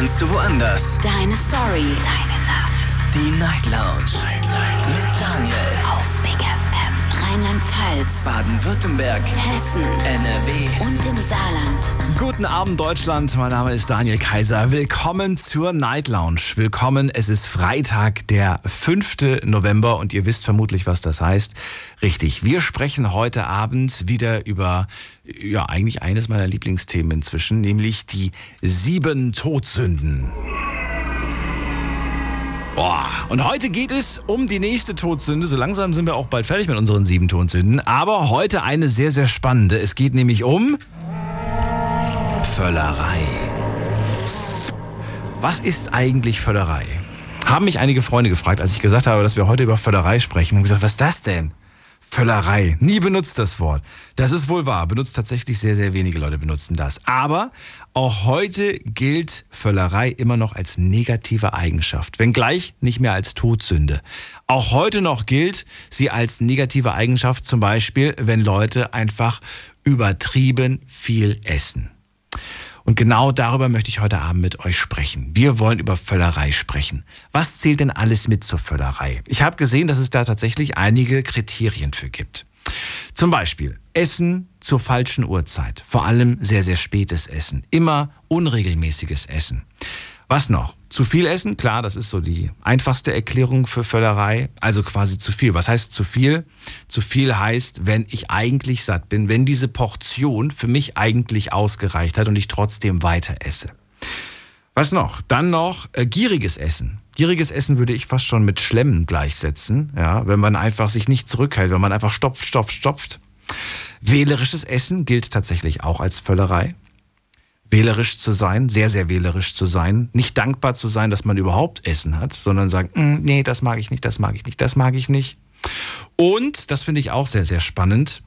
kannst du woanders. Deine Story. Deine Nacht. Die Night Lounge. Night, Night. Mit Daniel. Rheinland-Pfalz. Baden-Württemberg. Hessen. NRW. Und im Saarland. Guten Abend, Deutschland. Mein Name ist Daniel Kaiser. Willkommen zur Night Lounge. Willkommen. Es ist Freitag, der 5. November und ihr wisst vermutlich, was das heißt. Richtig. Wir sprechen heute Abend wieder über, ja, eigentlich eines meiner Lieblingsthemen inzwischen, nämlich die sieben Todsünden. Boah. Und heute geht es um die nächste Todsünde. So langsam sind wir auch bald fertig mit unseren sieben Todsünden. Aber heute eine sehr, sehr spannende. Es geht nämlich um Völlerei. Was ist eigentlich Völlerei? Haben mich einige Freunde gefragt, als ich gesagt habe, dass wir heute über Völlerei sprechen. Und gesagt, was ist das denn? Völlerei. Nie benutzt das Wort. Das ist wohl wahr. Benutzt tatsächlich sehr, sehr wenige Leute benutzen das. Aber auch heute gilt Völlerei immer noch als negative Eigenschaft. Wenngleich nicht mehr als Todsünde. Auch heute noch gilt sie als negative Eigenschaft zum Beispiel, wenn Leute einfach übertrieben viel essen. Und genau darüber möchte ich heute Abend mit euch sprechen. Wir wollen über Völlerei sprechen. Was zählt denn alles mit zur Völlerei? Ich habe gesehen, dass es da tatsächlich einige Kriterien für gibt. Zum Beispiel Essen zur falschen Uhrzeit. Vor allem sehr, sehr spätes Essen. Immer unregelmäßiges Essen. Was noch? Zu viel essen? Klar, das ist so die einfachste Erklärung für Völlerei. Also quasi zu viel. Was heißt zu viel? Zu viel heißt, wenn ich eigentlich satt bin, wenn diese Portion für mich eigentlich ausgereicht hat und ich trotzdem weiter esse. Was noch? Dann noch äh, gieriges Essen. Gieriges Essen würde ich fast schon mit Schlemmen gleichsetzen. Ja, wenn man einfach sich nicht zurückhält, wenn man einfach stopft, stopft, stopft. Wählerisches Essen gilt tatsächlich auch als Völlerei wählerisch zu sein, sehr, sehr wählerisch zu sein, nicht dankbar zu sein, dass man überhaupt Essen hat, sondern sagen, mm, nee, das mag ich nicht, das mag ich nicht, das mag ich nicht. Und, das finde ich auch sehr, sehr spannend,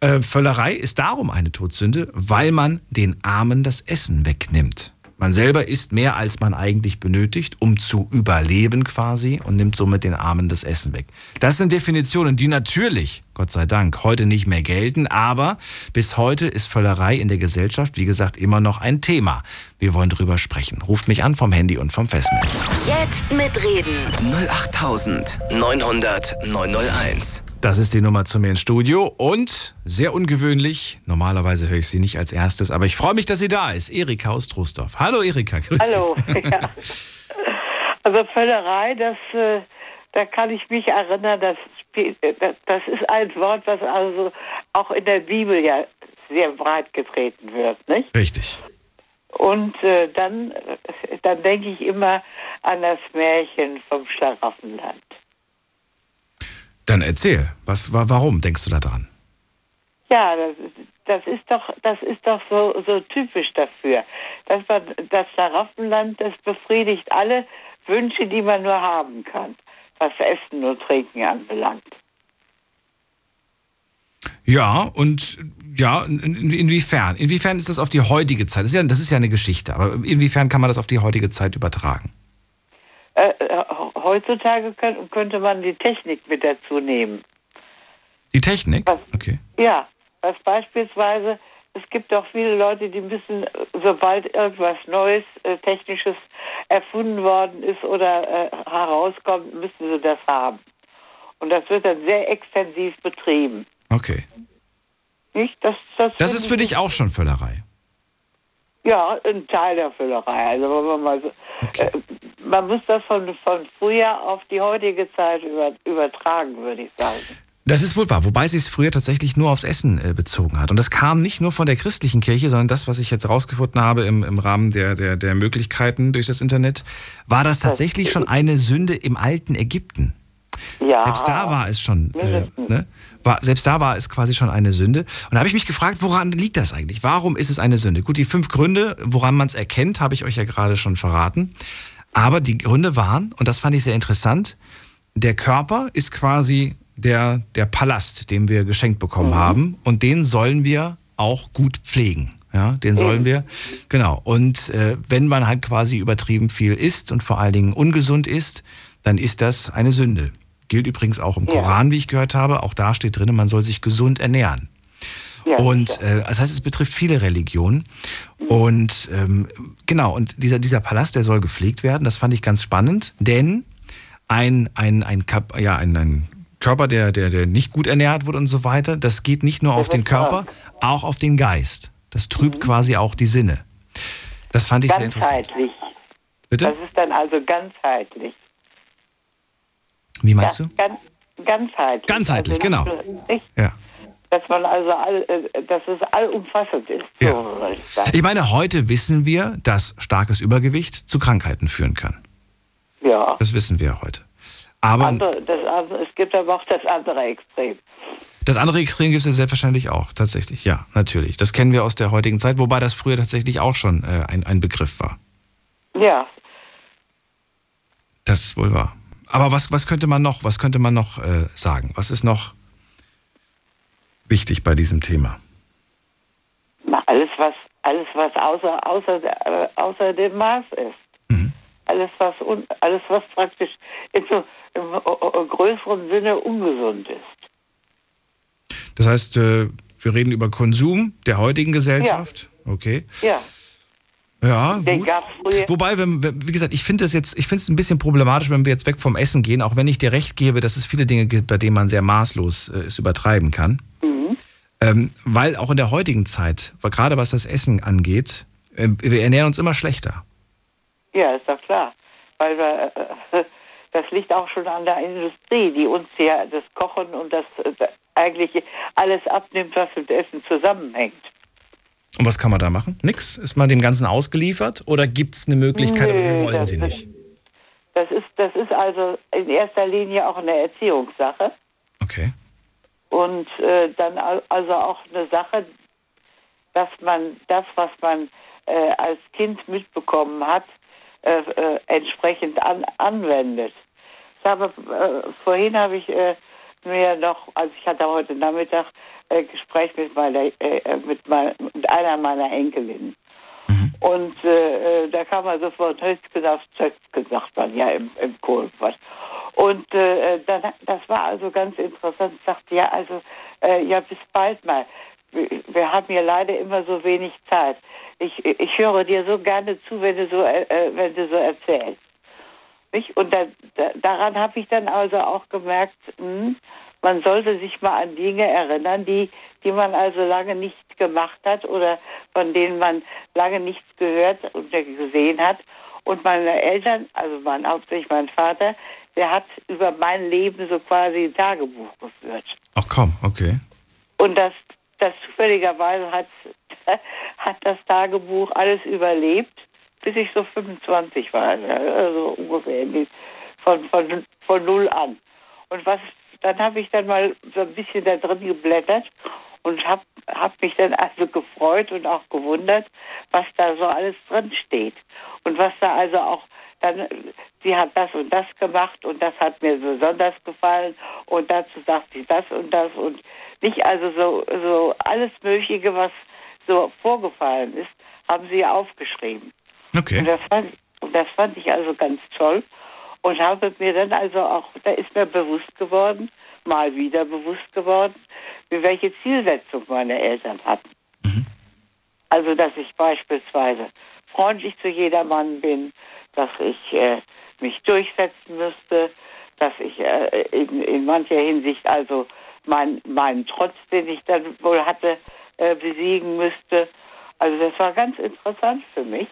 äh, Völlerei ist darum eine Todsünde, weil man den Armen das Essen wegnimmt. Man selber isst mehr, als man eigentlich benötigt, um zu überleben quasi und nimmt somit den Armen das Essen weg. Das sind Definitionen, die natürlich, Gott sei Dank, heute nicht mehr gelten, aber bis heute ist Völlerei in der Gesellschaft, wie gesagt, immer noch ein Thema. Wir wollen drüber sprechen. Ruft mich an vom Handy und vom Festnetz. Jetzt mitreden. 08900 901. Das ist die Nummer zu mir ins Studio und sehr ungewöhnlich, normalerweise höre ich sie nicht als erstes, aber ich freue mich, dass sie da ist. Erika aus Trostorf. Hallo Erika, grüß Hallo. dich. Ja. Also Völlerei, das, äh, da kann ich mich erinnern, das, spiel- äh, das ist ein Wort, was also auch in der Bibel ja sehr breit getreten wird, nicht? Richtig. Und äh, dann, dann denke ich immer an das Märchen vom Schlaraffenland. Dann erzähl, was, wa- warum denkst du da dran? Ja, das, das ist doch, das ist doch so, so typisch dafür. Dass man, das Schlaraffenland, das befriedigt alle Wünsche, die man nur haben kann, was Essen und Trinken anbelangt. Ja, und ja, in, in, inwiefern? Inwiefern ist das auf die heutige Zeit? Das ist, ja, das ist ja eine Geschichte, aber inwiefern kann man das auf die heutige Zeit übertragen? Äh, äh, heutzutage könnt, könnte man die Technik mit dazu nehmen. Die Technik? Was? Okay. Ja, was beispielsweise, es gibt auch viele Leute, die müssen, äh, sobald irgendwas Neues, äh, Technisches erfunden worden ist oder äh, herauskommt, müssen sie das haben. Und das wird dann sehr extensiv betrieben. Okay. Nicht? Das, das, Das ist für ich- dich auch schon Völlerei. Ja, ein Teil der Füllerei. Also wenn man, mal so, Okay. äh, man muss das von, von früher auf die heutige Zeit über, übertragen, würde ich sagen. Das ist wohl wahr, wobei sie es früher tatsächlich nur aufs Essen äh, bezogen hat. Und das kam nicht nur von der christlichen Kirche, sondern das, was ich jetzt rausgefunden habe im, im Rahmen der, der, der Möglichkeiten durch das Internet, war das tatsächlich schon eine Sünde im alten Ägypten. Ja. Selbst da war es schon, äh, ne? war, selbst da war es quasi schon eine Sünde. Und da habe ich mich gefragt, woran liegt das eigentlich? Warum ist es eine Sünde? Gut, die fünf Gründe, woran man es erkennt, habe ich euch ja gerade schon verraten. Aber die Gründe waren, und das fand ich sehr interessant, der Körper ist quasi der, der Palast, den wir geschenkt bekommen haben. Und den sollen wir auch gut pflegen. Ja, den sollen wir. Genau. Und äh, wenn man halt quasi übertrieben viel isst und vor allen Dingen ungesund isst, dann ist das eine Sünde. Gilt übrigens auch im Ja. Koran, wie ich gehört habe. Auch da steht drin, man soll sich gesund ernähren. Ja, und äh, das heißt, es betrifft viele Religionen. Und ähm, genau, und dieser, dieser Palast, der soll gepflegt werden. Das fand ich ganz spannend, denn ein, ein, ein, Kap ja, ein, ein Körper, der, der, der nicht gut ernährt wird und so weiter, das geht nicht nur auf den wird krank. Körper, auch auf den Geist. Das trübt quasi auch die Sinne. Das fand ich sehr interessant. Ganzheitlich. Bitte? Das ist dann also ganzheitlich. Wie meinst ja, du? Ganz, ganzheitlich. Ganzheitlich, also, genau. Nicht, Ja. dass man also all, äh, dass es allumfassend ist. Ja. So ich sagen. Ich meine, heute wissen wir, dass starkes Übergewicht zu Krankheiten führen kann. Ja. Das wissen wir heute. Aber Andere, das, es gibt aber auch das andere Extrem. das andere Extrem gibt es ja selbstverständlich auch, tatsächlich. Ja, natürlich. Das kennen wir aus der heutigen Zeit, wobei das früher tatsächlich auch schon äh, ein, ein Begriff war. Ja, Das ist wohl wahr. Aber was, was könnte man noch, was könnte man noch äh, sagen? Was ist noch wichtig bei diesem Thema? na, alles was alles was außer außer äh, außer dem Maß ist. Mhm. Alles was un, alles was praktisch in so, im äh, größeren Sinne ungesund ist. Das heißt, äh, wir reden über Konsum der heutigen Gesellschaft. Okay. Ja, Ja, gut. Wobei, wenn, wie gesagt, ich finde es jetzt, ich finde es ein bisschen problematisch, wenn wir jetzt weg vom Essen gehen, auch wenn ich dir recht gebe, dass es viele Dinge gibt, bei denen man sehr maßlos äh, es übertreiben kann. Mhm. Ähm, weil auch in der heutigen Zeit, gerade was das Essen angeht, äh, wir ernähren uns immer schlechter. Ja, ist doch klar. Weil wir, äh, das liegt auch schon an der Industrie, die uns ja das Kochen und das äh, eigentlich alles abnimmt, was mit Essen zusammenhängt. Und was kann man da machen? Nix? Ist man dem Ganzen ausgeliefert oder gibt es eine Möglichkeit, aber wir Nö, wollen das sie ist- nicht? Das ist, das ist also in erster Linie auch eine Erziehungssache Okay. und äh, dann al- also auch eine Sache, dass man das, was man äh, als Kind mitbekommen hat, äh, äh, entsprechend an, anwendet. Ich habe, äh, vorhin habe ich äh, mir noch, also ich hatte heute Nachmittag äh, Gespräch mit meiner, äh, mit, mein, mit einer meiner Enkelinnen. Und äh, äh, da kam man sofort Hötzke auf Zötzke, sagt man ja im, im Kohlquatsch. Und dann, das war also ganz interessant. Sagte ja, also ja, bis bald mal. Wir, haben hier leider immer so wenig Zeit. Ich, ich höre dir so gerne zu, wenn du so, äh, äh, wenn du so erzählst. Nicht? Und da, da, daran habe ich dann also auch gemerkt, hm, man sollte sich mal an Dinge erinnern, die, die man also lange nicht gemacht hat oder von denen man lange nichts gehört und gesehen hat. Und meine Eltern, also mein, hauptsächlich mein Vater, der hat über mein Leben so quasi ein Tagebuch geführt. Ach komm, okay. Und das, das zufälligerweise hat, hat das Tagebuch alles überlebt, bis ich so 25 war, also ungefähr von, von, von null an. Und was, dann habe ich dann mal so ein bisschen da drin geblättert und habe hab mich dann also gefreut und auch gewundert, was da so alles drin steht. Und was da also auch dann, sie hat das und das gemacht und das hat mir besonders gefallen und dazu sagt sie das und das und nicht also so, so alles Mögliche, was so vorgefallen ist, haben sie aufgeschrieben. Und Okay. das, fand, und das fand ich also ganz toll und habe mir dann also auch, da ist mir bewusst geworden, mal wieder bewusst geworden, wie welche Zielsetzung meine Eltern hatten. Also, dass ich beispielsweise freundlich zu jedermann bin, dass ich äh, mich durchsetzen müsste, dass ich äh, in, in mancher Hinsicht also mein, meinen Trotz, den ich dann wohl hatte, äh, besiegen müsste. Also das war ganz interessant für mich.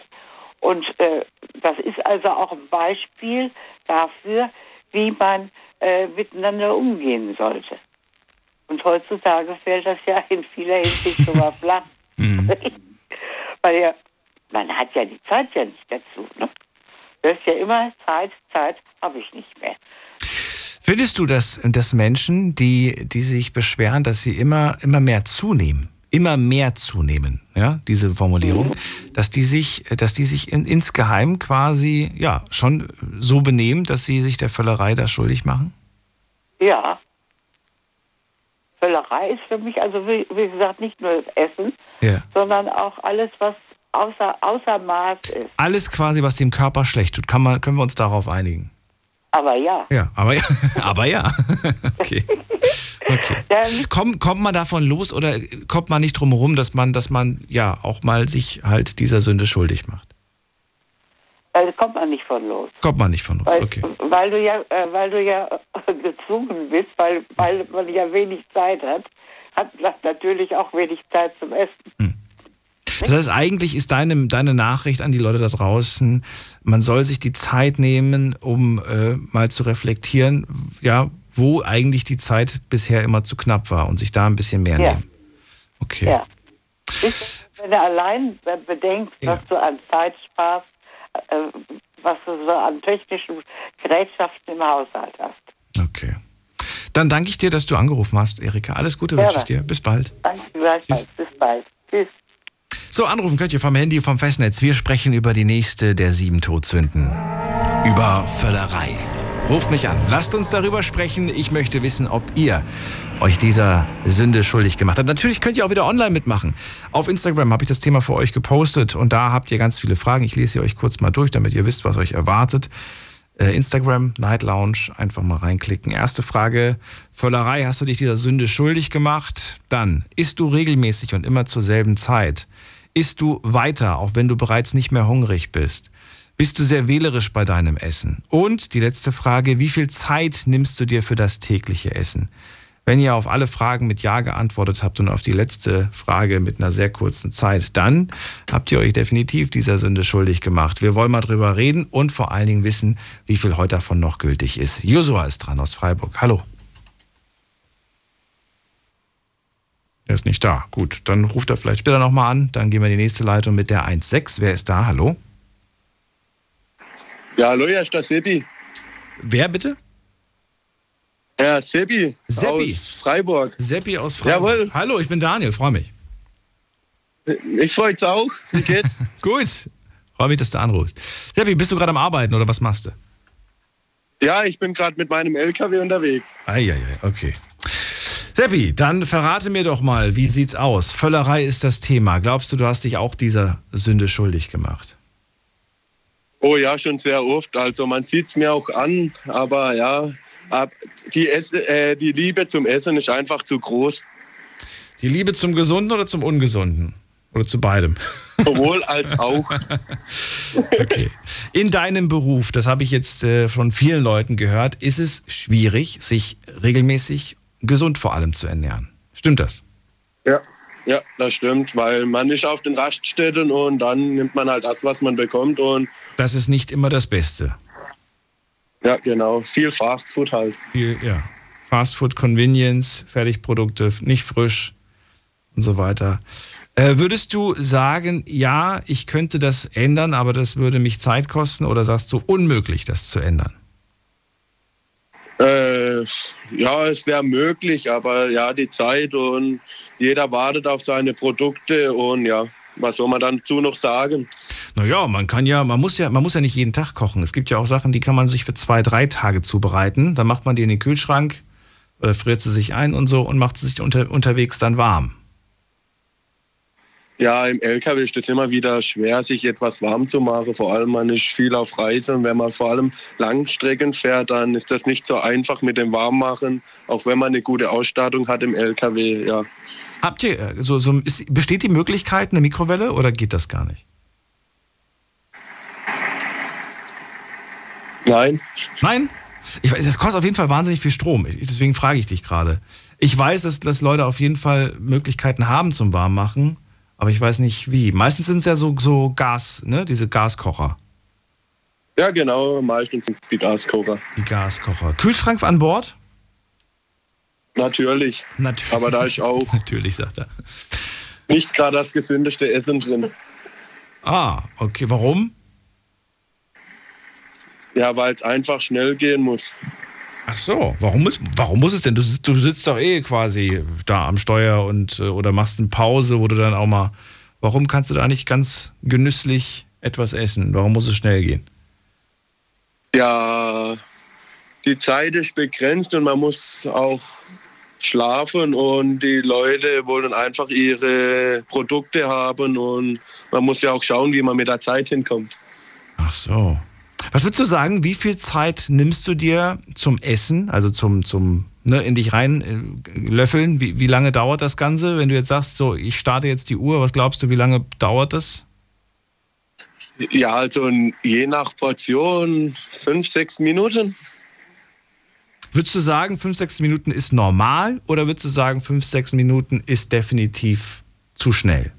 Und äh, das ist also auch ein Beispiel dafür, wie man äh, miteinander umgehen sollte. Und heutzutage fällt das ja in vieler Hinsicht sogar flach. Weil ja, man hat ja die Zeit ja nicht dazu. Ne? Das ist ja immer Zeit, Zeit habe ich nicht mehr. Findest du, dass, dass Menschen, die, die sich beschweren, dass sie immer, immer mehr zunehmen, immer mehr zunehmen, ja, diese Formulierung, dass die sich, dass die sich in, insgeheim quasi, ja, schon so benehmen, dass sie sich der Völlerei da schuldig machen? Ja. Völlerei ist für mich also, wie, wie gesagt, nicht nur das Essen, Ja. sondern auch alles, was außer, außer Maß ist. Alles quasi, was dem Körper schlecht tut, kann man, können wir uns darauf einigen. Aber ja, Ja, aber ja, aber ja. okay. Okay. Komm, kommt man davon los oder kommt man nicht drum herum, dass man, dass man ja auch mal sich halt dieser Sünde schuldig macht? Weil kommt man nicht von los. Kommt man nicht von los, Weil, okay. weil du ja, äh, weil du ja gezwungen bist, weil, weil man ja wenig Zeit hat, hat man natürlich auch wenig Zeit zum Essen. Das heißt, eigentlich ist deine, deine Nachricht an die Leute da draußen, man soll sich die Zeit nehmen, um äh, mal zu reflektieren, ja, wo eigentlich die Zeit bisher immer zu knapp war und sich da ein bisschen mehr Ja. nehmen. Okay. Ja. Ist, wenn du allein bedenkst, Ja. was du an Zeit sparst, äh, was du so an technischen Gerätschaften im Haushalt hast. Okay. Dann danke ich dir, dass du angerufen hast, Erika. Alles Gute Gerne. wünsche ich dir. Bis bald. Danke gleichfalls. Bis bald. Tschüss. So, anrufen könnt ihr vom Handy, vom Festnetz. Wir sprechen über die nächste der sieben Todsünden. Über Völlerei. Ruft mich an. Lasst uns darüber sprechen. Ich möchte wissen, ob ihr euch dieser Sünde schuldig gemacht habt. Natürlich könnt ihr auch wieder online mitmachen. Auf Instagram habe ich das Thema für euch gepostet und da habt ihr ganz viele Fragen. Ich lese sie euch kurz mal durch, damit ihr wisst, was euch erwartet. Äh, Instagram, Night Lounge, einfach mal reinklicken. Erste Frage, Völlerei, hast du dich dieser Sünde schuldig gemacht? Dann, isst du regelmäßig und immer zur selben Zeit? Isst du weiter, auch wenn du bereits nicht mehr hungrig bist? Bist du sehr wählerisch bei deinem Essen? Und die letzte Frage, wie viel Zeit nimmst du dir für das tägliche Essen? Wenn ihr auf alle Fragen mit Ja geantwortet habt und auf die letzte Frage mit einer sehr kurzen Zeit, dann habt ihr euch definitiv dieser Sünde schuldig gemacht. Wir wollen mal drüber reden und vor allen Dingen wissen, wie viel heute davon noch gültig ist. Josua ist dran aus Freiburg. Hallo. Er ist nicht da. Gut, dann ruft er vielleicht später nochmal an. Dann gehen wir in die nächste Leitung mit der 1.6. Wer ist da? Hallo? Ja, hallo, Herr Stassebi. Wer bitte? Herr Sebi Seppi. aus Freiburg. Seppi aus Freiburg. Jawohl. Hallo, ich bin Daniel, freue mich. Ich freut's auch. Wie geht's? Gut. Freue mich, dass du anrufst. Seppi, bist du gerade am Arbeiten oder was machst du? ja, ich bin gerade mit meinem LKW unterwegs. Eieiei, okay. Seppi, dann verrate mir doch mal, wie sieht's aus? Völlerei ist das Thema. Glaubst du, du hast dich auch dieser Sünde schuldig gemacht? Oh ja, schon sehr oft. Also man sieht's mir auch an, aber ja, die, Ess äh, die Liebe zum Essen ist einfach zu groß. Die Liebe zum Gesunden oder zum Ungesunden? Oder zu beidem? Sowohl als auch. Okay. In deinem Beruf, das habe ich jetzt äh, von vielen Leuten gehört, ist es schwierig, sich regelmäßig gesund vor allem zu ernähren. Stimmt das? Ja. Ja, das stimmt, weil man ist auf den Raststätten und dann nimmt man halt das, was man bekommt und Das ist nicht immer das Beste. ja, genau, viel Fast Food halt. Viel, ja. Fast Food, Convenience, Fertigprodukte, nicht frisch und so weiter. Äh, würdest du sagen, ja, ich könnte das ändern, aber das würde mich Zeit kosten oder sagst du unmöglich, das zu ändern? Äh, ja, es wäre möglich, aber ja, die Zeit und jeder wartet auf seine Produkte und ja, was soll man dazu noch sagen? Naja, man kann ja, man muss ja, man muss ja nicht jeden Tag kochen. Es gibt ja auch Sachen, die kann man sich für zwei, drei Tage zubereiten. Dann macht man die in den Kühlschrank oder friert sie sich ein und so und macht sie sich unter, unterwegs dann warm. Ja, im LKW ist es immer wieder schwer, sich etwas warm zu machen. Vor allem, man ist viel auf Reise und wenn man vor allem Langstrecken fährt, dann ist das nicht so einfach mit dem Warmmachen, auch wenn man eine gute Ausstattung hat im LKW. Ja, Habt ihr, äh, so, so, ist, besteht die Möglichkeit, eine Mikrowelle oder geht das gar nicht? nein, Nein? Ich weiß, das kostet auf jeden Fall wahnsinnig viel Strom. Ich, deswegen frage ich dich gerade. Ich weiß, dass, dass Leute auf jeden Fall Möglichkeiten haben zum Warmmachen, aber ich weiß nicht wie. Meistens sind es ja so, so Gas, ne? Diese Gaskocher. ja genau, meistens sind es die Gaskocher. Die Gaskocher. Kühlschrank an Bord? Natürlich, Natürlich. aber da ist auch Natürlich, sagt er. nicht gerade das gesündeste Essen drin. Ah, okay. Warum? Ja, weil es einfach schnell gehen muss. Ach so, warum muss, warum muss es denn? Du, sitzt- du sitzt doch eh quasi da am Steuer und äh, oder machst eine Pause, wo du dann auch mal. Warum kannst du da nicht ganz genüsslich etwas essen? Warum muss es schnell gehen? Ja, die Zeit ist begrenzt und man muss auch schlafen und die Leute wollen einfach ihre Produkte haben und man muss ja auch schauen, wie man mit der Zeit hinkommt. Ach so. Was würdest du sagen, wie viel Zeit nimmst du dir zum Essen, also zum, zum ne, in dich rein äh, löffeln. Wie, wie lange dauert das Ganze? Wenn du jetzt sagst, so, ich starte jetzt die Uhr, was glaubst du, wie lange dauert das? Ja, also je nach Portion fünf, sechs Minuten. Würdest du sagen, fünf, sechs Minuten ist normal oder würdest du sagen, fünf, sechs Minuten ist definitiv zu schnell?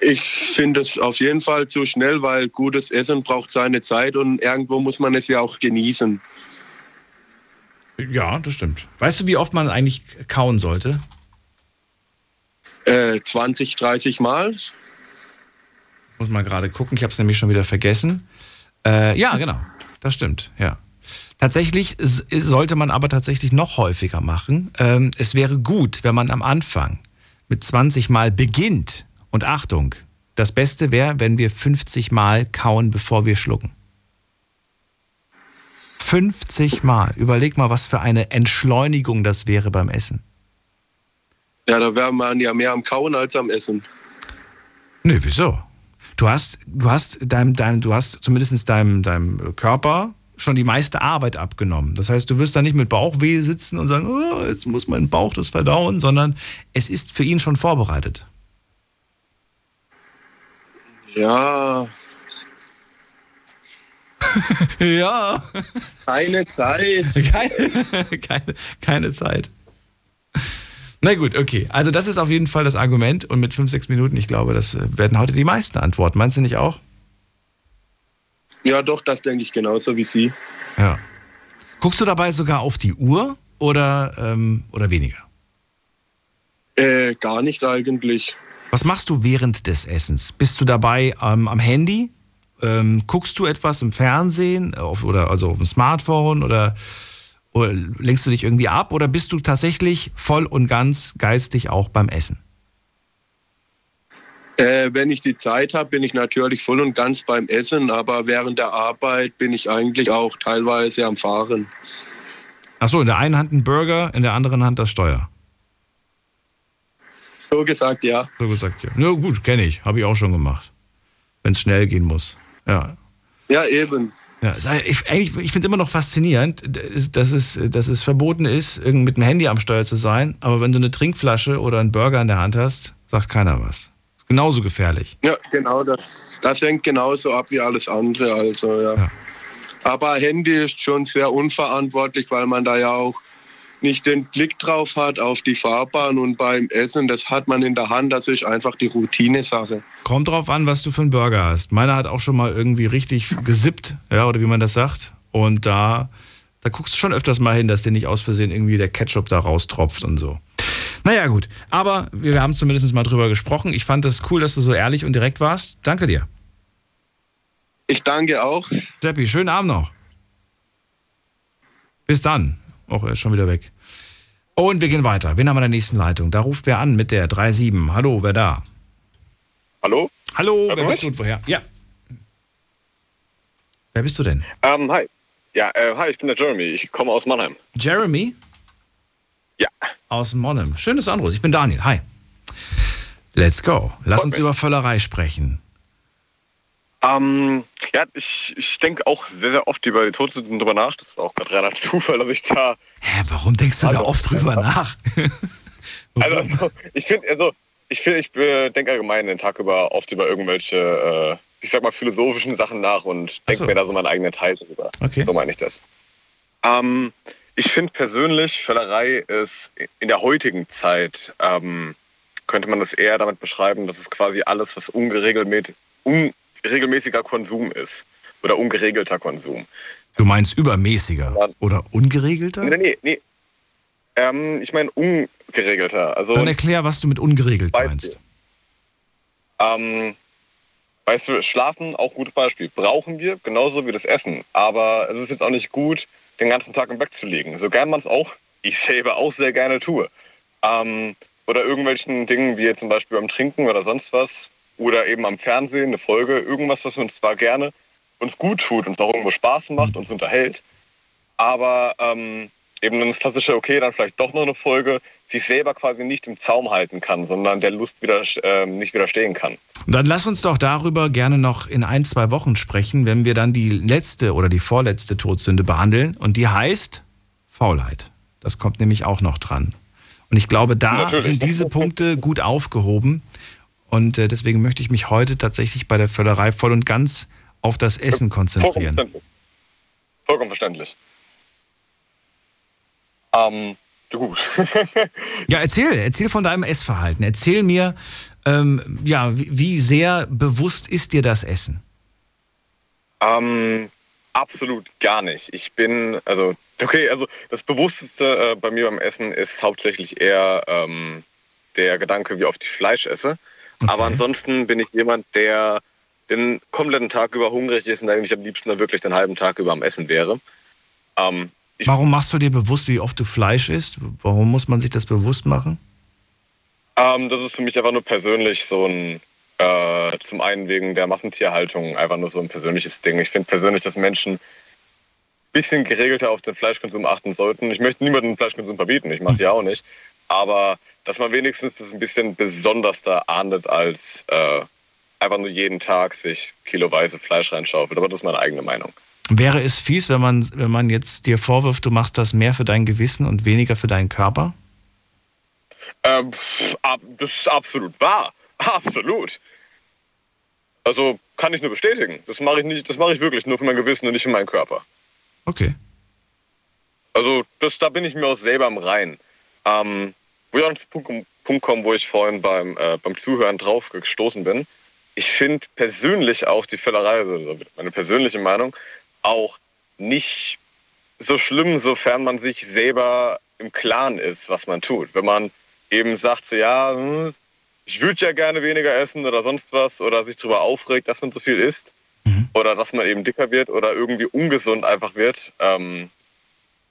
Ich finde es auf jeden Fall zu schnell, weil gutes Essen braucht seine Zeit und irgendwo muss man es ja auch genießen. Ja, das stimmt. Weißt du, wie oft man eigentlich kauen sollte? Äh, 20, 30 Mal. Muss mal gerade gucken, ich habe es nämlich schon wieder vergessen. Äh, ja, genau, das stimmt, ja. Tatsächlich sollte man aber tatsächlich noch häufiger machen. Ähm, es wäre gut, wenn man am Anfang mit 20 Mal beginnt und Achtung, das Beste wäre, wenn wir 50 Mal kauen, bevor wir schlucken. 50 Mal. Überleg mal, was für eine Entschleunigung das wäre beim Essen. Ja, da wäre man ja mehr am Kauen als am Essen. Nö, wieso? Du hast, du hast deinem, deinem, du hast zumindest deinem, deinem Körper schon die meiste Arbeit abgenommen. Das heißt, du wirst da nicht mit Bauchweh sitzen und sagen, oh, jetzt muss mein Bauch das verdauen, sondern es ist für ihn schon vorbereitet. Ja. ja. Keine Zeit. Keine, keine, keine Zeit. Na gut, okay. Also das ist auf jeden Fall das Argument und mit fünf, sechs Minuten, ich glaube, das werden heute die meisten antworten. Meinst du nicht auch? Ja, doch, das denke ich genauso wie Sie. Ja. Guckst du dabei sogar auf die Uhr oder, ähm, oder weniger? Äh, gar nicht eigentlich. Was machst du während des Essens? Bist du dabei ähm, am Handy? Ähm, guckst du etwas im Fernsehen auf, oder also auf dem Smartphone oder, oder lenkst du dich irgendwie ab oder bist du tatsächlich voll und ganz geistig auch beim Essen? Äh, wenn ich die Zeit habe, bin ich natürlich voll und ganz beim Essen, aber während der Arbeit bin ich eigentlich auch teilweise am Fahren. Achso, in der einen Hand ein Burger, in der anderen Hand das Steuer. So gesagt, ja. So gesagt, ja. Na gut, kenne ich. Habe ich auch schon gemacht. Wenn es schnell gehen muss. Ja. Ja, eben. Ja, ich, ich finde immer noch faszinierend, dass es, dass es verboten ist, mit dem Handy am Steuer zu sein, aber wenn du eine Trinkflasche oder einen Burger in der Hand hast, sagt keiner was genauso gefährlich. Ja, genau, das, das hängt genauso ab wie alles andere. Also, ja. ja. Aber Handy ist schon sehr unverantwortlich, weil man da ja auch nicht den Blick drauf hat auf die Fahrbahn und beim Essen, das hat man in der Hand, das ist einfach die Routine-Sache. Kommt drauf an, was du für einen Burger hast. Meiner hat auch schon mal irgendwie richtig gesippt, ja, oder wie man das sagt. Und da, da guckst du schon öfters mal hin, dass dir nicht aus Versehen irgendwie der Ketchup da raustropft und so. Naja, gut. Aber wir haben zumindest mal drüber gesprochen. Ich fand es das cool, dass du so ehrlich und direkt warst. Danke dir. Ich danke auch. Seppi, schönen Abend noch. Bis dann. Och, er ist schon wieder weg. Und wir gehen weiter. Wen haben wir in der nächsten Leitung? Da ruft wer an mit der 37. Hallo, wer da? Hallo? Hallo, wer bist du und woher? Ja. Wer bist du denn? Ähm, hi. Ja, äh, hi, ich bin der Jeremy. Ich komme aus Mannheim. Jeremy? Ja. Aus Monnem. Schönes Anruf. Ich bin Daniel. Hi. Let's go. Lass uns über Völlerei sprechen. Ähm, ja, ich, ich denke auch sehr, sehr oft über die Todsünden drüber nach. Das ist auch gerade reiner Zufall, dass ich da. Hä, warum denkst du also, da oft drüber nach? also, ich finde, also, ich finde, ich äh, denke allgemein den Tag über oft über irgendwelche, äh, ich sag mal, philosophischen Sachen nach und denke so. mir da so meinen eigenen Teil drüber. Okay. So meine ich das. Ähm, ich finde persönlich, Völlerei ist in der heutigen Zeit, ähm, könnte man das eher damit beschreiben, dass es quasi alles, was ungeregelmäßiger Konsum ist. Oder ungeregelter Konsum. Du meinst übermäßiger oder ungeregelter? Nee, nee, nee. Ähm, ich meine ungeregelter. Also, Dann erklär, was du mit ungeregelt meinst. Ähm, weißt du, Schlafen, auch gutes Beispiel. Brauchen wir, genauso wie das Essen. Aber es ist jetzt auch nicht gut, den ganzen Tag im Bett zu liegen. So gern man es auch, ich selber auch sehr gerne tue. Ähm, oder irgendwelchen Dingen wie zum Beispiel beim Trinken oder sonst was. Oder eben am Fernsehen eine Folge, irgendwas, was uns zwar gerne uns gut tut, uns auch irgendwo Spaß macht, uns unterhält. Aber ähm, eben dann das klassische, okay, dann vielleicht doch noch eine Folge, sich selber quasi nicht im Zaum halten kann, sondern der Lust wieder, äh, nicht widerstehen kann. Dann lass uns doch darüber gerne noch in ein, zwei Wochen sprechen, wenn wir dann die letzte oder die vorletzte Todsünde behandeln. Und die heißt Faulheit. Das kommt nämlich auch noch dran. Und ich glaube, da Natürlich. sind diese Punkte gut aufgehoben. Und äh, deswegen möchte ich mich heute tatsächlich bei der Völlerei voll und ganz auf das Essen Vollkommen konzentrieren. verständlich. Vollkommen verständlich. Ähm, ja, gut. Ja, erzähl, erzähl von deinem Essverhalten. Erzähl mir, ähm, ja, wie, wie sehr bewusst ist dir das Essen? Ähm, absolut gar nicht. Ich bin, also, okay, also das Bewussteste äh, bei mir beim Essen ist hauptsächlich eher ähm, der Gedanke, wie oft ich Fleisch esse. Okay. Aber ansonsten bin ich jemand, der den kompletten Tag über hungrig ist und eigentlich am liebsten dann wirklich den halben Tag über am Essen wäre. Ähm, Warum machst du dir bewusst, wie oft du Fleisch isst? Warum muss man sich das bewusst machen? ähm, das ist für mich einfach nur persönlich so ein, äh, zum einen wegen der Massentierhaltung, einfach nur so ein persönliches Ding. Ich finde persönlich, dass Menschen ein bisschen geregelter auf den Fleischkonsum achten sollten. Ich möchte niemanden den Fleischkonsum verbieten, ich mache es ja auch nicht. Aber dass man wenigstens das ein bisschen besonders da ahndet, als äh, einfach nur jeden Tag sich kiloweise Fleisch reinschaufelt. Aber das ist meine eigene Meinung. Wäre es fies, wenn man, wenn man jetzt dir vorwirft, du machst das mehr für dein Gewissen und weniger für deinen Körper? Ähm, das ist absolut wahr. Absolut. Also kann ich nur bestätigen. Das mache ich nicht, das mache ich wirklich nur für mein Gewissen und nicht für meinen Körper. Okay. Also das, da bin ich mir auch selber im Rein. Ähm, wo ich auch zum Punkt, komme, wo ich vorhin beim, äh, beim Zuhören drauf gestoßen bin. Ich finde persönlich auch die Völlerei, also meine persönliche Meinung, auch nicht so schlimm, sofern man sich selber im Klaren ist, was man tut. Wenn man eben sagt, so, ja, hm, ich würde ja gerne weniger essen oder sonst was oder sich darüber aufregt, dass man so viel isst oder dass man eben dicker wird oder irgendwie ungesund einfach wird. Ähm,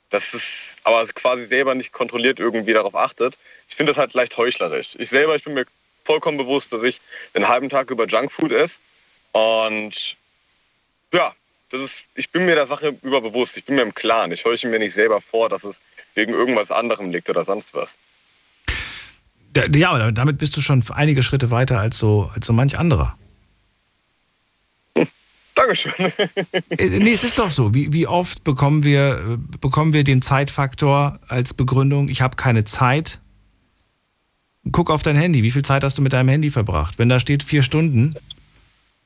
das ist aber quasi selber nicht kontrolliert irgendwie darauf achtet. Ich finde das halt leicht heuchlerisch. Ich selber, ich bin mir vollkommen bewusst, dass ich den halben Tag über Junkfood esse und ja, das ist, ich bin mir der Sache über bewusst. Ich bin mir im Klaren. Ich heuchle mir nicht selber vor, dass es wegen irgendwas anderem liegt oder sonst was. Ja, aber damit bist du schon einige Schritte weiter als so, als so manch anderer. Dankeschön. Äh, Nee, es ist doch so. Wie, wie oft bekommen wir, äh, bekommen wir den Zeitfaktor als Begründung, ich habe keine Zeit? Guck auf dein Handy. Wie viel Zeit hast du mit deinem Handy verbracht? Wenn da steht vier Stunden,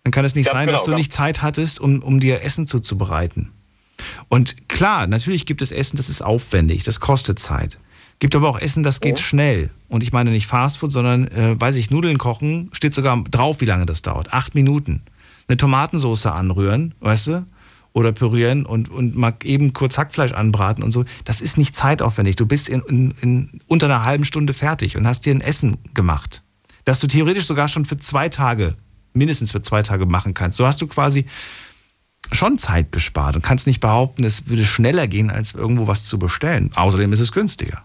dann kann es nicht Ganz sein, genau, dass du nicht Zeit hattest, um, um dir Essen zuzubereiten. Und klar, natürlich gibt es Essen, das ist aufwendig, das kostet Zeit. Gibt aber auch Essen, das geht schnell. Und ich meine nicht Fastfood, sondern, äh, weiß ich, Nudeln kochen, steht sogar drauf, wie lange das dauert. Acht Minuten. Eine Tomatensauce anrühren, weißt du? Oder pürieren und, und mal eben kurz Hackfleisch anbraten und so. Das ist nicht zeitaufwendig. Du bist in, in, in unter einer halben Stunde fertig und hast dir ein Essen gemacht. Das du theoretisch sogar schon für zwei Tage, mindestens für zwei Tage machen kannst. So hast du quasi schon Zeit gespart und kannst nicht behaupten, es würde schneller gehen, als irgendwo was zu bestellen. Außerdem ist es günstiger.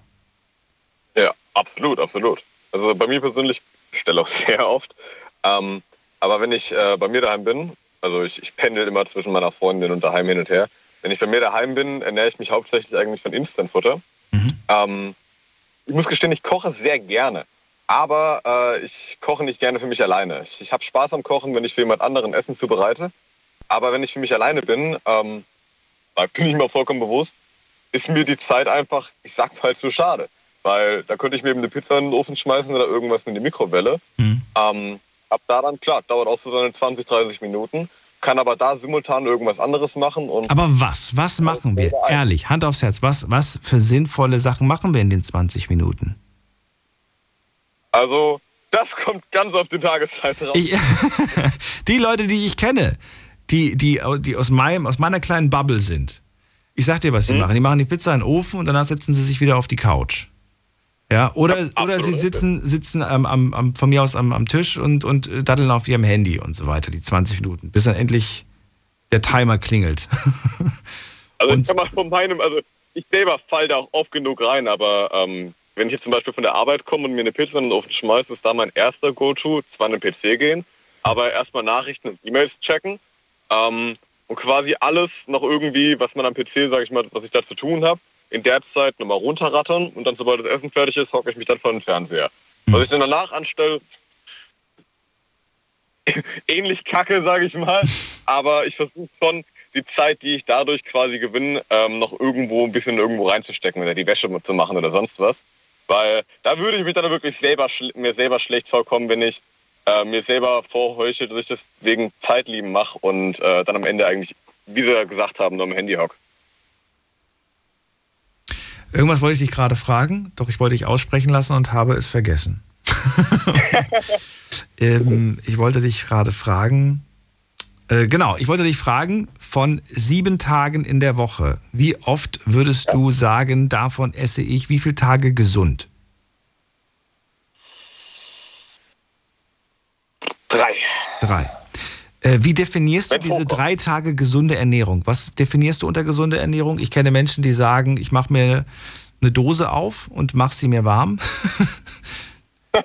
Ja, absolut, absolut. Also bei mir persönlich ich bestelle auch sehr oft. Ähm, aber wenn ich äh, bei mir daheim bin, also ich, ich pendel immer zwischen meiner Freundin und daheim hin und her. Wenn ich bei mir daheim bin, ernähre ich mich hauptsächlich eigentlich von Instantfutter. Ähm, ich muss gestehen, ich koche sehr gerne. Aber äh, ich koche nicht gerne für mich alleine. Ich, ich habe Spaß am Kochen, wenn ich für jemand anderen Essen zubereite. Aber wenn ich für mich alleine bin, ähm, da bin ich mir vollkommen bewusst, ist mir die Zeit einfach, ich sag mal, zu schade. Weil da könnte ich mir eben eine Pizza in den Ofen schmeißen oder irgendwas in die Mikrowelle. Ähm, ab da dann, klar, dauert auch so seine 20, 30 Minuten. Kann aber da simultan irgendwas anderes machen. Und Aber was? Was machen wir? Ehrlich, Hand aufs Herz. Was, was für sinnvolle Sachen machen wir in den 20 Minuten? also, das kommt ganz auf die Tageszeit drauf. Ich, die Leute, die ich kenne, die, die, die aus, meinem, aus meiner kleinen Bubble sind, ich sag dir, was sie machen. Die machen die Pizza in den Ofen und danach setzen sie sich wieder auf die Couch. Ja, oder, oder sie sitzen, sitzen am, am, am, von mir aus am, am Tisch und, und daddeln auf ihrem Handy und so weiter, die 20 Minuten, bis dann endlich der Timer klingelt. Also Und- ich kann mal von meinem, also ich selber fall da auch oft genug rein, aber ähm, wenn ich jetzt zum Beispiel von der Arbeit komme und mir eine Pizza in den Ofen schmeiße, ist da mein erster Go-To, zwar an den PC gehen, aber erstmal Nachrichten und E-Mails checken ähm, und quasi alles noch irgendwie, was man am PC, sage ich mal, was ich da zu tun habe, in der Zeit nochmal runterrattern und dann, sobald das Essen fertig ist, hocke ich mich dann vor den Fernseher. Was ich dann danach anstelle, ähnlich kacke, sage ich mal, aber ich versuche schon, die Zeit, die ich dadurch quasi gewinne, ähm, noch irgendwo ein bisschen irgendwo reinzustecken oder die Wäsche zu machen oder sonst was. Weil da würde ich mich dann wirklich selber mir selber schlecht vorkommen, wenn ich äh, mir selber vorheuche, dass ich das wegen Zeitlieben mache und äh, dann am Ende eigentlich, wie sie gesagt haben, nur am Handy hock. Irgendwas wollte ich dich gerade fragen, doch ich wollte dich aussprechen lassen und habe es vergessen. ähm, ich wollte dich gerade fragen, äh, genau, ich wollte dich fragen, von sieben Tagen in der Woche, wie oft würdest du sagen, davon esse ich wie viele Tage gesund? Drei. Drei. Äh, wie definierst du diese drei Tage gesunde Ernährung? Was definierst du unter gesunde Ernährung? Ich kenne Menschen, die sagen, ich mache mir eine Dose auf und mache sie mir warm.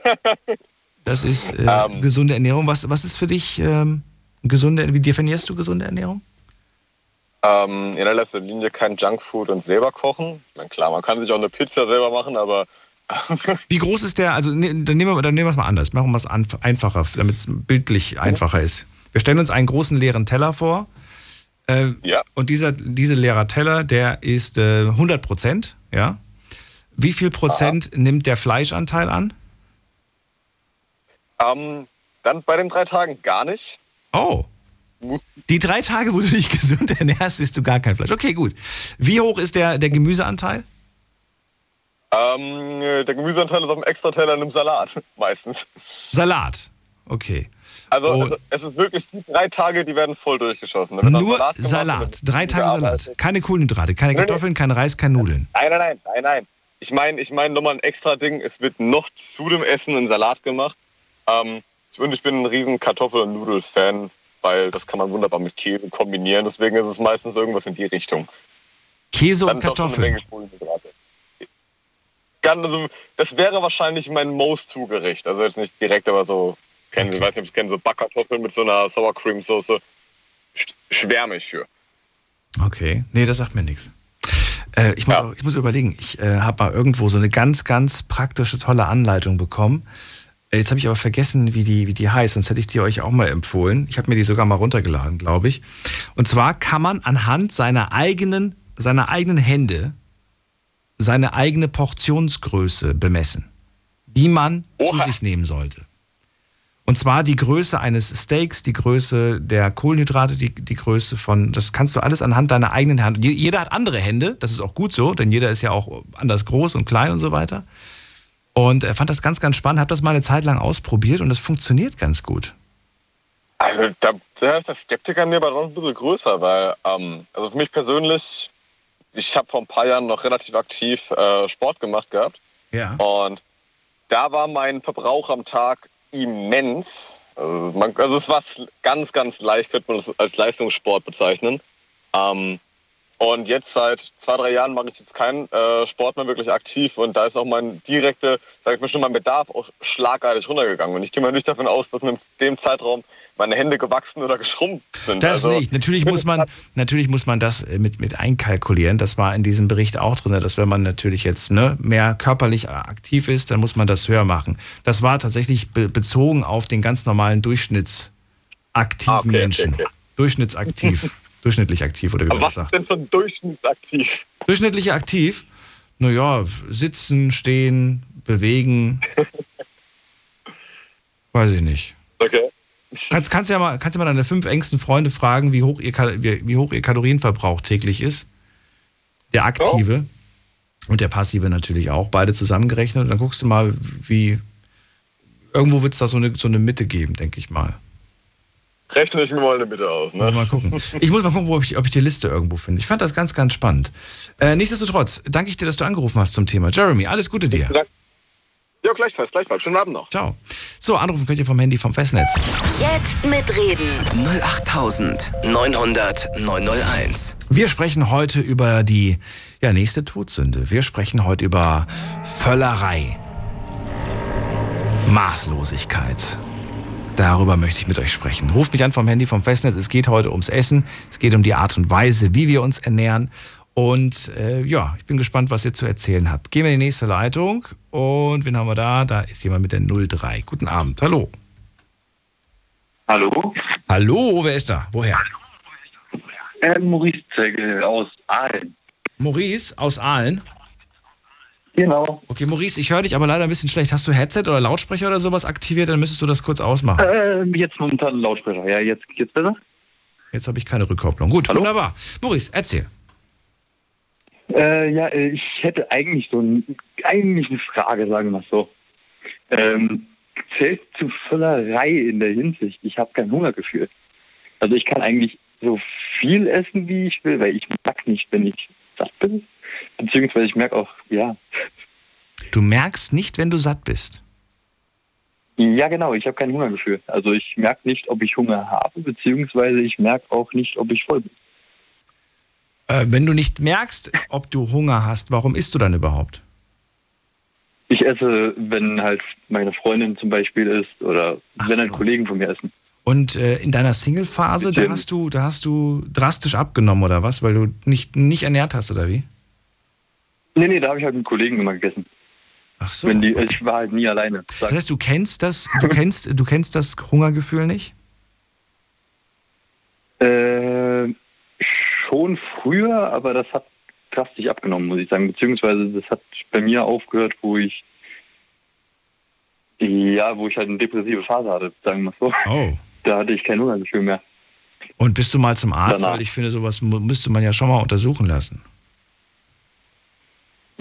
das ist äh, ähm, gesunde Ernährung. Was, was ist für dich ähm, gesunde, wie definierst du gesunde Ernährung? Ähm, in erster Linie kein Junkfood und selber kochen. Meine, klar, man kann sich auch eine Pizza selber machen, aber Wie groß ist der, also ne, dann nehmen wir, dann nehmen wir es mal anders, machen wir es einfacher, damit es bildlich einfacher ist. Wir stellen uns einen großen leeren Teller vor. Äh, ja. Und dieser, dieser leere Teller, der ist äh, 100 Prozent, ja. Wie viel Prozent Aha. nimmt der Fleischanteil an? Ähm, dann bei den drei Tagen gar nicht. Oh. Die drei Tage, wo du dich gesund ernährst, isst du gar kein Fleisch. Okay, gut. Wie hoch ist der, der Gemüseanteil? Ähm, der Gemüseanteil ist auf dem Extrateller in einem Salat, meistens. Salat, okay. Also, oh. es ist wirklich die drei Tage, die werden voll durchgeschossen. Nur Salat, Salat. drei Tage Salat. Keine Kohlenhydrate, keine Kartoffeln, kein Reis, kein Nudeln. Nein, nein, nein, nein, nein. Ich meine ich mein nochmal ein extra Ding. Es wird noch zu dem Essen ein Salat gemacht. Ähm, und ich bin ein riesen Kartoffel- und Nudel-Fan, weil das kann man wunderbar mit Käse kombinieren. Deswegen ist es meistens irgendwas in die Richtung. Käse und Kartoffeln. Also, das wäre wahrscheinlich mein Most-Zugericht. Also jetzt nicht direkt, aber so kennen, okay. ich weiß nicht, ob Sie kennen, so Backkartoffeln mit so einer Sour Cream Soße. Schwärme ich für. Okay, nee, das sagt mir nichts. Äh, ich, muss ja. auch, ich muss überlegen, ich äh, habe mal irgendwo so eine ganz, ganz praktische, tolle Anleitung bekommen. Äh, jetzt habe ich aber vergessen, wie die, wie die heißt, sonst hätte ich die euch auch mal empfohlen. Ich habe mir die sogar mal runtergeladen, glaube ich. Und zwar kann man anhand seiner eigenen, seiner eigenen Hände seine eigene Portionsgröße bemessen, die man Oha. zu sich nehmen sollte. Und zwar die Größe eines Steaks, die Größe der Kohlenhydrate, die, die Größe von, das kannst du alles anhand deiner eigenen Hand. Jeder hat andere Hände, das ist auch gut so, denn jeder ist ja auch anders groß und klein und so weiter. Und er fand das ganz, ganz spannend, hat das mal eine Zeit lang ausprobiert und es funktioniert ganz gut. Also da, da ist der Skeptiker mir aber noch ein bisschen größer, weil, ähm, also für mich persönlich, ich habe vor ein paar Jahren noch relativ aktiv äh, Sport gemacht gehabt. Ja. Und da war mein Verbrauch am Tag immens. Also, man, also es war ganz, ganz leicht, könnte man es als Leistungssport bezeichnen. Ähm, und jetzt seit zwei, drei Jahren mache ich jetzt keinen äh, Sport mehr wirklich aktiv und da ist auch mein direkte, sag ich mal schon, mein Bedarf auch schlagartig runtergegangen. Und ich gehe mal nicht davon aus, dass in dem Zeitraum meine Hände gewachsen oder geschrumpft sind. Das also, nicht. Natürlich muss man, natürlich muss man das äh, mit, mit einkalkulieren. Das war in diesem Bericht auch drin, dass wenn man natürlich jetzt ne, mehr körperlich aktiv ist, dann muss man das höher machen. Das war tatsächlich be bezogen auf den ganz normalen durchschnittsaktiven ah, okay, Menschen. Okay, okay. Durchschnittsaktiv. durchschnittlich aktiv oder wie man was sagt. Denn schon durchschnittsaktiv? Durchschnittlich aktiv? Naja, sitzen, stehen, bewegen. Weiß ich nicht. Okay. Kannst, kannst, ja mal, kannst du mal deine fünf engsten Freunde fragen, wie hoch ihr, wie, wie hoch ihr Kalorienverbrauch täglich ist? Der aktive oh. und der passive natürlich auch, beide zusammengerechnet. Und dann guckst du mal, wie. Irgendwo wird es da so eine, so eine Mitte geben, denke ich mal. Rechne ich mir mal eine Mitte aus. Ne? Mal gucken. Ich muss mal gucken, ob ich, ob ich die Liste irgendwo finde. Ich fand das ganz, ganz spannend. Äh, nichtsdestotrotz, danke ich dir, dass du angerufen hast zum Thema. Jeremy, alles Gute dir. Ja, gleichfalls, gleichfalls. Schönen Abend noch. Ciao. So, anrufen könnt ihr vom Handy vom Festnetz. Jetzt mitreden. 08900 901. Wir sprechen heute über die ja, nächste Todsünde. Wir sprechen heute über Völlerei. Maßlosigkeit. Darüber möchte ich mit euch sprechen. Ruft mich an vom Handy vom Festnetz. Es geht heute ums Essen. Es geht um die Art und Weise, wie wir uns ernähren. Und äh, ja, ich bin gespannt, was ihr zu erzählen habt. Gehen wir in die nächste Leitung. Und wen haben wir da? Da ist jemand mit der 03. Guten Abend. Hallo. Hallo. Hallo, wer ist da? Woher? Äh, Maurice Zegel aus Aalen. Maurice aus Aalen. Genau. Okay, Maurice, ich höre dich aber leider ein bisschen schlecht. Hast du Headset oder Lautsprecher oder sowas aktiviert? Dann müsstest du das kurz ausmachen. Äh, jetzt momentan Lautsprecher. Ja, jetzt geht's besser. Jetzt habe ich keine Rückkopplung. Gut, Hallo? wunderbar. Maurice, erzähl. Äh, ja, äh, ich hätte eigentlich so ein, eigentlich eine Frage, sagen wir mal so. Ähm, zählt zu Völlerei in der Hinsicht, ich habe kein Hungergefühl. Also ich kann eigentlich so viel essen, wie ich will, weil ich mag nicht, wenn ich satt bin. Beziehungsweise ich merke auch, ja, Du merkst nicht, wenn du satt bist. ja genau, ich habe kein Hungergefühl. Also ich merke nicht, ob ich Hunger habe, beziehungsweise ich merke auch nicht, ob ich voll bin. Äh, wenn du nicht merkst, ob du Hunger hast, warum isst du dann überhaupt? Ich esse, wenn halt meine Freundin zum Beispiel isst oder Ach wenn halt so. Kollegen von mir essen. Und äh, in deiner Single-Phase, da hast du, da hast du drastisch abgenommen oder was, weil du nicht, nicht ernährt hast oder wie? Nee, nee, da habe ich halt mit Kollegen immer gegessen. Ach so. Die, ich war halt nie alleine. Das heißt, du kennst das, du kennst, du kennst das Hungergefühl nicht? Äh, schon früher, aber das hat drastisch abgenommen, muss ich sagen. Beziehungsweise das hat bei mir aufgehört, wo ich ja, wo ich halt eine depressive Phase hatte, sagen wir mal so. Oh. Da hatte ich kein Hungergefühl mehr. Und bist du mal zum Arzt? Danach. Weil ich finde, sowas müsste man ja schon mal untersuchen lassen.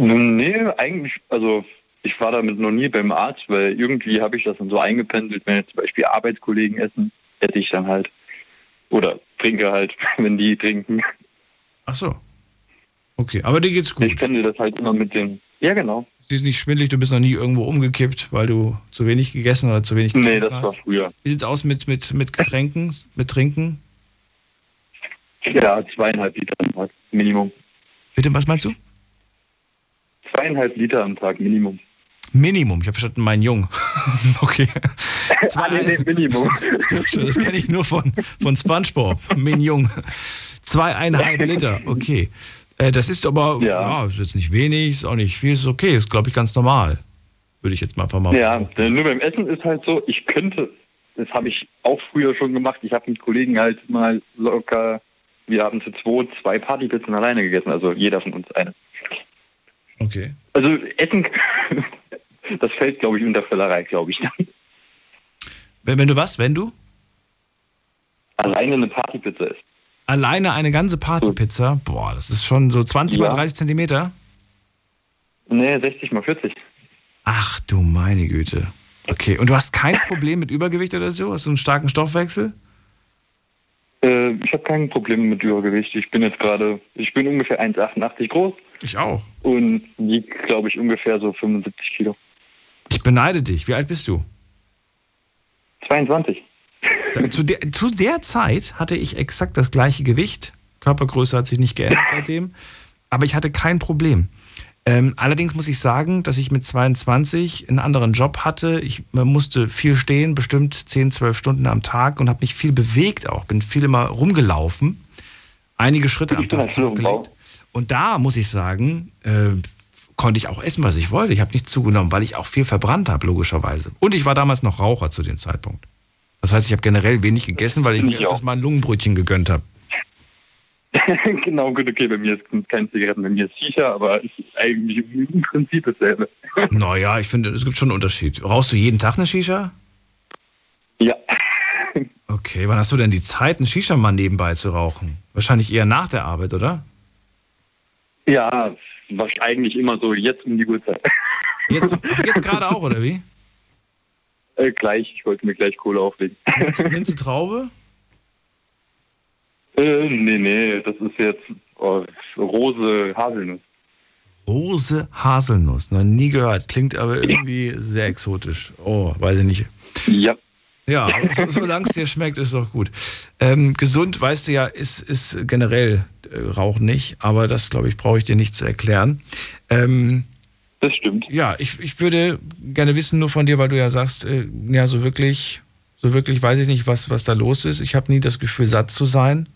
Nee, eigentlich, also ich war damit noch nie beim Arzt, weil irgendwie habe ich das dann so eingependelt, wenn jetzt zum Beispiel Arbeitskollegen essen, hätte ich dann halt. Oder trinke halt, wenn die trinken. Ach so. Okay, aber dir geht's Ich gut. pendel das halt immer mit den. Ja, genau. Du bist nicht schwindelig, du bist noch nie irgendwo umgekippt, weil du zu wenig gegessen oder zu wenig getrunken Nee, das war hast. früher. Wie sieht's aus mit, mit, mit Getränken, mit Trinken? Ja, zweieinhalb Liter Minimum. Bitte, was meinst du? Zweieinhalb Liter am Tag, Minimum. Minimum, ich habe verstanden, mein Jung. okay. Ah, nee, Minimum. Das kenne ich nur von, von Spongebob. Min Jung. Zweieinhalb Liter, okay. Äh, das ist aber, ja. Ja. ist jetzt nicht wenig, ist auch nicht viel, ist okay, ist glaube ich ganz normal. Würde ich jetzt mal einfach mal. Ja, nur beim Essen ist halt so, ich könnte, das habe ich auch früher schon gemacht, ich habe mit Kollegen halt mal locker, wir haben zu zwei, zwei Partypizzen alleine gegessen, also jeder von uns eine. Okay. Also Essen, das fällt, glaube ich, unter Völlerei, glaube ich. Wenn, wenn du was, wenn du? Alleine eine Partypizza ist. Alleine eine ganze Partypizza, boah, das ist schon so 20 mal Ja. 30 Zentimeter. Nee, 60 mal 40. Ach du meine Güte. Okay, und du hast kein Problem mit Übergewicht oder so? Hast du einen starken Stoffwechsel? Äh, ich habe kein Problem mit Übergewicht. Ich bin jetzt gerade, ich bin ungefähr 1,88 groß Ich auch. und wiege, glaube ich, ungefähr so 75 Kilo. Ich beneide dich. Wie alt bist du? 22. Da- Zu der, zu der Zeit hatte ich exakt das gleiche Gewicht. Körpergröße hat sich nicht geändert seitdem. Aber ich hatte kein Problem. Ähm, allerdings muss ich sagen, dass ich mit 22 einen anderen Job hatte. Ich musste viel stehen, bestimmt 10, 12 Stunden am Tag und habe mich viel bewegt auch. Bin viel immer rumgelaufen. Einige Schritte am Tag Löwenbau. zurückgelegt. Und da muss ich sagen, äh, konnte ich auch essen, was ich wollte. Ich habe nicht zugenommen, weil ich auch viel verbrannt habe, logischerweise. Und ich war damals noch Raucher zu dem Zeitpunkt. Das heißt, ich habe generell wenig gegessen, weil ich mir öfters mal ein Lungenbrötchen gegönnt habe. genau, gut, okay, bei mir sind keine Zigaretten, bei mir ist Shisha, aber es ist eigentlich im Prinzip dasselbe. Naja, ich finde, es gibt schon einen Unterschied. Rauchst du jeden Tag eine Shisha? Ja, Okay, wann hast du denn die Zeit, einen Shisha mal nebenbei zu rauchen? Wahrscheinlich eher nach der Arbeit, oder? Ja, war eigentlich immer so, jetzt um die Uhrzeit. Jetzt, jetzt gerade auch, oder wie? Äh, gleich, ich wollte mir gleich Kohle auflegen. Minze, Minze Traube? äh, nee, nee, das ist jetzt oh, Rose Haselnuss. Rose Haselnuss. Noch nie gehört. Klingt aber irgendwie sehr exotisch. Oh, weiß ich nicht. Ja, Ja, so, solange es dir schmeckt, ist doch gut. Ähm, gesund, weißt du ja, ist, ist generell äh, Rauchen nicht, aber das, glaube ich, brauche ich dir nicht zu erklären. Ähm, das stimmt. ja, ich, ich würde gerne wissen, nur von dir, weil du ja sagst, äh, ja, so wirklich, so wirklich weiß ich nicht, was, was da los ist. Ich habe nie das Gefühl, satt zu sein.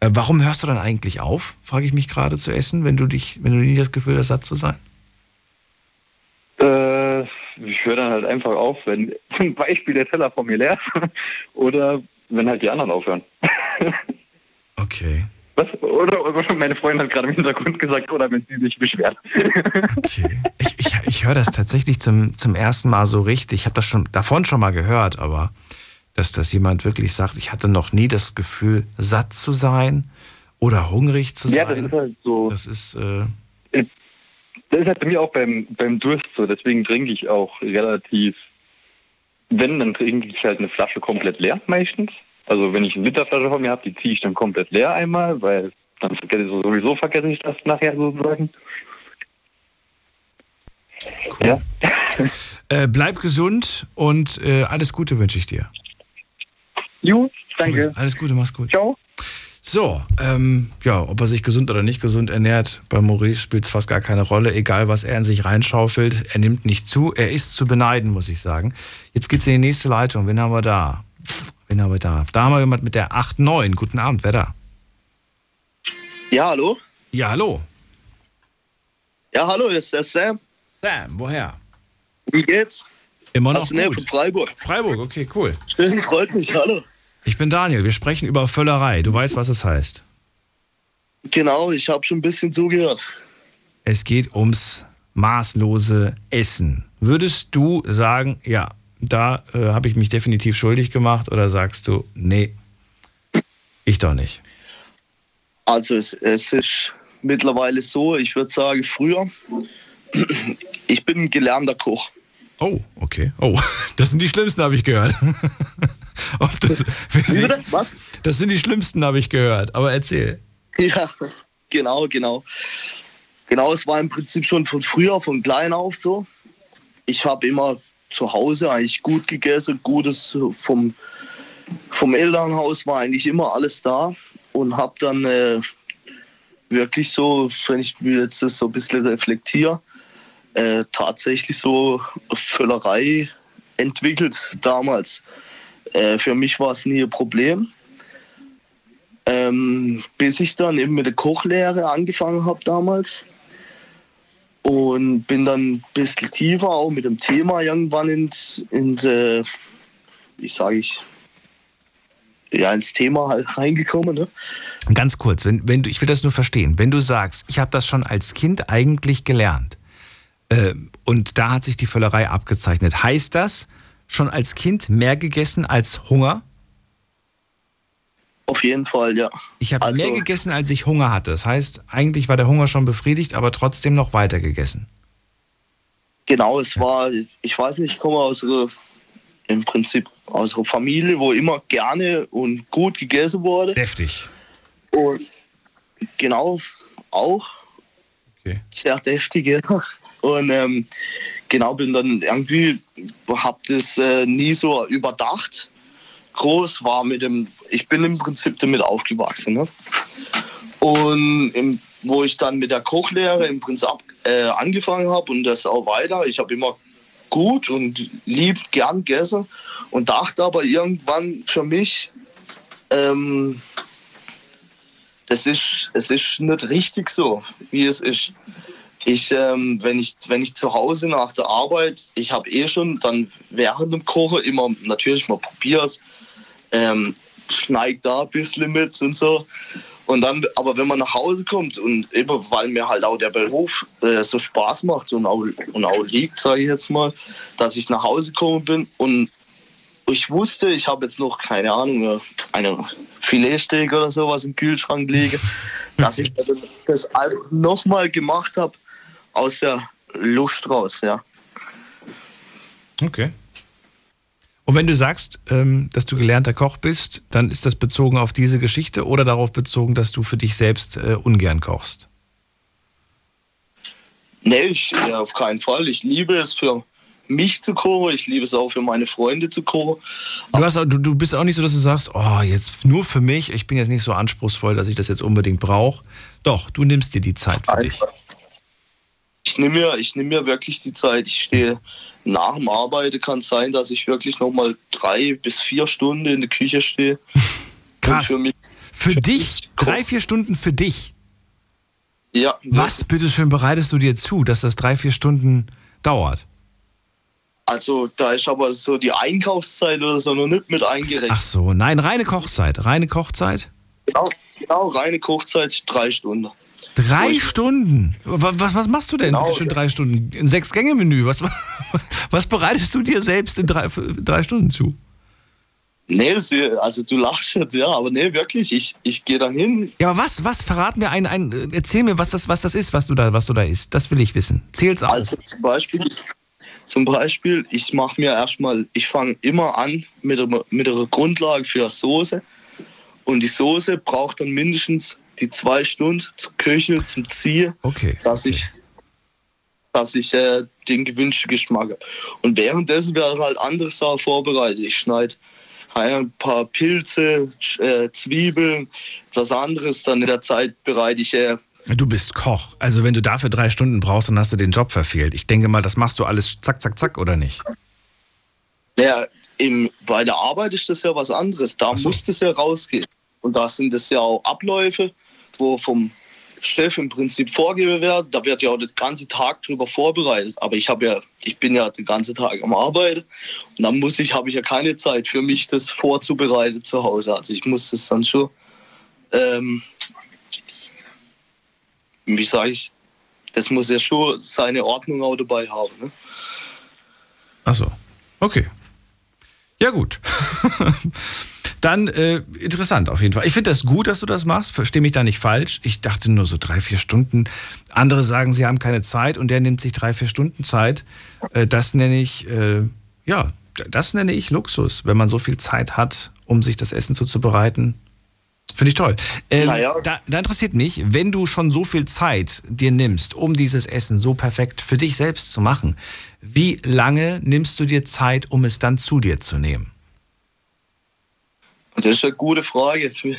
Äh, warum hörst du dann eigentlich auf, frage ich mich gerade zu essen, wenn du dich, wenn du nie das Gefühl hast, satt zu sein? Äh, ich höre dann halt einfach auf, wenn zum Beispiel der Teller von mir leer ist oder wenn halt die anderen aufhören. Okay. Was? Oder, oder meine Freundin hat gerade im Hintergrund gesagt, oder wenn sie sich beschwert. Okay. Ich, ich, ich höre das tatsächlich zum, zum ersten Mal so richtig. Ich habe das schon davon schon mal gehört, aber dass das jemand wirklich sagt, ich hatte noch nie das Gefühl, satt zu sein oder hungrig zu sein. Ja, das ist halt so. Das ist, äh, Das ist halt bei mir auch beim, beim Durst so. Deswegen trinke ich auch relativ, wenn, dann trinke ich halt eine Flasche komplett leer meistens. Also wenn ich eine Literflasche von mir habe, die ziehe ich dann komplett leer einmal, weil dann vergesse ich sowieso vergesse ich das nachher sozusagen. cool. Ja. Äh, bleib gesund und äh, alles Gute wünsche ich dir. Jo, danke. Alles Gute, mach's gut. Ciao. So, ähm, ja, ob er sich gesund oder nicht gesund ernährt, bei Maurice spielt es fast gar keine Rolle. Egal, was er in sich reinschaufelt, er nimmt nicht zu. Er ist zu beneiden, muss ich sagen. Jetzt geht's in die nächste Leitung. Wen haben wir da? Wen haben wir da? Da haben wir jemand mit der 8-9. Guten Abend, wer da? Ja, hallo? Ja, hallo. Ja, hallo, hier ist der Sam. Sam, woher? Wie geht's? Immer noch Aus Nähe von gut. Freiburg. Freiburg, okay, cool. Schön, freut mich, hallo. Ich bin Daniel. Wir sprechen über Völlerei. Du weißt, was es heißt. Genau, ich habe schon ein bisschen zugehört. Es geht ums maßlose Essen. Würdest du sagen, ja, da äh, habe ich mich definitiv schuldig gemacht oder sagst du, nee, ich doch nicht? Also es, es ist mittlerweile so, ich würde sagen, früher, ich bin ein gelernter Koch. Oh, okay. Oh, das sind die schlimmsten, habe ich gehört. Das, Sie? Was? das sind die schlimmsten, habe ich gehört. Aber erzähl. Ja, genau, genau. Genau, es war im Prinzip schon von früher, von klein auf so. Ich habe immer zu Hause eigentlich gut gegessen, Gutes vom, vom Elternhaus war eigentlich immer alles da und habe dann äh, wirklich so, wenn ich mir jetzt das so ein bisschen reflektiere, äh, tatsächlich so Völlerei entwickelt damals. Äh, für mich war es nie ein Problem. Ähm, bis ich dann eben mit der Kochlehre angefangen habe damals. Und bin dann ein bisschen tiefer auch mit dem Thema irgendwann ins, ins äh, wie sage ich, ja, ins Thema halt reingekommen. Ne? Ganz kurz, wenn, wenn du, ich will das nur verstehen. Wenn du sagst, ich habe das schon als Kind eigentlich gelernt äh, und da hat sich die Völlerei abgezeichnet, heißt das schon als Kind mehr gegessen als Hunger? Auf jeden Fall, ja. Ich habe Also- mehr gegessen, als ich Hunger hatte. Das heißt, eigentlich war der Hunger schon befriedigt, aber trotzdem noch weiter gegessen. Genau, es war, ich weiß nicht, ich komme aus einer, im Prinzip aus einer Familie, wo immer gerne und gut gegessen wurde. Deftig. Und genau, auch Okay. sehr deftig, ja. Und ähm, genau, bin dann irgendwie, hab das äh, nie so überdacht. Groß war mit dem, ich bin im Prinzip damit aufgewachsen. Ne? Und im, wo ich dann mit der Kochlehre im Prinzip äh, angefangen habe und das auch weiter, ich habe immer gut und lieb gern gegessen und dachte aber irgendwann für mich, ähm, das ist, es ist nicht richtig so, wie es ist. Ich, ähm, wenn, ich, wenn ich zu Hause nach der Arbeit, ich habe eh schon dann während dem Kochen immer natürlich mal probiert, ähm, schneid da ein bisschen mit und so. Und dann, aber wenn man nach Hause kommt und eben weil mir halt auch der Beruf äh, so Spaß macht und auch, und auch liegt, sage ich jetzt mal, dass ich nach Hause gekommen bin und ich wusste, ich habe jetzt noch, keine Ahnung, eine Filetsteak oder sowas im Kühlschrank liegen, dass ich das nochmal gemacht habe aus der Lust raus, ja. Okay. Und wenn du sagst, ähm, dass du gelernter Koch bist, dann ist das bezogen auf diese Geschichte oder darauf bezogen, dass du für dich selbst äh, ungern kochst? Nee, ich, ja, auf keinen Fall. Ich liebe es für mich zu kochen. Ich liebe es auch für meine Freunde zu kochen. Du, hast, du, du bist auch nicht so, dass du sagst, oh, jetzt nur für mich, ich bin jetzt nicht so anspruchsvoll, dass ich das jetzt unbedingt brauche. Doch, du nimmst dir die Zeit für dich. Ich nehme mir, ich nehme mir wirklich die Zeit. Ich stehe nach dem Arbeiten, kann es sein, dass ich wirklich noch mal drei bis vier Stunden in der Küche stehe. Krass. Für mich, Für dich? mich koche. Drei, vier Stunden für dich? ja, Was bitteschön bereitest du dir zu, dass das drei, vier Stunden dauert? Also da ist aber so die Einkaufszeit oder so noch nicht mit eingerechnet. Ach so, nein, reine Kochzeit. Reine Kochzeit? Genau, genau, reine Kochzeit, drei Stunden. Drei Stunden? Wa- Was, was machst du denn Genau. schön drei Stunden? Ein Sechs-Gänge-Menü. Was, was bereitest du dir selbst in drei, drei Stunden zu? Nee, also du lachst jetzt, ja, aber nee, wirklich, ich, ich gehe dann hin. Ja, aber was, was, verrat mir ein, ein, erzähl mir, was das, was das ist, was du da, was du da isst. Das will ich wissen. Zähl's auf. Also zum Beispiel, zum Beispiel ich mache mir erstmal, ich fange immer an mit, mit einer Grundlage für eine Soße. Und die Soße braucht dann mindestens die zwei Stunden zur Küche, zum Ziehen, okay. dass ich, dass ich äh, den gewünschten Geschmack habe. Und währenddessen werden halt andere Sachen vorbereitet. Ich schneide ein paar Pilze, äh, Zwiebeln, was anderes. Dann in der Zeit bereite ich äh, Du bist Koch. Also wenn du dafür drei Stunden brauchst, dann hast du den Job verfehlt. Ich denke mal, das machst du alles zack, zack, zack, oder nicht? Ja, im, bei der Arbeit ist das ja was anderes. Da so. muss das ja rausgehen. Und da sind das ja auch Abläufe, wo vom Chef im Prinzip vorgegeben werden. Da wird ja auch den ganzen Tag drüber vorbereitet. Aber ich habe ja, ich bin ja den ganzen Tag am Arbeiten und dann muss ich, habe ich ja keine Zeit für mich, das vorzubereiten zu Hause. Also ich muss das dann schon, ähm, wie sage ich, das muss ja schon seine Ordnung auch dabei haben. Ne? Achso. Okay. Ja, gut. Dann äh, interessant auf jeden Fall. Ich finde das gut, dass du das machst. Verstehe mich da nicht falsch. Ich dachte nur so drei, vier Stunden. Andere sagen, sie haben keine Zeit und der nimmt sich drei, vier Stunden Zeit. Äh, das nenne ich, äh, ja, das nenne ich Luxus, wenn man so viel Zeit hat, um sich das Essen zuzubereiten. Finde ich toll. Ähm, Naja. da, da interessiert mich, wenn du schon so viel Zeit dir nimmst, um dieses Essen so perfekt für dich selbst zu machen, wie lange nimmst du dir Zeit, um es dann zu dir zu nehmen? Das ist eine gute Frage.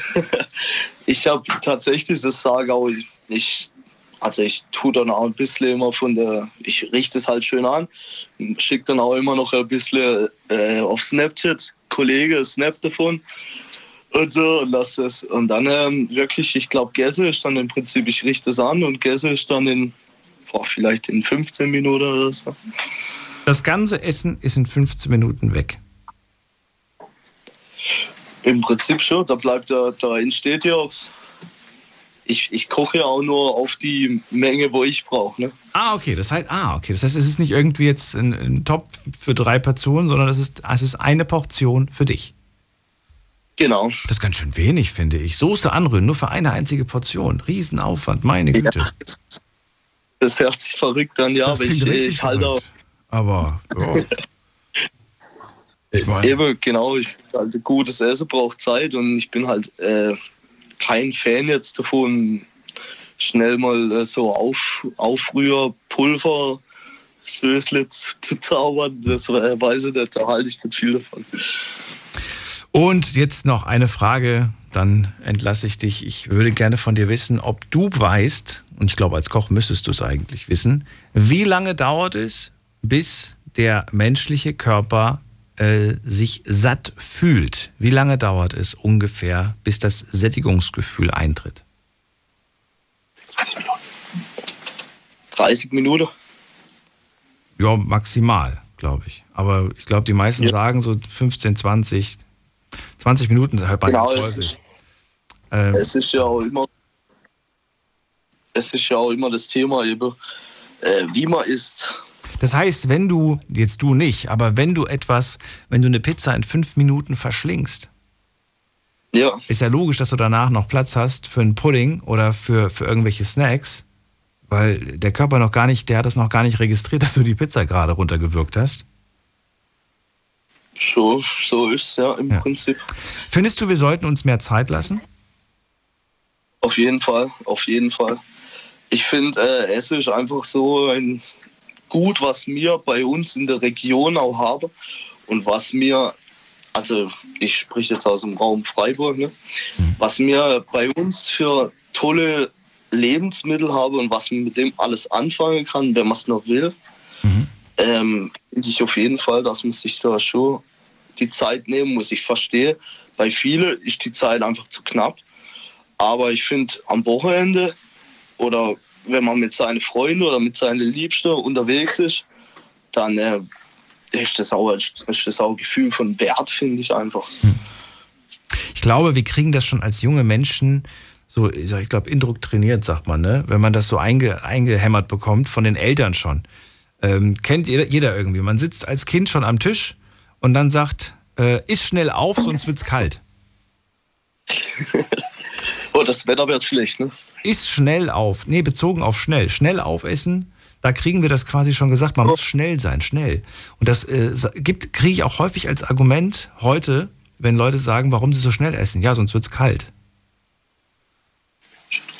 Ich habe tatsächlich das sage auch, ich, also ich tue dann auch ein bisschen immer von der, ich richte es halt schön an, schicke dann auch immer noch ein bisschen äh, auf Snapchat, Kollege Snap davon und so und lass das. Und dann ähm, wirklich, ich glaube, Gäse ist dann im Prinzip, ich richte es an und Gäse ist dann in, boah, vielleicht in 15 Minuten oder so. Das ganze Essen ist in 15 Minuten weg. Im Prinzip schon, da bleibt da, da entsteht ja. Ich, ich koche ja auch nur auf die Menge, wo ich brauche. Ne? Ah, okay. Das heißt, ah, okay. Das heißt, es ist nicht irgendwie jetzt ein, ein Topf für drei Portionen, sondern es ist, es ist eine Portion für dich. Genau. Das ist ganz schön wenig, finde ich. Soße anrühren, nur für eine einzige Portion. Riesenaufwand, meine Güte. Ja, das, das hört sich verrückt an, ja, das aber ich, ich halte auch. Aber, ja. Eben, genau, ich find halt gutes Essen braucht Zeit und ich bin halt äh, kein Fan jetzt davon, schnell mal äh, so auf, Aufrühr, Pulver, Sösle zu, zu zaubern. Das äh, weiß ich nicht, da halte ich nicht viel davon. Und jetzt noch eine Frage, dann entlasse ich dich. Ich würde gerne von dir wissen, ob du weißt, und ich glaube, als Koch müsstest du es eigentlich wissen, wie lange dauert es, bis der menschliche Körper äh, sich satt fühlt? Wie lange dauert es ungefähr, bis das Sättigungsgefühl eintritt? 30 Minuten. Ja, maximal, glaube ich. Aber ich glaube, die meisten Ja. sagen so 15, 20, 20 Minuten hört man Genau, es ist, Ähm, es ist ja auch immer, es ist ja auch immer das Thema, eben, äh, wie man isst. Das heißt, wenn du, jetzt du nicht, aber wenn du etwas, wenn du eine Pizza in fünf Minuten verschlingst, Ja, ist ja logisch, dass du danach noch Platz hast für einen Pudding oder für, für irgendwelche Snacks, weil der Körper noch gar nicht, der hat das noch gar nicht registriert, dass du die Pizza gerade runtergewürgt hast. so, so ist es ja im Ja. Prinzip. Findest du, wir sollten uns mehr Zeit lassen? Auf jeden Fall, auf jeden Fall. Ich finde, äh, Essen ist einfach so ein Gut, was wir bei uns in der Region auch haben und was mir, also ich spreche jetzt aus dem Raum Freiburg, ne? was wir bei uns für tolle Lebensmittel haben und was man mit dem alles anfangen kann, wenn man es noch will, ähm, finde ich auf jeden Fall, dass man sich da schon die Zeit nehmen muss. Ich verstehe, bei vielen ist die Zeit einfach zu knapp. Aber ich finde, am Wochenende oder wenn man mit seinen Freunden oder mit seinen Liebsten unterwegs ist, dann äh, ist, das auch, ist das auch ein Gefühl von Wert, finde ich einfach. Ich glaube, wir kriegen das schon als junge Menschen so, ich glaube, indoktriniert, sagt man, ne? Wenn man das so einge, eingehämmert bekommt von den Eltern schon. Ähm, kennt jeder, jeder irgendwie. Man sitzt als Kind schon am Tisch und dann sagt, äh, iss schnell auf, sonst wird's kalt. oh, das Wetter wird schlecht, ne? Iss schnell auf. Nee, bezogen auf schnell. Schnell aufessen. Da kriegen wir das quasi schon gesagt. Man muss schnell sein, schnell. Und das äh, gibt, kriege ich auch häufig als Argument heute, wenn Leute sagen, warum sie so schnell essen. Ja, sonst wird's kalt.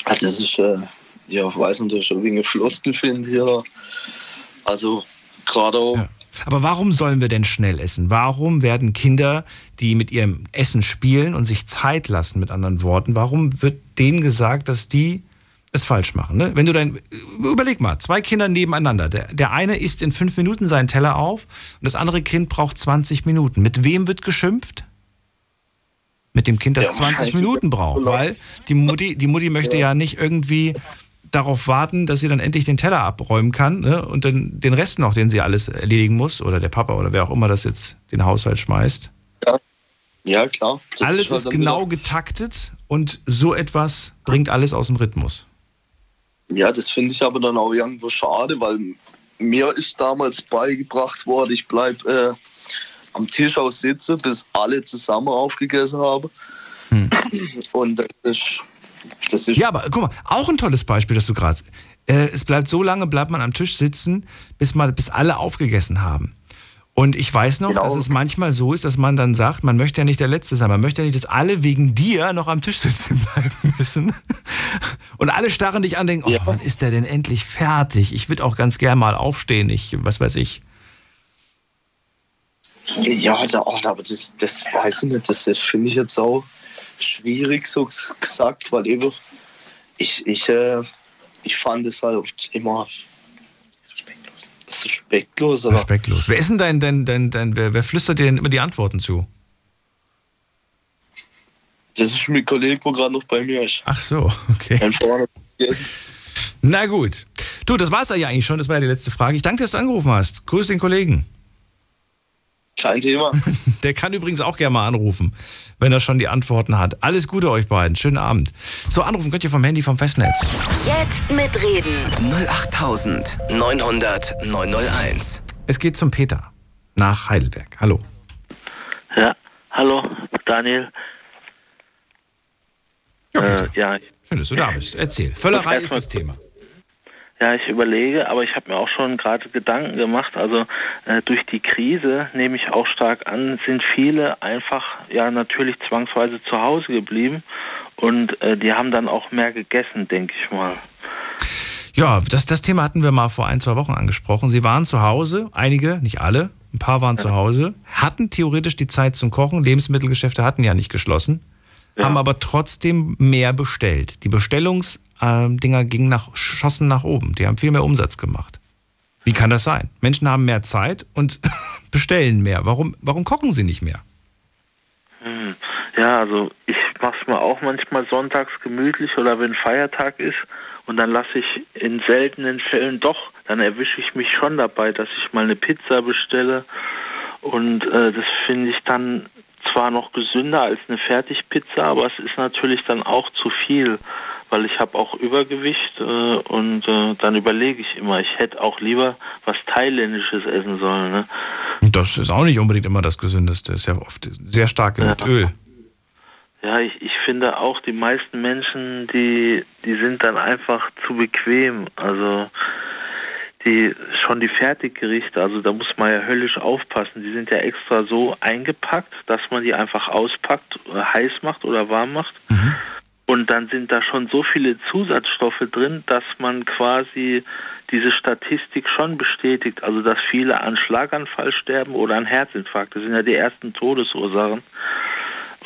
Ja, das ist, äh, ja, ich weiß nicht, das ist ein wenig Floskel, finde ich. Also, gerade auch. Ja. Aber warum sollen wir denn schnell essen? Warum werden Kinder, die mit ihrem Essen spielen und sich Zeit lassen, mit anderen Worten, warum wird denen gesagt, dass die es falsch machen? Ne? Wenn du dein, überleg mal, zwei Kinder nebeneinander. Der, der eine isst in fünf Minuten seinen Teller auf und das andere Kind braucht 20 Minuten. Mit wem wird geschimpft? mit dem Kind, das ja, 20 Minuten braucht, weil die Mutti, die Mutti möchte ja. ja nicht irgendwie darauf warten, dass sie dann endlich den Teller abräumen kann ne? und dann den Rest noch, den sie alles erledigen muss, oder der Papa oder wer auch immer das jetzt den Haushalt schmeißt. Ja, ja klar. Das alles ist, ist genau getaktet und so etwas bringt alles aus dem Rhythmus. Ja, das finde ich aber dann auch irgendwo schade, weil mir ist damals beigebracht worden, ich bleibe äh, am Tisch aus sitze, bis alle zusammen aufgegessen haben. Hm. Und das ist, das ist. Ja, aber guck mal, auch ein tolles Beispiel, dass du gerade. Äh, es bleibt so lange, bleibt man am Tisch sitzen, bis, mal, bis alle aufgegessen haben. Und ich weiß noch, genau. dass es manchmal so ist, dass man dann sagt, man möchte ja nicht der Letzte sein, man möchte ja nicht, dass alle wegen dir noch am Tisch sitzen bleiben müssen. Und alle starren dich an, denken, oh, wann ist der denn endlich fertig? Ich würde auch ganz gern mal aufstehen, ich, was weiß ich. Ja, da, oh, aber das, das weiß ich nicht, das, das finde ich jetzt auch schwierig so gesagt, weil eben ich, ich, äh, ich fand es halt immer respektlos. Aber respektlos. Wer ist denn dein, dein, dein, dein wer, wer flüstert dir denn immer die Antworten zu? Das ist mein Kollege, wo gerade noch bei mir ist. Ach so, okay. Na gut. Du, das war es ja eigentlich schon. Das war ja die letzte Frage. Ich danke dass du angerufen hast. Grüß den Kollegen. Kein Thema. Der kann übrigens auch gerne mal anrufen, wenn er schon die Antworten hat. Alles Gute euch beiden. Schönen Abend. So, anrufen könnt ihr vom Handy vom Festnetz. Jetzt mitreden. 08900 901. Es geht zum Peter nach Heidelberg. Hallo. Ja, hallo, Daniel. Ja, Peter. Äh, ja. Schön, dass du da bist. Erzähl. Völlerei ist das Thema. Ja, ich überlege, aber ich habe mir auch schon gerade Gedanken gemacht. Also äh, durch die Krise nehme ich auch stark an, sind viele einfach ja natürlich zwangsweise zu Hause geblieben und äh, die haben dann auch mehr gegessen, denke ich mal. Ja, das, das Thema hatten wir mal vor ein, zwei Wochen angesprochen. Sie waren zu Hause, einige, nicht alle, ein paar waren ja. zu Hause, hatten theoretisch die Zeit zum Kochen, Lebensmittelgeschäfte hatten ja nicht geschlossen, ja. haben aber trotzdem mehr bestellt. Die Bestellungs- Dinger gingen nach, schossen nach oben. Die haben viel mehr Umsatz gemacht. Wie kann das sein? Menschen haben mehr Zeit und bestellen mehr. Warum, warum kochen sie nicht mehr? Hm. Ja, also ich mache es mir auch manchmal sonntags gemütlich oder wenn Feiertag ist und dann lasse ich in seltenen Fällen doch, dann erwische ich mich schon dabei, dass ich mal eine Pizza bestelle und äh, das finde ich dann zwar noch gesünder als eine Fertigpizza, aber es ist natürlich dann auch zu viel weil ich habe auch Übergewicht äh, und äh, dann überlege ich immer, ich hätte auch lieber was Thailändisches essen sollen. Ne? Das ist auch nicht unbedingt immer das Gesündeste, ist ja oft sehr stark ja. mit Öl. Ja, ich, ich finde auch, die meisten Menschen, die, die sind dann einfach zu bequem. Also die schon die Fertiggerichte, also da muss man ja höllisch aufpassen. Die sind ja extra so eingepackt, dass man die einfach auspackt, äh, heiß macht oder warm macht. Mhm. Und dann sind da schon so viele Zusatzstoffe drin, dass man quasi diese Statistik schon bestätigt. Also, dass viele an Schlaganfall sterben oder an Herzinfarkt. Das sind ja die ersten Todesursachen.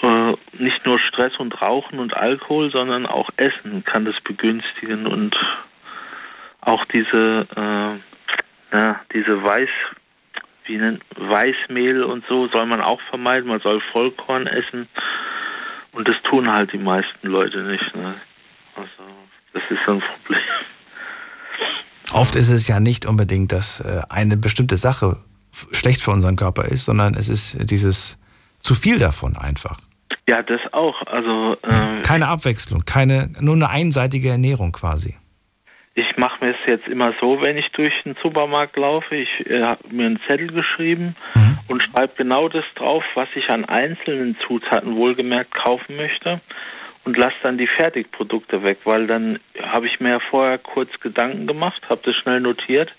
Äh, nicht nur Stress und Rauchen und Alkohol, sondern auch Essen kann das begünstigen und auch diese, äh, ja, diese Weiß, wie nennt, Weißmehl und so soll man auch vermeiden. Man soll Vollkorn essen. Und das tun halt die meisten Leute nicht. Ne? Also, das ist ein Problem. Oft ist es ja nicht unbedingt, dass äh, eine bestimmte Sache schlecht für unseren Körper ist, sondern es ist dieses zu viel davon einfach. Ja, das auch. Also äh, Keine Abwechslung, keine, nur eine einseitige Ernährung quasi. ich mache mir es jetzt immer so, wenn ich durch den Supermarkt laufe. Ich äh, habe mir einen Zettel geschrieben und schreibe genau das drauf, was ich an einzelnen Zutaten wohlgemerkt kaufen möchte und lasse dann die Fertigprodukte weg, weil dann habe ich mir ja vorher kurz Gedanken gemacht, habe das schnell notiert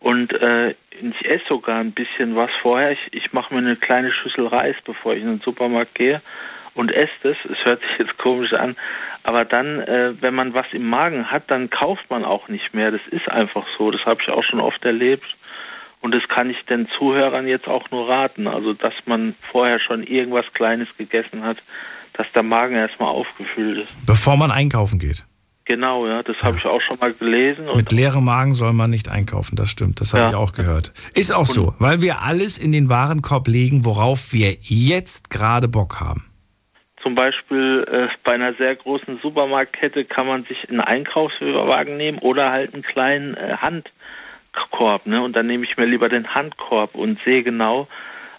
und äh, ich esse sogar ein bisschen was vorher. Ich, ich mache mir eine kleine Schüssel Reis, bevor ich in den Supermarkt gehe und esse das. Es hört sich jetzt komisch an, aber dann, äh, wenn man was im Magen hat, dann kauft man auch nicht mehr. Das ist einfach so. Das habe ich auch schon oft erlebt. Und das kann ich den Zuhörern jetzt auch nur raten. Also, dass man vorher schon irgendwas Kleines gegessen hat, dass der Magen erstmal aufgefüllt ist. Bevor man einkaufen geht. Genau, ja, das habe ich auch schon mal gelesen. Und Mit leerem Magen soll man nicht einkaufen, das stimmt, das habe Ja. ich auch gehört. Ist auch so, weil wir alles in den Warenkorb legen, worauf wir jetzt gerade Bock haben. Zum Beispiel äh, bei einer sehr großen Supermarktkette kann man sich einen Einkaufswagen nehmen oder halt einen kleinen äh, Handkorb. Ne? Und dann nehme ich mir lieber den Handkorb und sehe genau,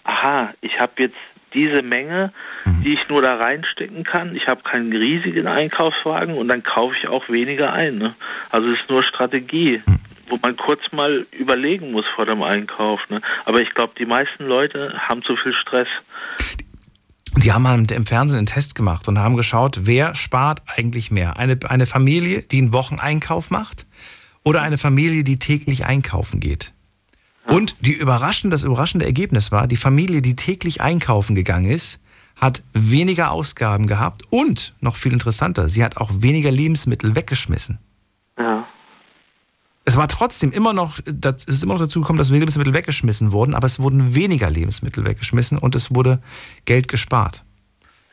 aha, ich habe jetzt diese Menge, die ich nur da reinstecken kann. Ich habe keinen riesigen Einkaufswagen und dann kaufe ich auch weniger ein. Ne? Also es ist nur Strategie, wo man kurz mal überlegen muss vor dem Einkauf. Ne? Aber ich glaube, die meisten Leute haben zu viel Stress. Die haben mal im Fernsehen einen Test gemacht und haben geschaut, wer spart eigentlich mehr? Eine, eine Familie, die einen Wocheneinkauf macht oder eine Familie, die täglich einkaufen geht? Und die überraschend, das überraschende Ergebnis war, die Familie, die täglich einkaufen gegangen ist, hat weniger Ausgaben gehabt und, noch viel interessanter, sie hat auch weniger Lebensmittel weggeschmissen. Ja. Es war trotzdem immer noch, das es ist immer noch dazu gekommen, dass Lebensmittel weggeschmissen wurden, aber es wurden weniger Lebensmittel weggeschmissen und es wurde Geld gespart.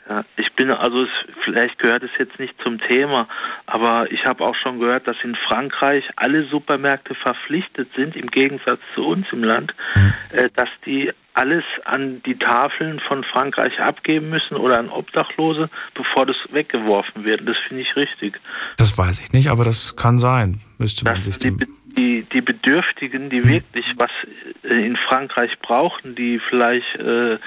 Ja, ich bin, also es, vielleicht gehört es jetzt nicht zum Thema, aber ich habe auch schon gehört, dass in Frankreich alle Supermärkte verpflichtet sind, im Gegensatz zu uns im Land, äh, dass die alles an die Tafeln von Frankreich abgeben müssen oder an Obdachlose, bevor das weggeworfen wird. Das finde ich richtig. Das weiß ich nicht, aber das kann sein. Müsste man sich Die, die, die Bedürftigen, die wirklich was äh, in Frankreich brauchen, die vielleicht äh,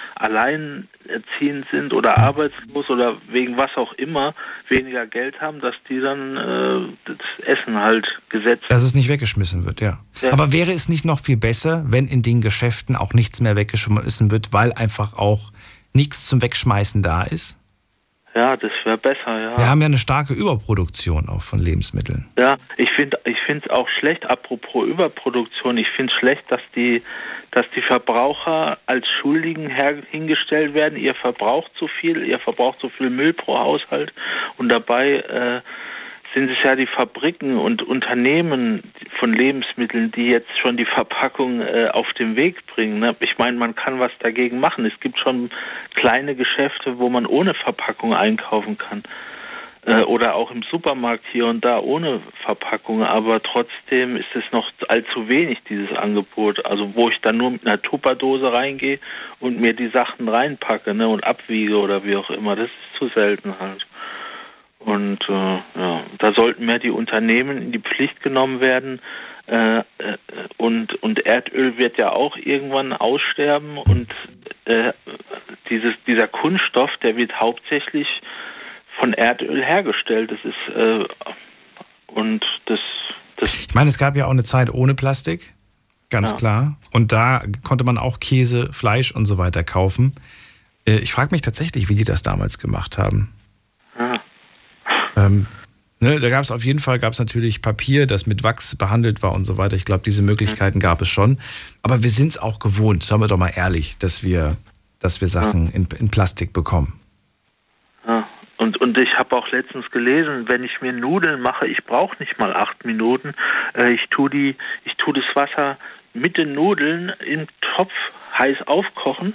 alleinerziehend sind oder arbeitslos oder wegen was auch immer weniger Geld haben, dass die dann äh, das Essen halt gesetzt. Dass es nicht weggeschmissen wird, ja. Ja. Aber wäre es nicht noch viel besser, wenn in den Geschäften auch nichts mehr weggeschmissen wird, weil einfach auch nichts zum Wegschmeißen da ist? Ja, das wäre besser, ja. Wir haben ja eine starke Überproduktion auch von Lebensmitteln. Ja, ich finde ich finde es auch schlecht, apropos Überproduktion, ich finde es schlecht, dass die, dass die Verbraucher als Schuldigen her, hingestellt werden, ihr verbraucht zu viel, ihr verbraucht zu viel Müll pro Haushalt und dabei äh, sind es ja die Fabriken und Unternehmen von Lebensmitteln, die jetzt schon die Verpackung äh, auf den Weg bringen. Ne? Ich meine, man kann was dagegen machen. Es gibt schon kleine Geschäfte, wo man ohne Verpackung einkaufen kann äh, oder auch im Supermarkt hier und da ohne Verpackung, aber trotzdem ist es noch allzu wenig, dieses Angebot. Also wo ich dann nur mit einer Tupperdose reingehe und mir die Sachen reinpacke ne, und abwiege oder wie auch immer, das ist zu selten halt. Und äh, ja, da sollten mehr die Unternehmen in die Pflicht genommen werden. Äh, äh, und, und Erdöl wird ja auch irgendwann aussterben und äh, dieses, dieser Kunststoff, der wird hauptsächlich von Erdöl hergestellt. Das ist äh, und das, das Ich meine, es gab ja auch eine Zeit ohne Plastik, ganz Ja. klar. Und da konnte man auch Käse, Fleisch und so weiter kaufen. Äh, Ich frage mich tatsächlich, wie die das damals gemacht haben. ja, Ähm, ne, da gab es auf jeden Fall gab's natürlich Papier, das mit Wachs behandelt war und so weiter. Ich glaube, diese Möglichkeiten gab es schon. Aber wir sind es auch gewohnt, sagen wir doch mal ehrlich, dass wir, dass wir Sachen in, in Plastik bekommen. ja. Und, und ich habe auch letztens gelesen, wenn ich mir Nudeln mache, ich brauche nicht mal acht Minuten. Äh, ich tue die, ich tue das Wasser mit den Nudeln im Topf heiß aufkochen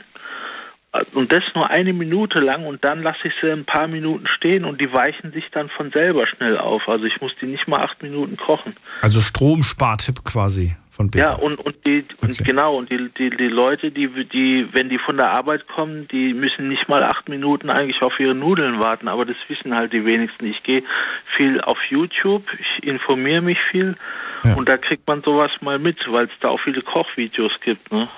und das nur eine Minute lang und dann lasse ich sie ein paar Minuten stehen und die weichen sich dann von selber schnell auf. Also ich muss die nicht mal acht Minuten kochen. Also Stromspartipp quasi von Bitte. Ja, und, und die und Okay. genau, und die, die, die Leute, die, die, wenn die von der Arbeit kommen, die müssen nicht mal acht Minuten eigentlich auf ihre Nudeln warten, aber das wissen halt die wenigsten. Ich gehe viel auf YouTube, ich informiere mich viel Ja. und da kriegt man sowas mal mit, weil es da auch viele Kochvideos gibt, ne?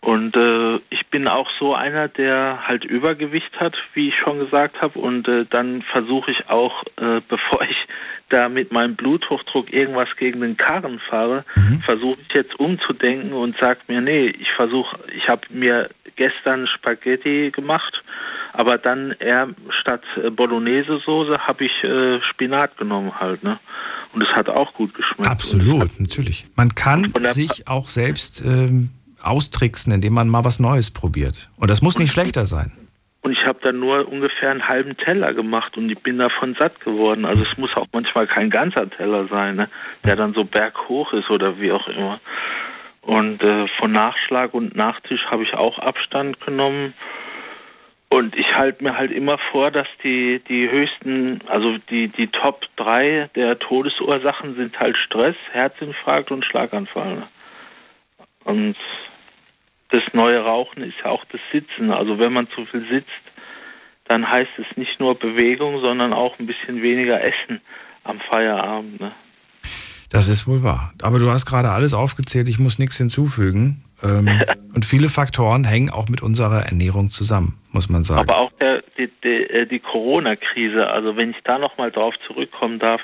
Und äh, ich bin auch so einer, der halt Übergewicht hat, wie ich schon gesagt habe. Und äh, dann versuche ich auch, äh, bevor ich da mit meinem Bluthochdruck irgendwas gegen den Karren fahre, versuche ich jetzt umzudenken und sage mir, nee, ich versuche, ich habe mir gestern Spaghetti gemacht, aber dann eher statt äh, Bolognese-Soße habe ich äh, Spinat genommen halt, ne? Und es hat auch gut geschmeckt. Absolut, natürlich. Man kann sich auch selbst ähm, austricksen, indem man mal was Neues probiert. Und das muss nicht schlechter sein. Und ich habe dann nur ungefähr einen halben Teller gemacht und ich bin davon satt geworden. Also es muss auch manchmal kein ganzer Teller sein, ne? der dann so berghoch ist oder wie auch immer. Und äh, von Nachschlag und Nachtisch habe ich auch Abstand genommen. Und ich halte mir halt immer vor, dass die, die höchsten, also die, die Top 3 der Todesursachen sind halt Stress, Herzinfarkt und Schlaganfall. Und das neue Rauchen ist ja auch das Sitzen. Also wenn man zu viel sitzt, dann heißt es nicht nur Bewegung, sondern auch ein bisschen weniger Essen am Feierabend. Ne? Das ist wohl wahr. Aber du hast gerade alles aufgezählt, ich muss nichts hinzufügen. Ähm, und viele Faktoren hängen auch mit unserer Ernährung zusammen, muss man sagen. Aber auch der, die, die, äh, die Corona-Krise, also wenn ich da nochmal drauf zurückkommen darf,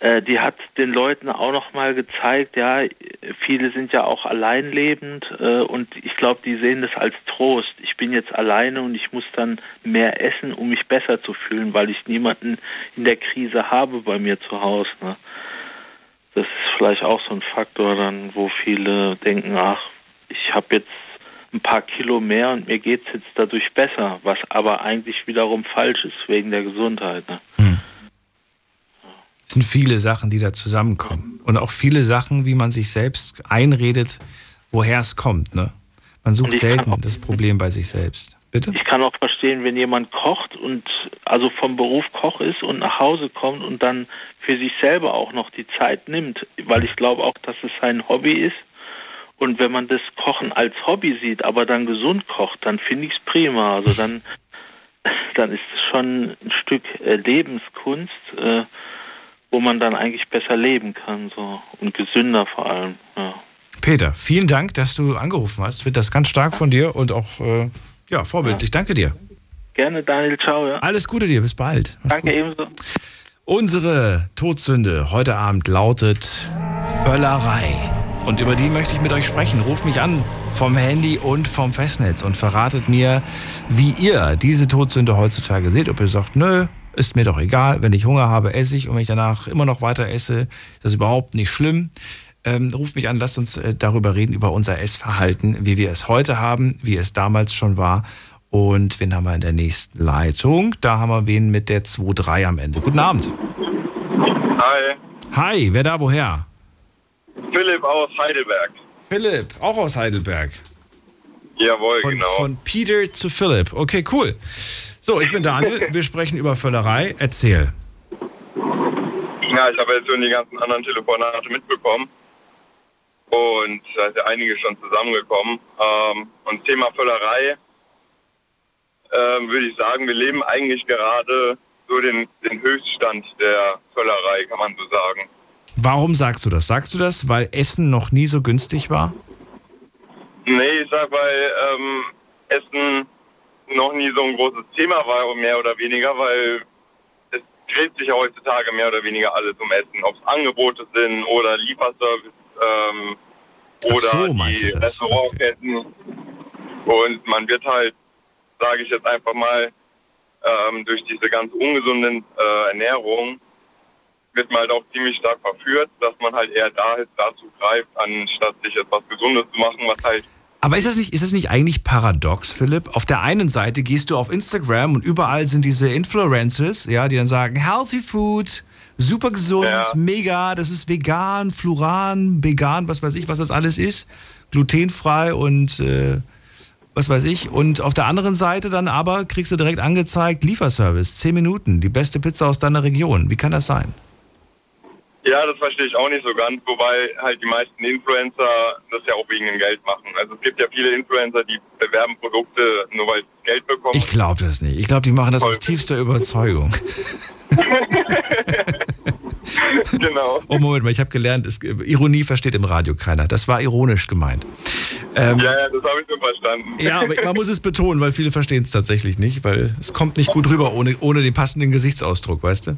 äh, die hat den Leuten auch nochmal gezeigt, ja, viele sind ja auch alleinlebend äh, und ich glaube, die sehen das als Trost. Ich bin jetzt alleine und ich muss dann mehr essen, um mich besser zu fühlen, weil ich niemanden in der Krise habe bei mir zu Hause. Ne? Das ist vielleicht auch so ein Faktor dann, wo viele denken, ach, ich habe jetzt ein paar Kilo mehr und mir geht es jetzt dadurch besser, was aber eigentlich wiederum falsch ist wegen der Gesundheit. Ne? Es sind viele Sachen, die da zusammenkommen. Und auch viele Sachen, wie man sich selbst einredet, woher es kommt. Ne? Man sucht selten auch- das Problem bei sich selbst. Bitte? Ich kann auch verstehen, wenn jemand kocht und also vom Beruf Koch ist und nach Hause kommt und dann für sich selber auch noch die Zeit nimmt, weil ich glaube auch, dass es sein Hobby ist. Und wenn man das Kochen als Hobby sieht, aber dann gesund kocht, dann finde ich es prima. Also dann, dann ist es schon ein Stück äh, Lebenskunst, äh, wo man dann eigentlich besser leben kann so und gesünder vor allem. Ja. Peter, vielen Dank, dass du angerufen hast. Ich finde das ganz stark von dir und auch äh, ja, vorbildlich. Danke dir. Gerne, Daniel, ciao. Ja. Alles Gute dir, bis bald. Mach's Danke gut. ebenso. Unsere Todsünde heute Abend lautet Völlerei. Und über die möchte ich mit euch sprechen. Ruft mich an vom Handy und vom Festnetz und verratet mir, wie ihr diese Todsünde heutzutage seht. Ob ihr sagt, nö, ist mir doch egal. Wenn ich Hunger habe, esse ich. Und wenn ich danach immer noch weiter esse, ist das überhaupt nicht schlimm. Ähm, ruft mich an, lasst uns äh, darüber reden, über unser Essverhalten, wie wir es heute haben, wie es damals schon war. Und wen haben wir in der nächsten Leitung? Da haben wir wen mit der 2-3 am Ende. Guten Abend. Hi, Hi, wer da woher? Philipp aus Heidelberg. Philipp, auch aus Heidelberg. Jawohl, Von, genau. von Peter zu Philipp. Okay, cool. So, ich bin Daniel. Wir sprechen über Völlerei. Erzähl. Ja, ich habe jetzt schon die ganzen anderen Telefonate mitbekommen. Und da ist ja einiges schon zusammengekommen. Ähm, und Thema Völlerei, ähm, würde ich sagen, wir leben eigentlich gerade so den, den Höchststand der Völlerei, kann man so sagen. Warum sagst du das? Sagst du das, weil Essen noch nie so günstig war? Nee, ich sag, weil ähm, Essen noch nie so ein großes Thema war, mehr oder weniger, weil es dreht sich ja heutzutage mehr oder weniger alles um Essen. Ob es Angebote sind oder Lieferservice ähm, oder so, die? Restaurantketten. Und man wird halt, sage ich jetzt einfach mal, ähm, durch diese ganz ungesunde äh, Ernährung wird man halt auch ziemlich stark verführt, dass man halt eher da, dazu greift, anstatt sich etwas Gesundes zu machen, was halt Aber ist das nicht, ist das nicht eigentlich paradox, Philipp? Auf der einen Seite gehst du auf Instagram und überall sind diese Influencers, ja, die dann sagen, healthy food, super gesund, Ja. mega, das ist vegan, fluran, vegan, was weiß ich, was das alles ist, glutenfrei und äh, was weiß ich. Und auf der anderen Seite dann aber kriegst du direkt angezeigt, Lieferservice, 10 Minuten, die beste Pizza aus deiner Region. Wie kann das sein? Ja, das verstehe ich auch nicht so ganz, wobei halt die meisten Influencer das ja auch wegen dem Geld machen. Also es gibt ja viele Influencer, die bewerben Produkte nur weil sie Geld bekommen. Ich glaube das nicht. Ich glaube, die machen das aus tiefster Überzeugung. genau. Oh, Moment mal, ich habe gelernt, es, Ironie versteht im Radio keiner. Das war ironisch gemeint. Ähm, Ja, ja, das habe ich schon verstanden. ja, aber man muss es betonen, weil viele verstehen es tatsächlich nicht, weil es kommt nicht gut rüber ohne, ohne den passenden Gesichtsausdruck, weißt du?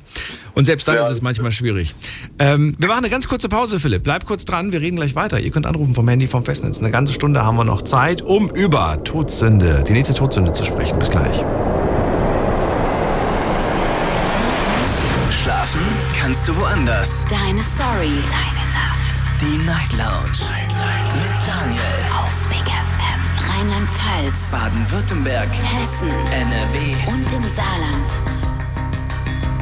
Und selbst dann ist es manchmal schwierig. Ähm, wir machen eine ganz kurze Pause, Philipp. Bleib kurz dran, wir reden gleich weiter. Ihr könnt anrufen vom Handy, vom Festnetz. Eine ganze Stunde haben wir noch Zeit, um über Todsünde, die nächste Todsünde zu sprechen. Bis gleich. Schlafen kannst du woanders. Deine Story. Deine Nacht. Die Night Lounge. Mit Daniel. Auf Big FM. Rheinland-Pfalz. Baden-Württemberg. Hessen. NRW. Und im Saarland.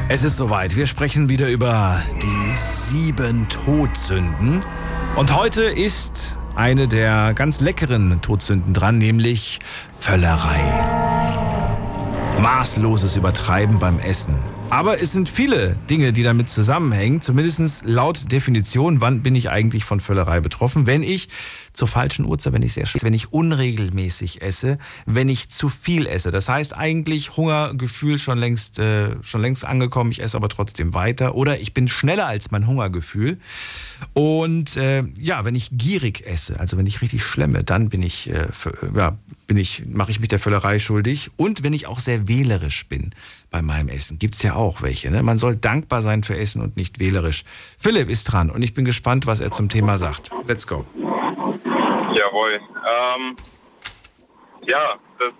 Es ist soweit. Wir sprechen wieder über die sieben Todsünden. Und heute ist eine der ganz leckeren Todsünden dran, nämlich Völlerei. Maßloses Übertreiben beim Essen. Aber es sind viele Dinge, die damit zusammenhängen, zumindest laut Definition, wann bin ich eigentlich von Völlerei betroffen, wenn ich zur falschen Uhrzeit, wenn ich sehr wenn ich unregelmäßig esse, wenn ich zu viel esse. Das heißt eigentlich Hungergefühl schon längst äh, schon längst angekommen, ich esse aber trotzdem weiter oder ich bin schneller als mein Hungergefühl. Und äh, ja, wenn ich gierig esse, also wenn ich richtig schlemme, dann bin ich äh, für, ja, bin ich mache ich mich der Völlerei schuldig und wenn ich auch sehr wählerisch bin bei meinem Essen. Gibt's ja auch welche. Ne? Man soll dankbar sein für Essen und nicht wählerisch. Philipp ist dran und ich bin gespannt, was er zum Thema sagt. Let's go. Jawohl. Ähm, ja, das,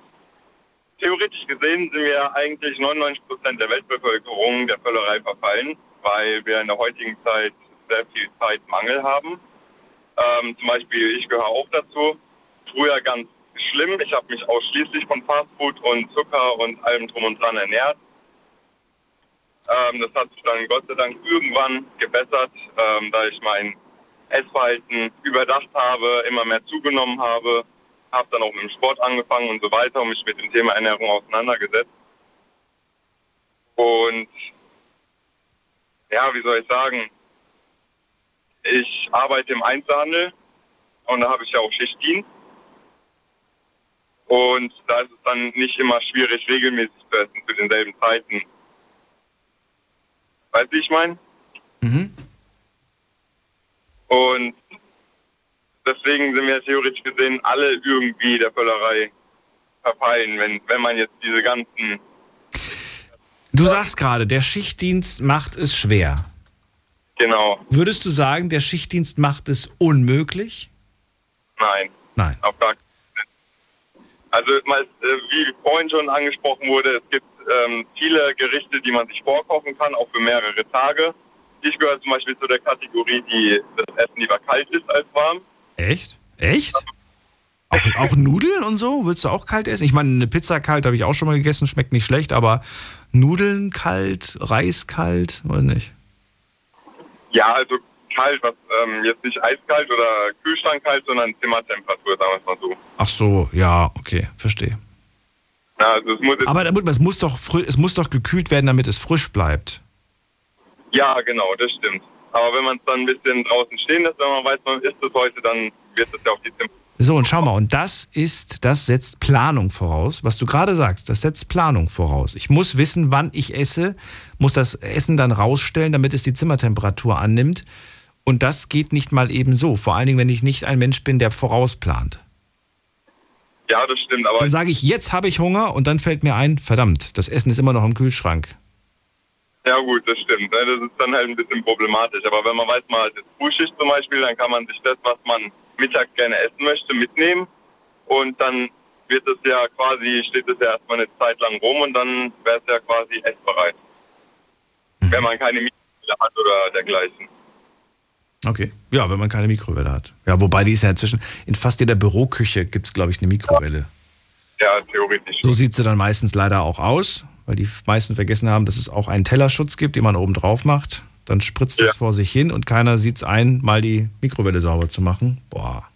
theoretisch gesehen sind wir eigentlich 99 Prozent der Weltbevölkerung der Völlerei verfallen, weil wir in der heutigen Zeit sehr viel Zeitmangel haben. Ähm, zum Beispiel, ich gehöre auch dazu. Früher ganz schlimm. Ich habe mich ausschließlich von Fastfood und Zucker und allem drum und dran ernährt. Ähm, das hat sich dann Gott sei Dank irgendwann gebessert, ähm, da ich mein Essverhalten überdacht habe, immer mehr zugenommen habe, habe dann auch mit dem Sport angefangen und so weiter und mich mit dem Thema Ernährung auseinandergesetzt. Und ja, wie soll ich sagen, ich arbeite im Einzelhandel und da habe ich ja auch Schichtdienst. Und da ist es dann nicht immer schwierig, regelmäßig zu essen zu denselben Zeiten. Weißt du, wie ich meine? Mhm. Und deswegen sind wir theoretisch gesehen alle irgendwie der Völlerei verfallen, wenn, wenn man jetzt diese ganzen. Du sagst gerade, der Schichtdienst macht es schwer. Genau, Würdest du sagen, der Schichtdienst macht es unmöglich? nein. Nein. Auf gar keinen. Also, äh, wie vorhin schon angesprochen wurde, es gibt ähm, viele Gerichte, die man sich vorkochen kann, auch für mehrere Tage. Ich gehöre zum Beispiel zu der Kategorie, die das Essen lieber kalt ist als warm. Echt? Echt? Auch, auch Nudeln und so? Willst du auch kalt essen? Ich meine, eine Pizza kalt habe ich auch schon mal gegessen, schmeckt nicht schlecht, aber Nudeln kalt, Reis kalt, weiß nicht. Ja, also kalt, was ähm, jetzt nicht eiskalt oder Kühlschrank kalt, sondern Zimmertemperatur, sagen wir es mal so. Ach so, ja, okay, verstehe. Ja, also es muss Aber es muss doch es muss doch gekühlt werden, damit es frisch bleibt. Ja, genau, das stimmt. Aber wenn man es dann ein bisschen draußen stehen lässt, wenn man weiß, man isst es heute, dann wird es ja auf die Temperatur. So, und schau mal, und das ist, das setzt Planung voraus. Was du gerade sagst, das setzt Planung voraus. Ich muss wissen, wann ich esse, muss das Essen dann rausstellen, damit es die Zimmertemperatur annimmt. Und das geht nicht mal eben so. Vor allen Dingen, wenn ich nicht ein Mensch bin, der vorausplant. Ja, das stimmt, aber Dann sage ich, jetzt habe ich Hunger und dann fällt mir ein, verdammt, das Essen ist immer noch im Kühlschrank. Ja gut, das stimmt. ne, Das ist dann halt ein bisschen problematisch. Aber wenn man weiß, man hat jetzt Frühschicht zum Beispiel, dann kann man sich das, was man mittags gerne essen möchte, mitnehmen. Und dann wird es ja quasi, steht es ja erstmal eine Zeit lang rum und dann wäre es ja quasi essbereit. Wenn man keine Mikrowelle hat oder dergleichen. Okay. Ja, wenn man keine Mikrowelle hat. Ja, wobei die ist ja inzwischen, in fast jeder Büroküche gibt es, glaube ich, eine Mikrowelle. Ja, theoretisch. So sieht sie dann meistens leider auch aus, weil die meisten vergessen haben, dass es auch einen Tellerschutz gibt, den man oben drauf macht. Dann spritzt es vor sich hin und keiner sieht es ein, mal die Mikrowelle sauber zu machen. Boah.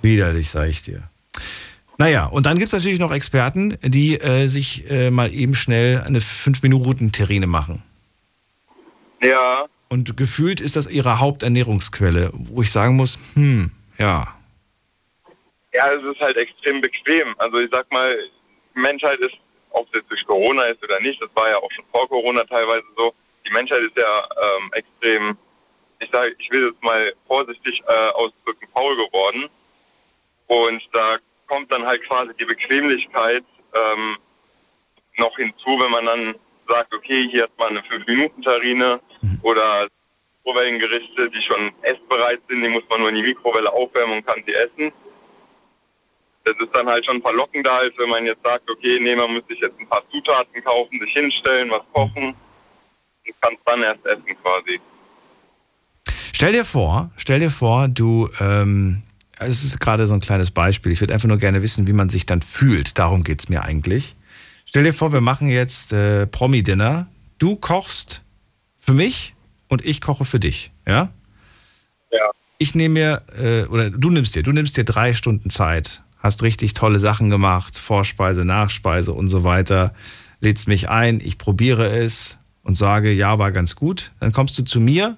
Widerlich, sag ich dir. Naja, und dann gibt es natürlich noch Experten, die äh, sich äh, mal eben schnell eine 5-Minuten-Terrine machen. Ja, Und gefühlt ist das ihre Haupternährungsquelle, wo ich sagen muss, hm, ja. Ja, es ist halt extrem bequem. Also ich sag mal, Menschheit ist, ob es jetzt durch Corona ist oder nicht, das war ja auch schon vor Corona teilweise so, die Menschheit ist ja ähm, extrem, ich sage, ich will es mal vorsichtig äh, ausdrücken, faul geworden. Und da kommt dann halt quasi die Bequemlichkeit ähm, noch hinzu, wenn man dann sagt, okay, hier hat man eine 5-Minuten-Terrine oder Mikrowellengerichte, die schon essbereit sind, die muss man nur in die Mikrowelle aufwärmen und kann sie essen. Das ist dann halt schon verlockender, als wenn man jetzt sagt, okay, nee, man muss sich jetzt ein paar Zutaten kaufen, sich hinstellen, was kochen und kann es dann erst essen quasi. Stell dir vor, stell dir vor, du, ähm, es ist gerade so ein kleines Beispiel. Ich würde einfach nur gerne wissen, wie man sich dann fühlt. Darum geht es mir eigentlich. Stell dir vor, wir machen jetzt äh, Promi-Dinner. Du kochst für mich und ich koche für dich, ja? Ja. Ich nehme mir, äh, oder du nimmst dir, du nimmst dir drei Stunden Zeit, hast richtig tolle Sachen gemacht, Vorspeise, Nachspeise und so weiter, lädst mich ein, ich probiere es und sage, ja, war ganz gut. Dann kommst du zu mir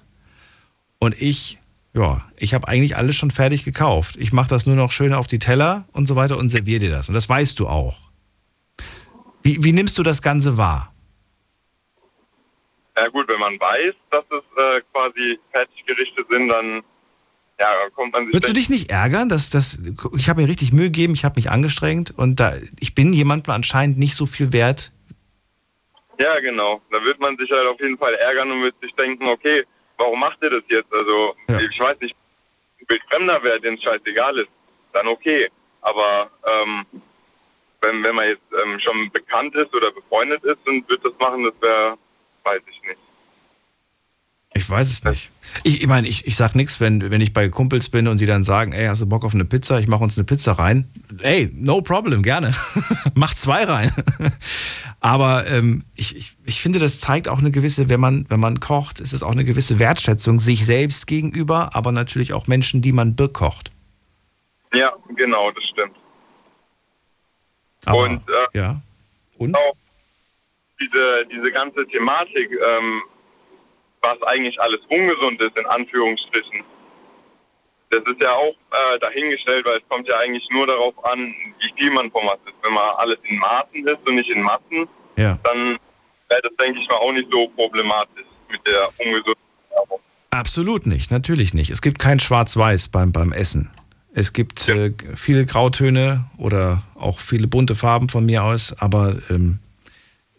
und ich, ja, ich habe eigentlich alles schon fertig gekauft. Ich mache das nur noch schön auf die Teller und so weiter und serviere dir das. Und das weißt du auch. Wie, wie nimmst du das Ganze wahr? Ja gut, wenn man weiß, dass es äh, quasi Fertiggerichte sind, dann ja, kommt man sich... Würdest du dich nicht ärgern, dass das, ich habe mir richtig Mühe gegeben, ich habe mich angestrengt und da, ich bin jemandem anscheinend nicht so viel wert. Ja, genau. Da wird man sich halt auf jeden Fall ärgern und wird sich denken, okay, warum macht ihr das jetzt? Also, ich weiß nicht, ein Fremder wäre, dem es scheißegal ist, dann okay. Aber ähm, wenn, wenn man jetzt ähm, schon bekannt ist oder befreundet ist und wird das machen, das wäre, weiß ich nicht. Ich weiß es nicht. Ich, ich meine, ich, ich sag nichts, wenn, wenn ich bei Kumpels bin und die dann sagen, ey, hast du Bock auf eine Pizza? Ich mache uns eine Pizza rein. Ey, no problem, gerne. Mach zwei rein. Aber ähm, ich, ich, ich finde, das zeigt auch eine gewisse, wenn man, wenn man kocht, ist es auch eine gewisse Wertschätzung sich selbst gegenüber, aber natürlich auch Menschen, die man bekocht. Ja, genau, das stimmt. Aber, und äh, ja. Und? auch diese, diese ganze Thematik, ähm, was eigentlich alles ungesund ist, in Anführungsstrichen, das ist ja auch äh, dahingestellt, weil es kommt ja eigentlich nur darauf an, wie viel man von was isst. Wenn man alles in Maßen isst und nicht in Massen, Ja. dann wäre das, denke ich mal, auch nicht so problematisch mit der ungesunden Ernährung. Absolut nicht, natürlich nicht. Es gibt kein Schwarz-Weiß beim, beim Essen. Es gibt äh, viele Grautöne oder auch viele bunte Farben von mir aus, aber ähm,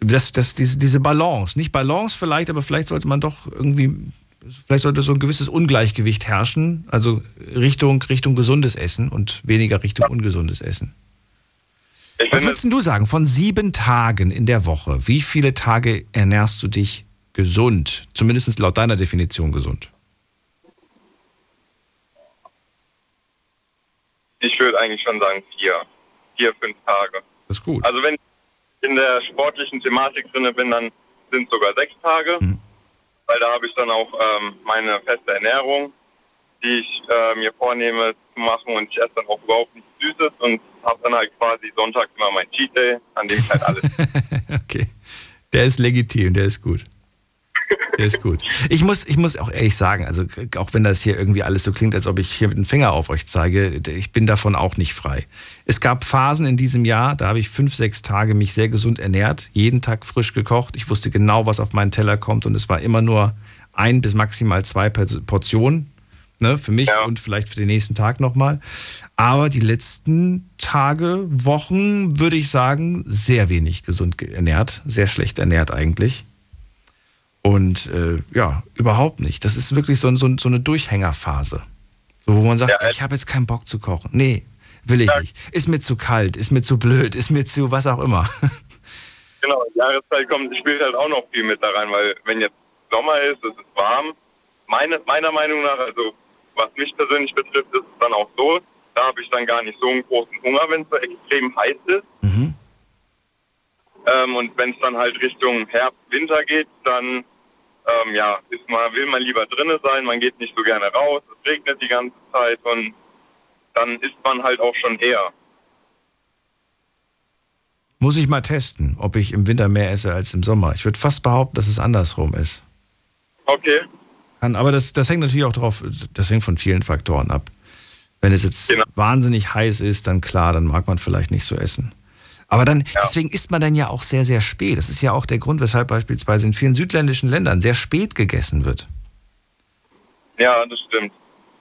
das, das, diese, diese Balance, nicht Balance vielleicht, aber vielleicht sollte man doch irgendwie, vielleicht sollte so ein gewisses Ungleichgewicht herrschen, also Richtung, Richtung gesundes Essen und weniger Richtung ungesundes Essen. Was würdest du sagen, von sieben Tagen in der Woche, wie viele Tage ernährst du dich gesund? Zumindest laut deiner Definition gesund. Ich würde eigentlich schon sagen vier, vier, fünf Tage. Das ist gut. Also wenn ich in der sportlichen Thematik drin bin, dann sind es sogar sechs Tage, weil da habe ich dann auch ähm, meine feste Ernährung, die ich äh, mir vornehme zu machen und ich esse dann auch überhaupt nichts Süßes und habe dann halt quasi Sonntag immer mein Cheat Day, an dem ich halt alles Okay. Der ist legitim, der ist gut. Der ist gut. Ich muss, ich muss auch ehrlich sagen, also auch wenn das hier irgendwie alles so klingt, als ob ich hier mit dem Finger auf euch zeige, ich bin davon auch nicht frei. Es gab Phasen in diesem Jahr, da habe ich fünf, sechs Tage mich sehr gesund ernährt, jeden Tag frisch gekocht. Ich wusste genau, was auf meinen Teller kommt und es war immer nur ein bis maximal zwei Portionen. Ne, für mich und vielleicht für den nächsten Tag nochmal. Aber die letzten Tage, Wochen, würde ich sagen, sehr wenig gesund ernährt. Sehr schlecht ernährt eigentlich. Und äh, ja, überhaupt nicht. Das ist wirklich so, so, so eine Durchhängerphase. So, wo man sagt, ich habe jetzt keinen Bock zu kochen. Nee, will ich nicht. Ist mir zu kalt, ist mir zu blöd, ist mir zu was auch immer. Genau, die Jahreszeit kommt, spielt halt auch noch viel mit da rein, weil wenn jetzt Sommer ist, es ist warm. Meine, meiner Meinung nach, also was mich persönlich betrifft, ist es dann auch so, da habe ich dann gar nicht so einen großen Hunger, wenn es so extrem heiß ist. Ähm, und wenn es dann halt Richtung Herbst, Winter geht, dann ähm, ja, ist man, will man lieber drinnen sein, man geht nicht so gerne raus, es regnet die ganze Zeit und dann isst man halt auch schon eher. Muss ich mal testen, ob ich im Winter mehr esse als im Sommer. Ich würde fast behaupten, dass es andersrum ist. Okay. Aber das, das hängt natürlich auch drauf, das hängt von vielen Faktoren ab. Wenn es jetzt wahnsinnig heiß ist, dann klar, dann mag man vielleicht nicht so essen. Aber dann, deswegen isst man dann ja auch sehr, sehr spät. Das ist ja auch der Grund, weshalb beispielsweise in vielen südländischen Ländern sehr spät gegessen wird. Ja, das stimmt.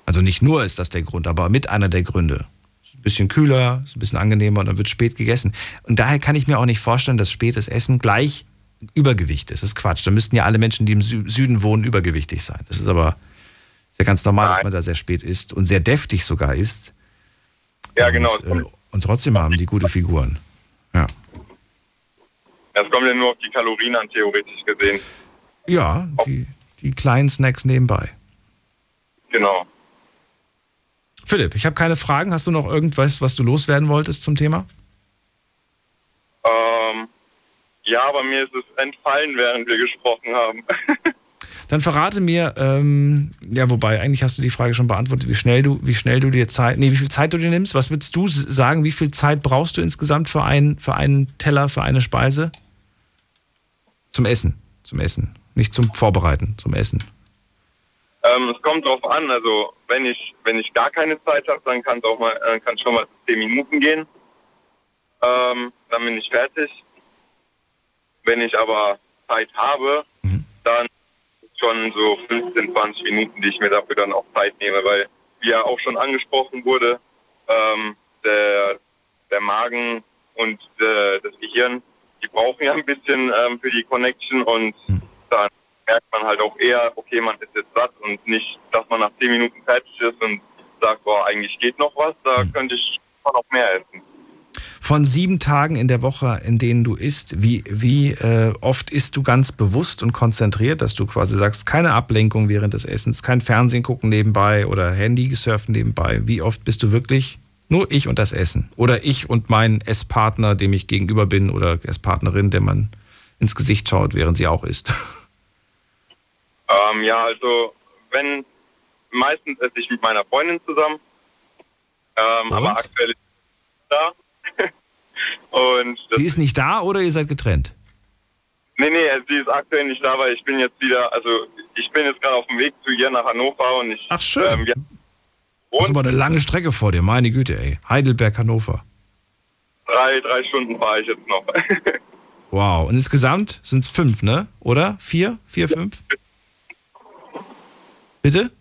Also nicht nur ist das der Grund, aber mit einer der Gründe. Ist ein bisschen kühler, ist ein bisschen angenehmer und dann wird spät gegessen. Und daher kann ich mir auch nicht vorstellen, dass spätes Essen gleich Übergewicht ist. Das ist Quatsch. Da müssten ja alle Menschen, die im Sü- Süden wohnen, übergewichtig sein. Das ist aber sehr ganz normal, dass man da sehr spät isst und sehr deftig sogar isst. Ja, genau. Und, äh, und trotzdem haben die gute Figuren. Ja. Es kommt ja nur auf die Kalorien an, theoretisch gesehen. Ja, die, die kleinen Snacks nebenbei. Genau. Philipp, ich habe keine Fragen. Hast du noch irgendwas, was du loswerden wolltest zum Thema? Ähm, ja, aber mir ist es entfallen, während wir gesprochen haben. Dann verrate mir, ähm, ja, wobei eigentlich hast du die Frage schon beantwortet, wie schnell du, wie schnell du dir Zeit, nee, wie viel Zeit du dir nimmst. Was würdest du sagen? Wie viel Zeit brauchst du insgesamt für einen, für einen Teller, für eine Speise? Zum Essen, zum Essen, nicht zum Vorbereiten, zum Essen. Ähm, es kommt drauf an, also wenn ich wenn ich gar keine Zeit habe, dann kann es auch mal äh, kann schon mal zehn Minuten gehen. Ähm, dann bin ich fertig. Wenn ich aber Zeit habe, schon so 15, 20 Minuten, die ich mir dafür dann auch Zeit nehme, weil wie ja auch schon angesprochen wurde, ähm, der, der Magen und äh, das Gehirn, die brauchen ja ein bisschen ähm, für die Connection und dann merkt man halt auch eher, okay, man ist jetzt satt und nicht, dass man nach 10 Minuten fertig ist und sagt, boah, eigentlich geht noch was, da könnte ich noch mehr essen. Von sieben Tagen in der Woche, in denen du isst, wie, wie äh, oft isst du ganz bewusst und konzentriert, dass du quasi sagst, keine Ablenkung während des Essens, kein Fernsehen gucken nebenbei oder Handy surfen nebenbei. Wie oft bist du wirklich nur ich und das Essen? Oder ich und mein Esspartner, dem ich gegenüber bin, oder Esspartnerin, der man ins Gesicht schaut, während sie auch isst? Ähm, ja, also wenn meistens esse ich mit meiner Freundin zusammen, ähm, aber aktuell ist da. und Die ist nicht da oder ihr seid getrennt? nee, nee, sie ist aktuell nicht da, weil ich bin jetzt wieder, also ich bin jetzt gerade auf dem Weg zu ihr nach Hannover und ich. Ach schön. Ähm, wir, Das ist aber eine lange Strecke vor dir, meine Güte, ey. Heidelberg, Hannover. drei, drei Stunden fahre ich jetzt noch. Wow. Und insgesamt sind es fünf, ne? Oder? Vier? Vier, fünf? Bitte?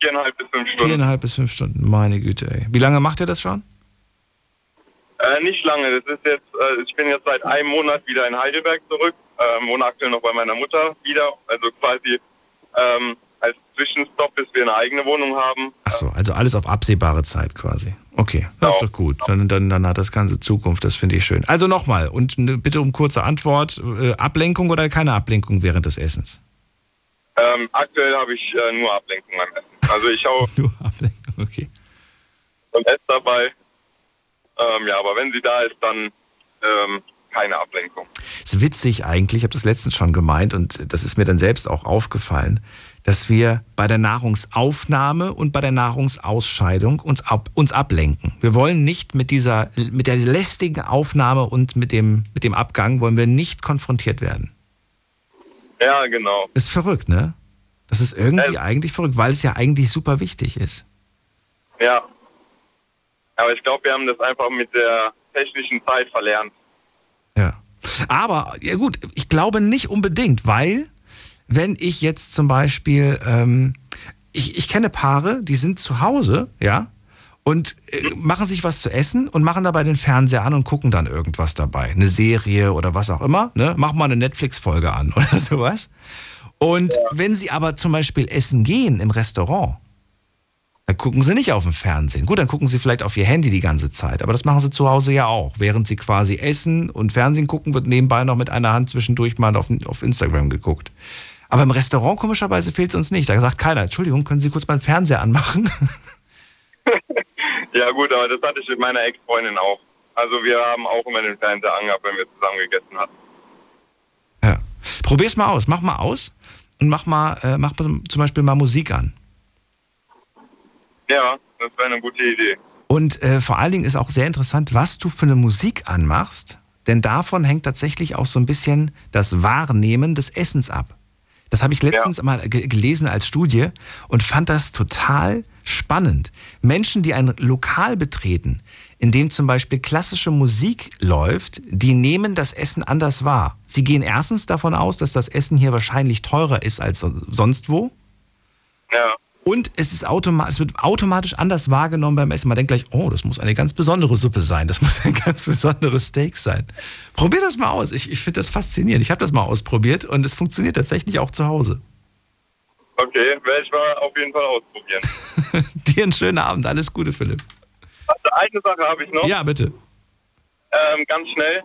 Viereinhalb bis fünf Stunden. Viereinhalb bis fünf Stunden. Meine Güte, ey. Wie lange macht ihr das schon? Äh, nicht lange. Das ist jetzt, äh, ich bin jetzt seit einem Monat wieder in Heidelberg zurück. Ähm, wohne aktuell noch bei meiner Mutter wieder. Also quasi ähm, als Zwischenstopp, bis wir eine eigene Wohnung haben. Ach so, also alles auf absehbare Zeit quasi. Okay, das ist doch gut. Dann, dann, dann hat das Ganze Zukunft, das finde ich schön. Also nochmal, und ne, bitte um kurze Antwort. Äh, Ablenkung oder keine Ablenkung während des Essens? Ähm, aktuell habe ich äh, nur Ablenkung beim Essen. Also ich hau nur Ablenkung, okay. und esse dabei. Ähm, ja, aber wenn sie da ist, dann ähm, keine Ablenkung. ist witzig eigentlich, ich habe das letztens schon gemeint und das ist mir dann selbst auch aufgefallen, dass wir bei der Nahrungsaufnahme und bei der Nahrungsausscheidung uns, ab, uns ablenken. Wir wollen nicht mit dieser, mit der lästigen Aufnahme und mit dem, mit dem Abgang wollen wir nicht konfrontiert werden. Ja, genau. Ist verrückt, ne? Das ist irgendwie eigentlich verrückt, weil es ja eigentlich super wichtig ist. Ja. Aber ich glaube, wir haben das einfach mit der technischen Zeit verlernt. Aber, ja gut, ich glaube nicht unbedingt, weil, wenn ich jetzt zum Beispiel, ähm, ich, ich kenne Paare, die sind zu Hause, ja, und äh, machen sich was zu essen und machen dabei den Fernseher an und gucken dann irgendwas dabei. Eine Serie oder was auch immer, ne? Mach mal eine Netflix-Folge an oder sowas. Und wenn sie aber zum Beispiel essen gehen im Restaurant, dann gucken sie nicht auf dem Fernsehen. Gut, dann gucken sie vielleicht auf ihr Handy die ganze Zeit, aber das machen sie zu Hause ja auch. Während sie quasi essen und Fernsehen gucken, wird nebenbei noch mit einer Hand zwischendurch mal auf, auf Instagram geguckt. Aber im Restaurant komischerweise fehlt es uns nicht. Da sagt keiner, Entschuldigung, können Sie kurz mal den Fernseher anmachen? Ja gut, aber das hatte ich mit meiner Ex-Freundin auch. Also wir haben auch immer den Fernseher angehabt, wenn wir zusammen gegessen hatten. Probier's mal aus, mach mal aus und mach mal, äh, mach mal zum Beispiel mal Musik an. Ja, das wäre eine gute Idee. Und äh, vor allen Dingen ist auch sehr interessant, was du für eine Musik anmachst, denn davon hängt tatsächlich auch so ein bisschen das Wahrnehmen des Essens ab. Das habe ich letztens mal ge- gelesen als Studie und fand das total spannend. Menschen, die ein Lokal betreten, in dem zum Beispiel klassische Musik läuft, die nehmen das Essen anders wahr. Sie gehen erstens davon aus, dass das Essen hier wahrscheinlich teurer ist als so- sonst wo. Ja. Und es, ist automa es wird automatisch anders wahrgenommen beim Essen. Man denkt gleich, oh, das muss eine ganz besondere Suppe sein. Das muss ein ganz besonderes Steak sein. Probier das mal aus. Ich, ich finde das faszinierend. Ich habe das mal ausprobiert und es funktioniert tatsächlich auch zu Hause. Okay, werde ich mal auf jeden Fall ausprobieren. Dir einen schönen Abend. Alles Gute, Philipp. Also eine Sache habe ich noch. Ja, bitte. Ähm, ganz schnell.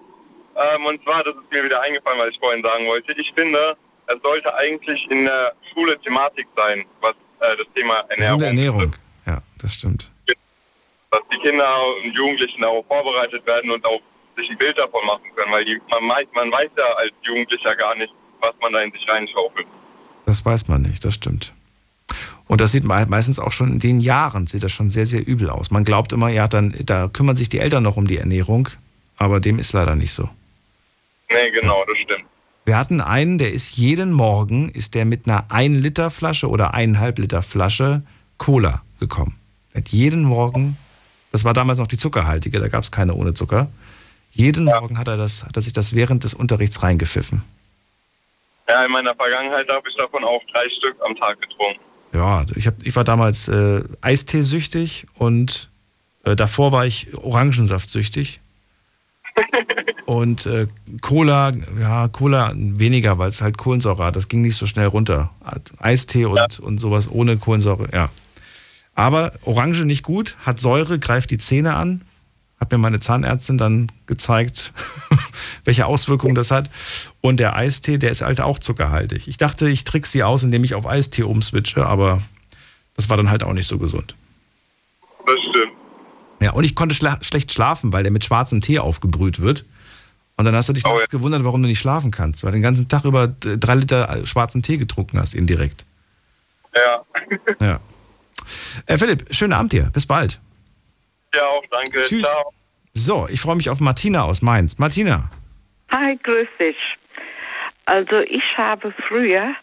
Ähm, und zwar, das ist mir wieder eingefallen, was ich vorhin sagen wollte. Ich finde, es sollte eigentlich in der Schule Thematik sein, was äh, das Thema Ernährung Gesunde Ernährung. Ja, das stimmt. dass die Kinder und Jugendlichen darauf vorbereitet werden und auch sich ein Bild davon machen können, weil die, man, mei- man weiß ja als Jugendlicher gar nicht, was man da in sich reinschaufelt. Das weiß man nicht, das stimmt. Und das sieht me- meistens auch schon in den Jahren, sieht das schon sehr, sehr übel aus. Man glaubt immer, ja, dann, da kümmern sich die Eltern noch um die Ernährung, aber dem ist leider nicht so. Nee, genau, das stimmt. Wir hatten einen, der ist jeden Morgen, ist der mit einer 1 Liter Flasche oder 1,5 Liter Flasche Cola gekommen. Er hat jeden Morgen, das war damals noch die zuckerhaltige, da gab es keine ohne Zucker. Jeden Morgen hat er, das, hat er sich das während des Unterrichts reingepfiffen. Ja, in meiner Vergangenheit habe ich davon auch drei Stück am Tag getrunken. Ja, ich, hab, ich war damals äh, Eistee-süchtig und äh, davor war ich Orangensaft-süchtig. Und äh, Cola, ja, Cola weniger, weil es halt Kohlensäure hat. Das ging nicht so schnell runter. Eistee und, und sowas ohne Kohlensäure, ja. Aber Orange nicht gut, hat Säure, greift die Zähne an. Hat mir meine Zahnärztin dann gezeigt, welche Auswirkungen das hat. Und der Eistee, der ist halt auch zuckerhaltig. Ich dachte, ich trick sie aus, indem ich auf Eistee umswitche, aber das war dann halt auch nicht so gesund. Ja, und ich konnte schla schlecht schlafen, weil der mit schwarzem Tee aufgebrüht wird. Und dann hast du dich nachts gewundert, warum du nicht schlafen kannst, weil du den ganzen Tag über drei Liter schwarzen Tee getrunken hast, indirekt. Ja. Ja. Äh, Philipp, schönen Abend dir. Bis bald. Ja, auch danke. Tschüss. Ciao. So, ich freue mich auf Martina aus Mainz. Martina. Hi, grüß dich. Also ich habe früher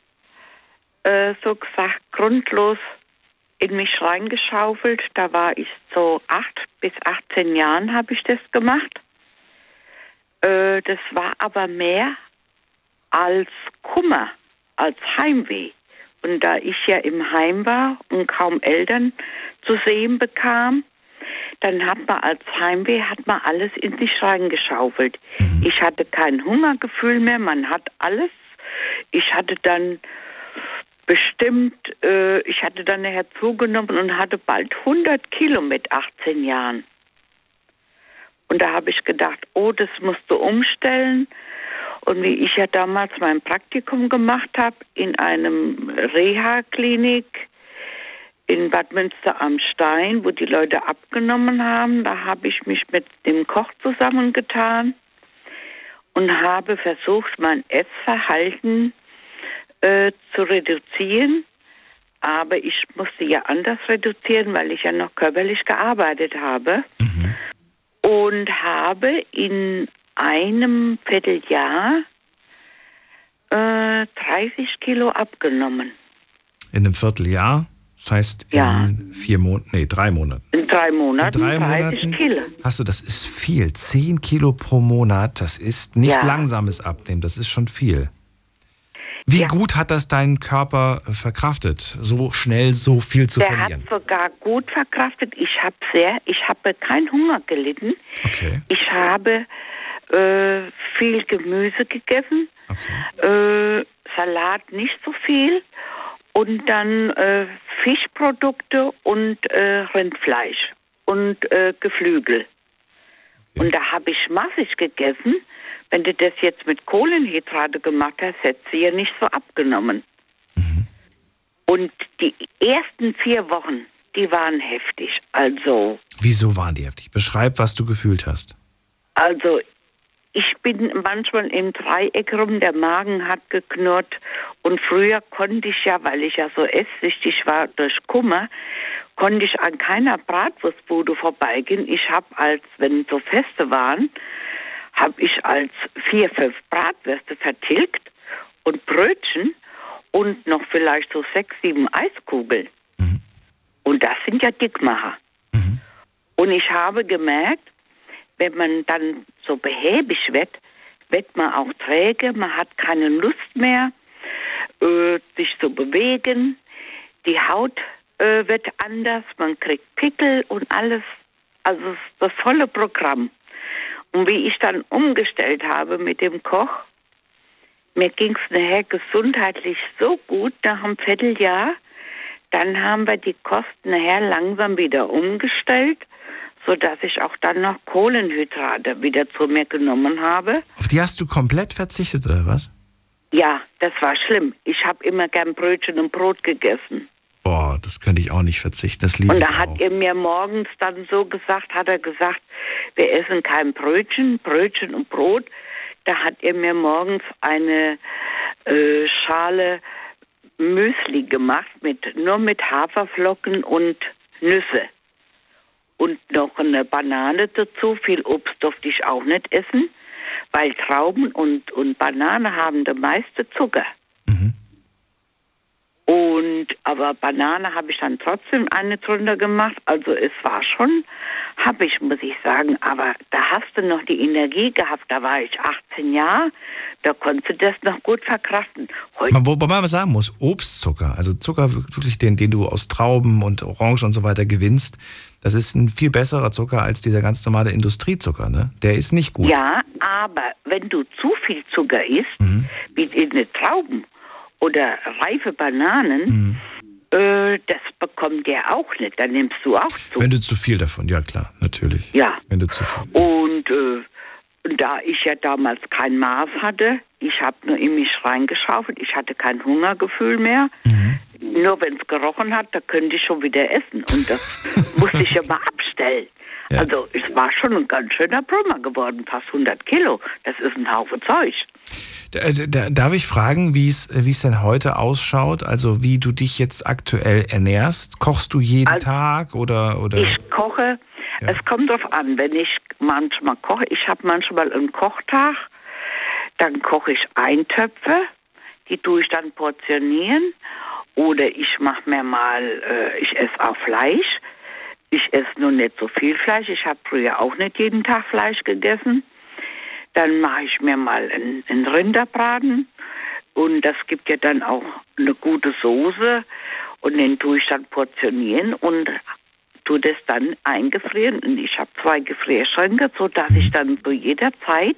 äh, so gesagt grundlos in mich reingeschaufelt. Da war ich so acht bis 18 Jahren habe ich das gemacht. Äh, das war aber mehr als Kummer, als Heimweh. Und da ich ja im Heim war und kaum Eltern zu sehen bekam, dann hat man als Heimweh hat man alles in sich reingeschaufelt. Ich hatte kein Hungergefühl mehr, man hat alles. Ich hatte dann bestimmt, äh, ich hatte dann nachher zugenommen und hatte bald 100 Kilo mit 18 Jahren. Und da habe ich gedacht, oh, das musst du umstellen. Und wie ich ja damals mein Praktikum gemacht habe in einem Reha-Klinik in Bad Münster am Stein, wo die Leute abgenommen haben, da habe ich mich mit dem Koch zusammengetan und habe versucht, mein Essverhalten äh, zu reduzieren. Aber ich musste ja anders reduzieren, weil ich ja noch körperlich gearbeitet habe. Und habe in einem Vierteljahr äh, 30 Kilo abgenommen. In einem Vierteljahr, das heißt in Ja. vier Monaten, nee, drei Monaten. In drei Monaten In drei 30 Monaten? Kilo. Hast du, das ist viel. Zehn Kilo pro Monat, das ist nicht Ja. langsames Abnehmen, das ist schon viel. Wie gut hat das dein Körper äh, verkraftet, so schnell so viel zu Der verlieren? hat sogar gut verkraftet. Ich habe sehr, ich habe keinen Hunger gelitten. Okay. Ich habe äh, viel Gemüse gegessen, äh, Salat nicht so viel und dann äh, Fischprodukte und äh, Rindfleisch und äh, Geflügel. Und da habe ich massig gegessen. Wenn du das jetzt mit Kohlenhydrate gemacht hast, hättest du ja nicht so abgenommen. Und die ersten vier Wochen, die waren heftig. Also, Wieso waren die heftig? Beschreib, was du gefühlt hast. also ich bin manchmal im Dreieck rum, der Magen hat geknurrt und früher konnte ich ja, weil ich ja so esssüchtig war durch Kummer, konnte ich an keiner Bratwurstbude vorbeigehen. Ich habe als, wenn so Feste waren, habe ich als vier, fünf Bratwürste vertilgt und Brötchen und noch vielleicht so sechs, sieben Eiskugeln. Und das sind ja Dickmacher. Und ich habe gemerkt, wenn man dann so behäbig wird, wird man auch träge, man hat keine Lust mehr, äh, sich zu bewegen, die Haut äh, wird anders, man kriegt Pickel und alles. Also das volle Programm. Und wie ich dann umgestellt habe mit dem Koch, mir ging es nachher gesundheitlich so gut nach einem Vierteljahr, dann haben wir die Kosten nachher langsam wieder umgestellt, sodass ich auch dann noch Kohlenhydrate wieder zu mir genommen habe. Auf die hast du komplett verzichtet, oder was? Ja, das war schlimm. Ich habe immer gern Brötchen und Brot gegessen. Boah, das könnte ich auch nicht verzichten. Das liebe Und da hat auch. er mir morgens dann so gesagt, hat er gesagt, wir essen kein Brötchen, Brötchen und Brot. Da hat er mir morgens eine äh, Schale Müsli gemacht, mit, nur mit Haferflocken und Nüsse. Und noch eine Banane dazu. Viel Obst durfte ich auch nicht essen, weil Trauben und, und Banane haben der meiste Zucker. Und aber Banane habe ich dann trotzdem eine drunter gemacht. Also es war schon, habe ich, muss ich sagen, aber da hast du noch die Energie gehabt. Da war ich 18 Jahre, da konntest du das noch gut verkraften. Heute Man, wobei man sagen muss, Obstzucker, also Zucker wirklich den, den du aus Trauben und Orangen und so weiter gewinnst, das ist ein viel besserer Zucker als dieser ganz normale Industriezucker, ne? Der ist nicht gut. Ja, aber wenn du zu viel Zucker isst, wie in den Trauben oder reife Bananen, äh, das bekommt der auch nicht. Dann nimmst du auch zu. Wenn du zu viel davon, ja klar, natürlich. Ja. Wenn du zu viel. Und äh, da ich ja damals kein Maß hatte, ich habe nur in mich reingeschaufelt, ich hatte kein Hungergefühl mehr. Nur wenn es gerochen hat, da könnte ich schon wieder essen. Und das musste ich ja mal abstellen. Also es war schon ein ganz schöner Brummer geworden, fast 100 Kilo. Das ist ein Haufen Zeug. Da, da, darf ich fragen, wie es denn heute ausschaut? Also wie du dich jetzt aktuell ernährst? Kochst du jeden Also, Tag oder oder? Ich koche, es kommt drauf an, wenn ich manchmal koche, ich habe manchmal einen Kochtag, dann koche ich Eintöpfe, die tue ich dann portionieren oder ich mache mir mal, äh, ich esse auch Fleisch. Ich esse nur nicht so viel Fleisch, ich habe früher auch nicht jeden Tag Fleisch gegessen. Dann mache ich mir mal einen, einen Rinderbraten und das gibt ja dann auch eine gute Soße und den tue ich dann portionieren und tue das dann eingefrieren. Und ich habe zwei Gefrierschränke, sodass ich dann zu jeder Zeit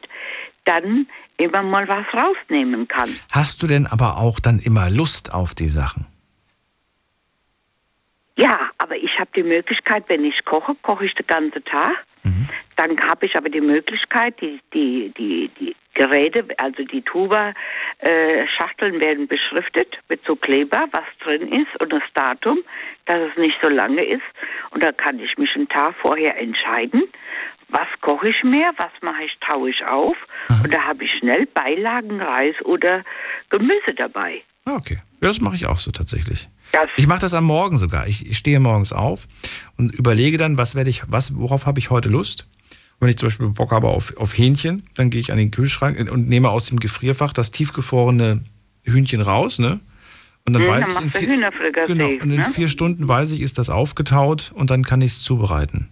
dann immer mal was rausnehmen kann. Hast du denn aber auch dann immer Lust auf die Sachen? Ja, aber ich habe die Möglichkeit, wenn ich koche, koche ich den ganzen Tag. Dann habe ich aber die Möglichkeit, die, die, die, die Geräte, also die Tuba-Schachteln werden beschriftet mit so Kleber, was drin ist und das Datum, dass es nicht so lange ist. Und da kann ich mich einen Tag vorher entscheiden, was koche ich mehr, was mache ich, taue ich auf. Und da habe ich schnell Beilagen, Reis oder Gemüse dabei. Ah, okay. Ja, das mache ich auch so tatsächlich. Ich mache das am Morgen sogar. Ich, ich stehe morgens auf und überlege dann, was werde ich, was, worauf habe ich heute Lust? Wenn ich zum Beispiel Bock habe auf, auf Hähnchen, dann gehe ich an den Kühlschrank und nehme aus dem Gefrierfach das tiefgefrorene Hühnchen raus, ne? Und dann Hm, weiß dann ich, in machst du vier, genau, und in ne? vier Stunden weiß ich, ist das aufgetaut und dann kann ich es zubereiten.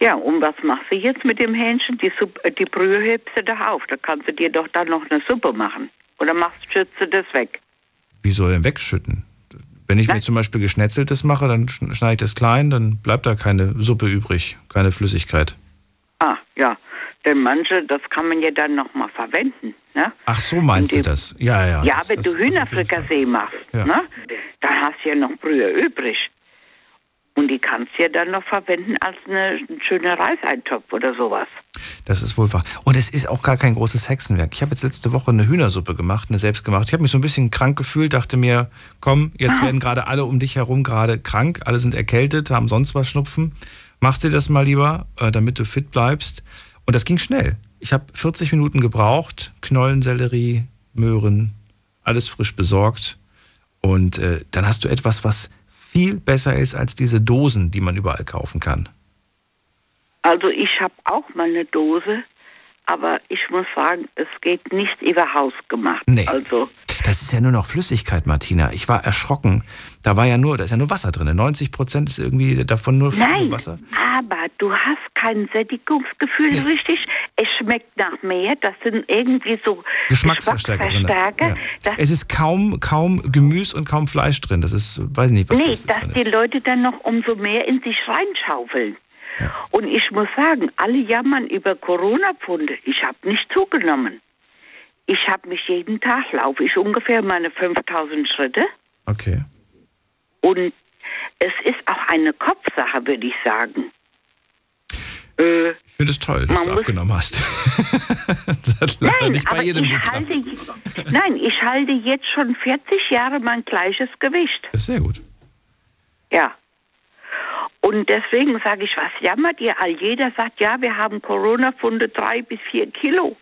Ja, und was machst du jetzt mit dem Hähnchen? Die, Suppe, äh, die Brühe hebst du doch auf. Da kannst du dir doch dann noch eine Suppe machen. Oder machst schützt du das weg? Wie soll denn wegschütten? Wenn ich mir zum Beispiel Geschnetzeltes mache, dann schn- schneide ich das klein, dann bleibt da keine Suppe übrig, keine Flüssigkeit. Ah, ja. Denn manche, das kann man ja dann nochmal verwenden. Ne? Ach so meinst du das? Ja, ja. Ja, das, wenn das, du Hühnerfrikassee machst, Ja. ne? dann hast du ja noch Brühe übrig. Und die kannst du ja dann noch verwenden als eine, ein schöner Reiseintopf oder sowas. Das ist wohl wahr. Und es ist auch gar kein großes Hexenwerk. Ich habe jetzt letzte Woche eine Hühnersuppe gemacht, eine selbstgemacht. Ich habe mich so ein bisschen krank gefühlt, dachte mir, komm, jetzt werden gerade alle um dich herum gerade krank, alle sind erkältet, haben sonst was Schnupfen. Machst dir das mal lieber, äh, damit du fit bleibst. Und das ging schnell. Ich habe 40 Minuten gebraucht, Knollensellerie, Möhren, alles frisch besorgt. Und äh, dann hast du etwas, was viel besser ist als diese Dosen, die man überall kaufen kann. Also ich habe auch mal eine Dose, aber ich muss sagen, es geht nicht über Haus gemacht. Nee. Also, Das ist ja nur noch Flüssigkeit, Martina. Ich war erschrocken. Da war ja nur, da ist ja nur Wasser drin. 90 Prozent ist irgendwie davon nur nein, Wasser. aber du hast kein Sättigungsgefühl richtig. Es schmeckt nach mehr. Das sind irgendwie so Geschmacksverstärker drin. Geschmacksverstärker. Ja. Das Es ist kaum, kaum Gemüse und kaum Fleisch drin. Das ist, weiß nicht, was nee, das dass drin die ist. Leute dann noch umso mehr in sich reinschaufeln. Und ich muss sagen, alle jammern über Corona-Pfunde. Ich habe nicht zugenommen. Ich habe mich jeden Tag, laufe ich ungefähr meine 5000 Schritte. Okay. Und es ist auch eine Kopfsache, würde ich sagen. Äh, Ich finde es toll, dass du abgenommen hast. das hat nein, nicht bei jedem ich halte, nein, ich halte jetzt schon 40 Jahre mein gleiches Gewicht. Das ist sehr gut. Ja. Und deswegen sage ich, was jammert ihr all? Jeder sagt, ja, wir haben Corona-Funde drei bis vier Kilo.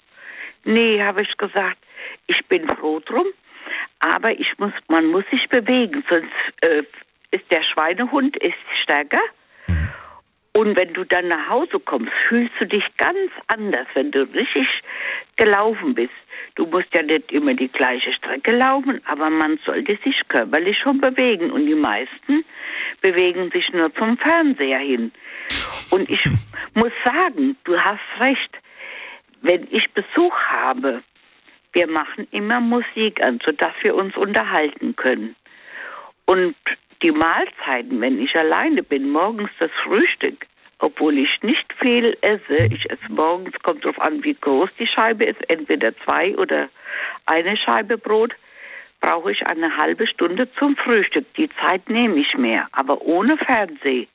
Nee, habe ich gesagt, ich bin froh drum, aber ich muss, man muss sich bewegen, sonst äh, ist der Schweinehund ist stärker. Und wenn du dann nach Hause kommst, fühlst du dich ganz anders, wenn du richtig gelaufen bist. Du musst ja nicht immer die gleiche Strecke laufen, aber man sollte sich körperlich schon bewegen. Und die meisten bewegen sich nur zum Fernseher hin. Und ich muss sagen, du hast recht. Wenn ich Besuch habe, wir machen immer Musik an, sodass wir uns unterhalten können. Und die Mahlzeiten, wenn ich alleine bin, morgens das Frühstück, obwohl ich nicht viel esse, ich esse morgens, kommt darauf an, wie groß die Scheibe ist, entweder zwei oder eine Scheibe Brot, brauche ich eine halbe Stunde zum Frühstück. Die Zeit nehme ich mir, aber ohne Fernseh.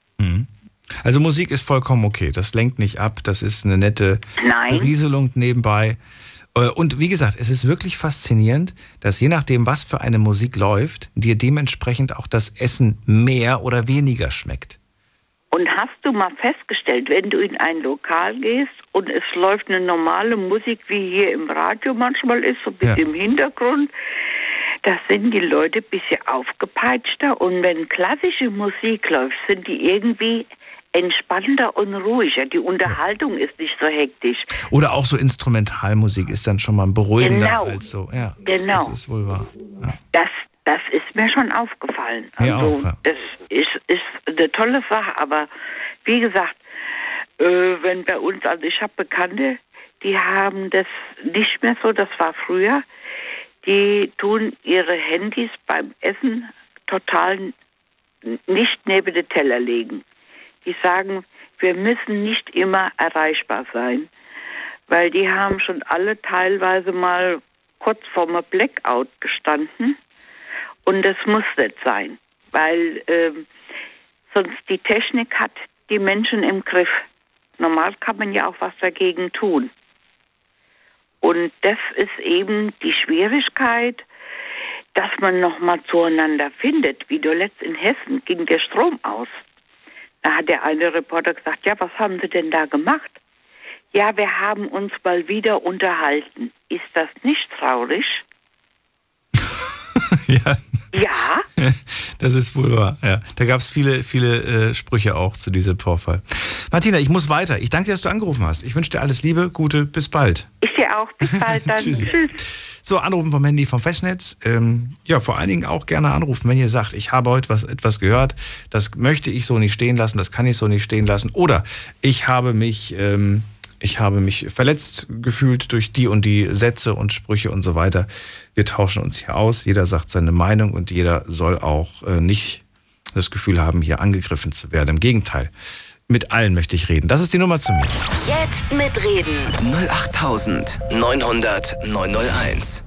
Also Musik ist vollkommen okay. Das lenkt nicht ab. Das ist eine nette Nein. Berieselung nebenbei. Äh, Und wie gesagt, es ist wirklich faszinierend, dass je nachdem, was für eine Musik läuft, dir dementsprechend auch das Essen mehr oder weniger schmeckt. Und hast du mal festgestellt, wenn du in ein Lokal gehst und es läuft eine normale Musik, wie hier im Radio manchmal ist, so ein bisschen im Hintergrund, da sind die Leute ein bisschen aufgepeitschter und wenn klassische Musik läuft, sind die irgendwie entspannter und ruhiger. Die Unterhaltung ist nicht so hektisch. Oder auch so Instrumentalmusik ist dann schon mal beruhigender Genau. als so. Ja, das, Genau. das ist wohl wahr. Das, das ist mir schon aufgefallen. Mir Also, auch, ja. das ist, ist eine tolle Sache, aber wie gesagt, äh, wenn bei uns, also ich habe Bekannte, die haben das nicht mehr so, das war früher, die tun ihre Handys beim Essen total nicht neben den Teller legen. Die sagen, wir müssen nicht immer erreichbar sein, weil die haben schon alle teilweise mal kurz vorm Blackout gestanden und das muss nicht sein, weil ähm, sonst die Technik hat die Menschen im Griff. Normal kann man ja auch was dagegen tun. Und das ist eben die Schwierigkeit, dass man nochmal zueinander findet. Wie du letzt in Hessen ging der Strom aus. Da hat der eine Reporter gesagt, ja, was haben Sie denn da gemacht? Ja, wir haben uns mal wieder unterhalten. Ist das nicht traurig? Ja. Ja. Das ist wohl wahr. Ja. Da gab es viele, viele äh, Sprüche auch zu diesem Vorfall. Martina, ich muss weiter. Ich danke dir, dass du angerufen hast. Ich wünsche dir alles Liebe, Gute, bis bald. Ich dir auch. Bis bald dann. Tschüss. So, anrufen vom Handy vom Festnetz. Ähm, ja, vor allen Dingen auch gerne anrufen, wenn ihr sagt, ich habe heute was, etwas gehört, das möchte ich so nicht stehen lassen, das kann ich so nicht stehen lassen. Oder ich habe mich, ähm, ich habe mich verletzt gefühlt durch die und die Sätze und Sprüche und so weiter. Wir tauschen uns hier aus. Jeder sagt seine Meinung und jeder soll auch äh, nicht das Gefühl haben, hier angegriffen zu werden. Im Gegenteil. Mit allen möchte ich reden. Das ist die Nummer zu mir. Jetzt mitreden. 08900 901.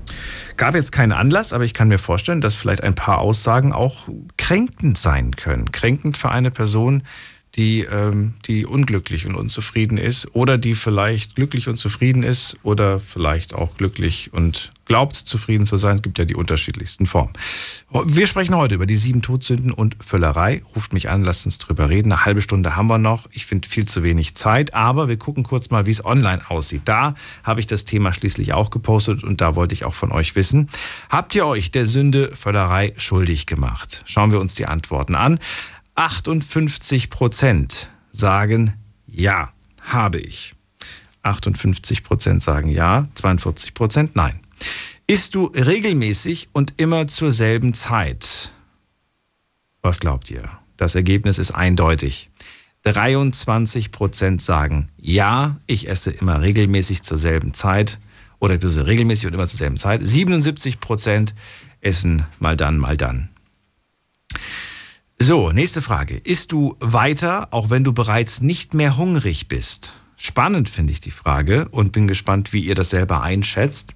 Gab jetzt keinen Anlass, aber ich kann mir vorstellen, dass vielleicht ein paar Aussagen auch kränkend sein können. Kränkend für eine Person, die, ähm, die unglücklich und unzufrieden ist oder die vielleicht glücklich und zufrieden ist oder vielleicht auch glücklich und glaubt zufrieden zu sein. Es gibt ja die unterschiedlichsten Formen. Wir sprechen heute über die sieben Todsünden und Völlerei. Ruft mich an, lasst uns drüber reden. Eine halbe Stunde haben wir noch. Ich finde viel zu wenig Zeit, aber wir gucken kurz mal, wie es online aussieht. Da habe ich das Thema schließlich auch gepostet und da wollte ich auch von euch wissen. Habt ihr euch der Sünde Völlerei schuldig gemacht? Schauen wir uns die Antworten an. 58 Prozent sagen, ja, habe ich. 58% sagen ja, 42% nein. Isst du regelmäßig und immer zur selben Zeit? Was glaubt ihr? Das Ergebnis ist eindeutig. 23% sagen ja, ich esse immer regelmäßig zur selben Zeit oder regelmäßig und immer zur selben Zeit. 77% essen mal dann, mal dann. So, nächste Frage. Isst du weiter, auch wenn du bereits nicht mehr hungrig bist? Spannend finde ich die Frage und bin gespannt, wie ihr das selber einschätzt.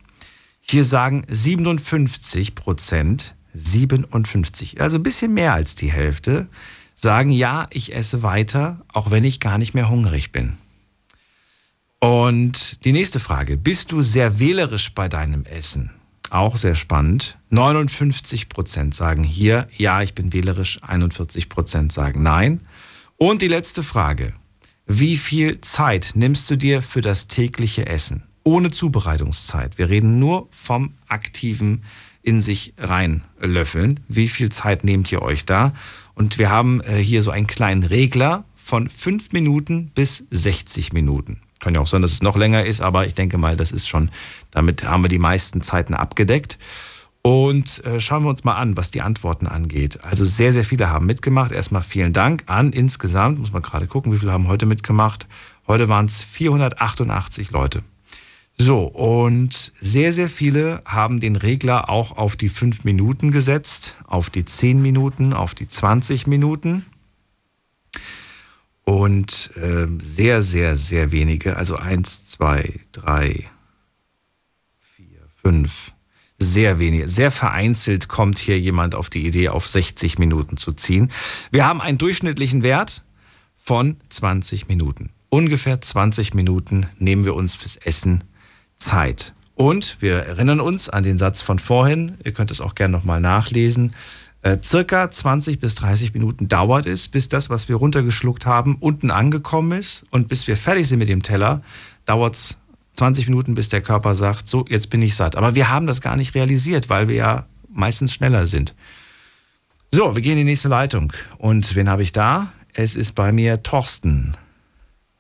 Hier sagen 57 Prozent, 57, also ein bisschen mehr als die Hälfte, sagen ja, ich esse weiter, auch wenn ich gar nicht mehr hungrig bin. Und die nächste Frage, bist du sehr wählerisch bei deinem Essen? Auch sehr spannend. 59 Prozent sagen hier, ja, ich bin wählerisch. 41 Prozent sagen nein. Und die letzte Frage. Wie viel Zeit nimmst du dir für das tägliche Essen? Ohne Zubereitungszeit. Wir reden nur vom aktiven in sich reinlöffeln. Wie viel Zeit nehmt ihr euch da? Und wir haben äh, hier so einen kleinen Regler von 5 Minuten bis 60 Minuten. Kann ja auch sein, dass es noch länger ist, aber ich denke mal, das ist schon, damit haben wir die meisten Zeiten abgedeckt. Und äh, schauen wir uns mal an, was die Antworten angeht. Also sehr, sehr viele haben mitgemacht. Erstmal vielen Dank an insgesamt, muss man gerade gucken, wie viele haben heute mitgemacht. Heute waren es 488 Leute. So, und sehr, sehr viele haben den Regler auch auf die 5 Minuten gesetzt, auf die 10 Minuten, auf die 20 Minuten. Und äh, sehr, sehr, sehr wenige, also eins, zwei, drei, vier, fünf, sehr wenige, sehr vereinzelt kommt hier jemand auf die Idee, auf 60 Minuten zu ziehen. Wir haben einen durchschnittlichen Wert von 20 Minuten. Ungefähr 20 Minuten nehmen wir uns fürs Essen Zeit. Und wir erinnern uns an den Satz von vorhin, ihr könnt es auch gerne nochmal nachlesen. Äh, circa 20 bis 30 Minuten dauert es, bis das, was wir runtergeschluckt haben, unten angekommen ist. Und bis wir fertig sind mit dem Teller, dauert es 20 Minuten, bis der Körper sagt, so, jetzt bin ich satt. Aber wir haben das gar nicht realisiert, weil wir ja meistens schneller sind. So, wir gehen in die nächste Leitung. Und wen habe ich da? Es ist bei mir Thorsten.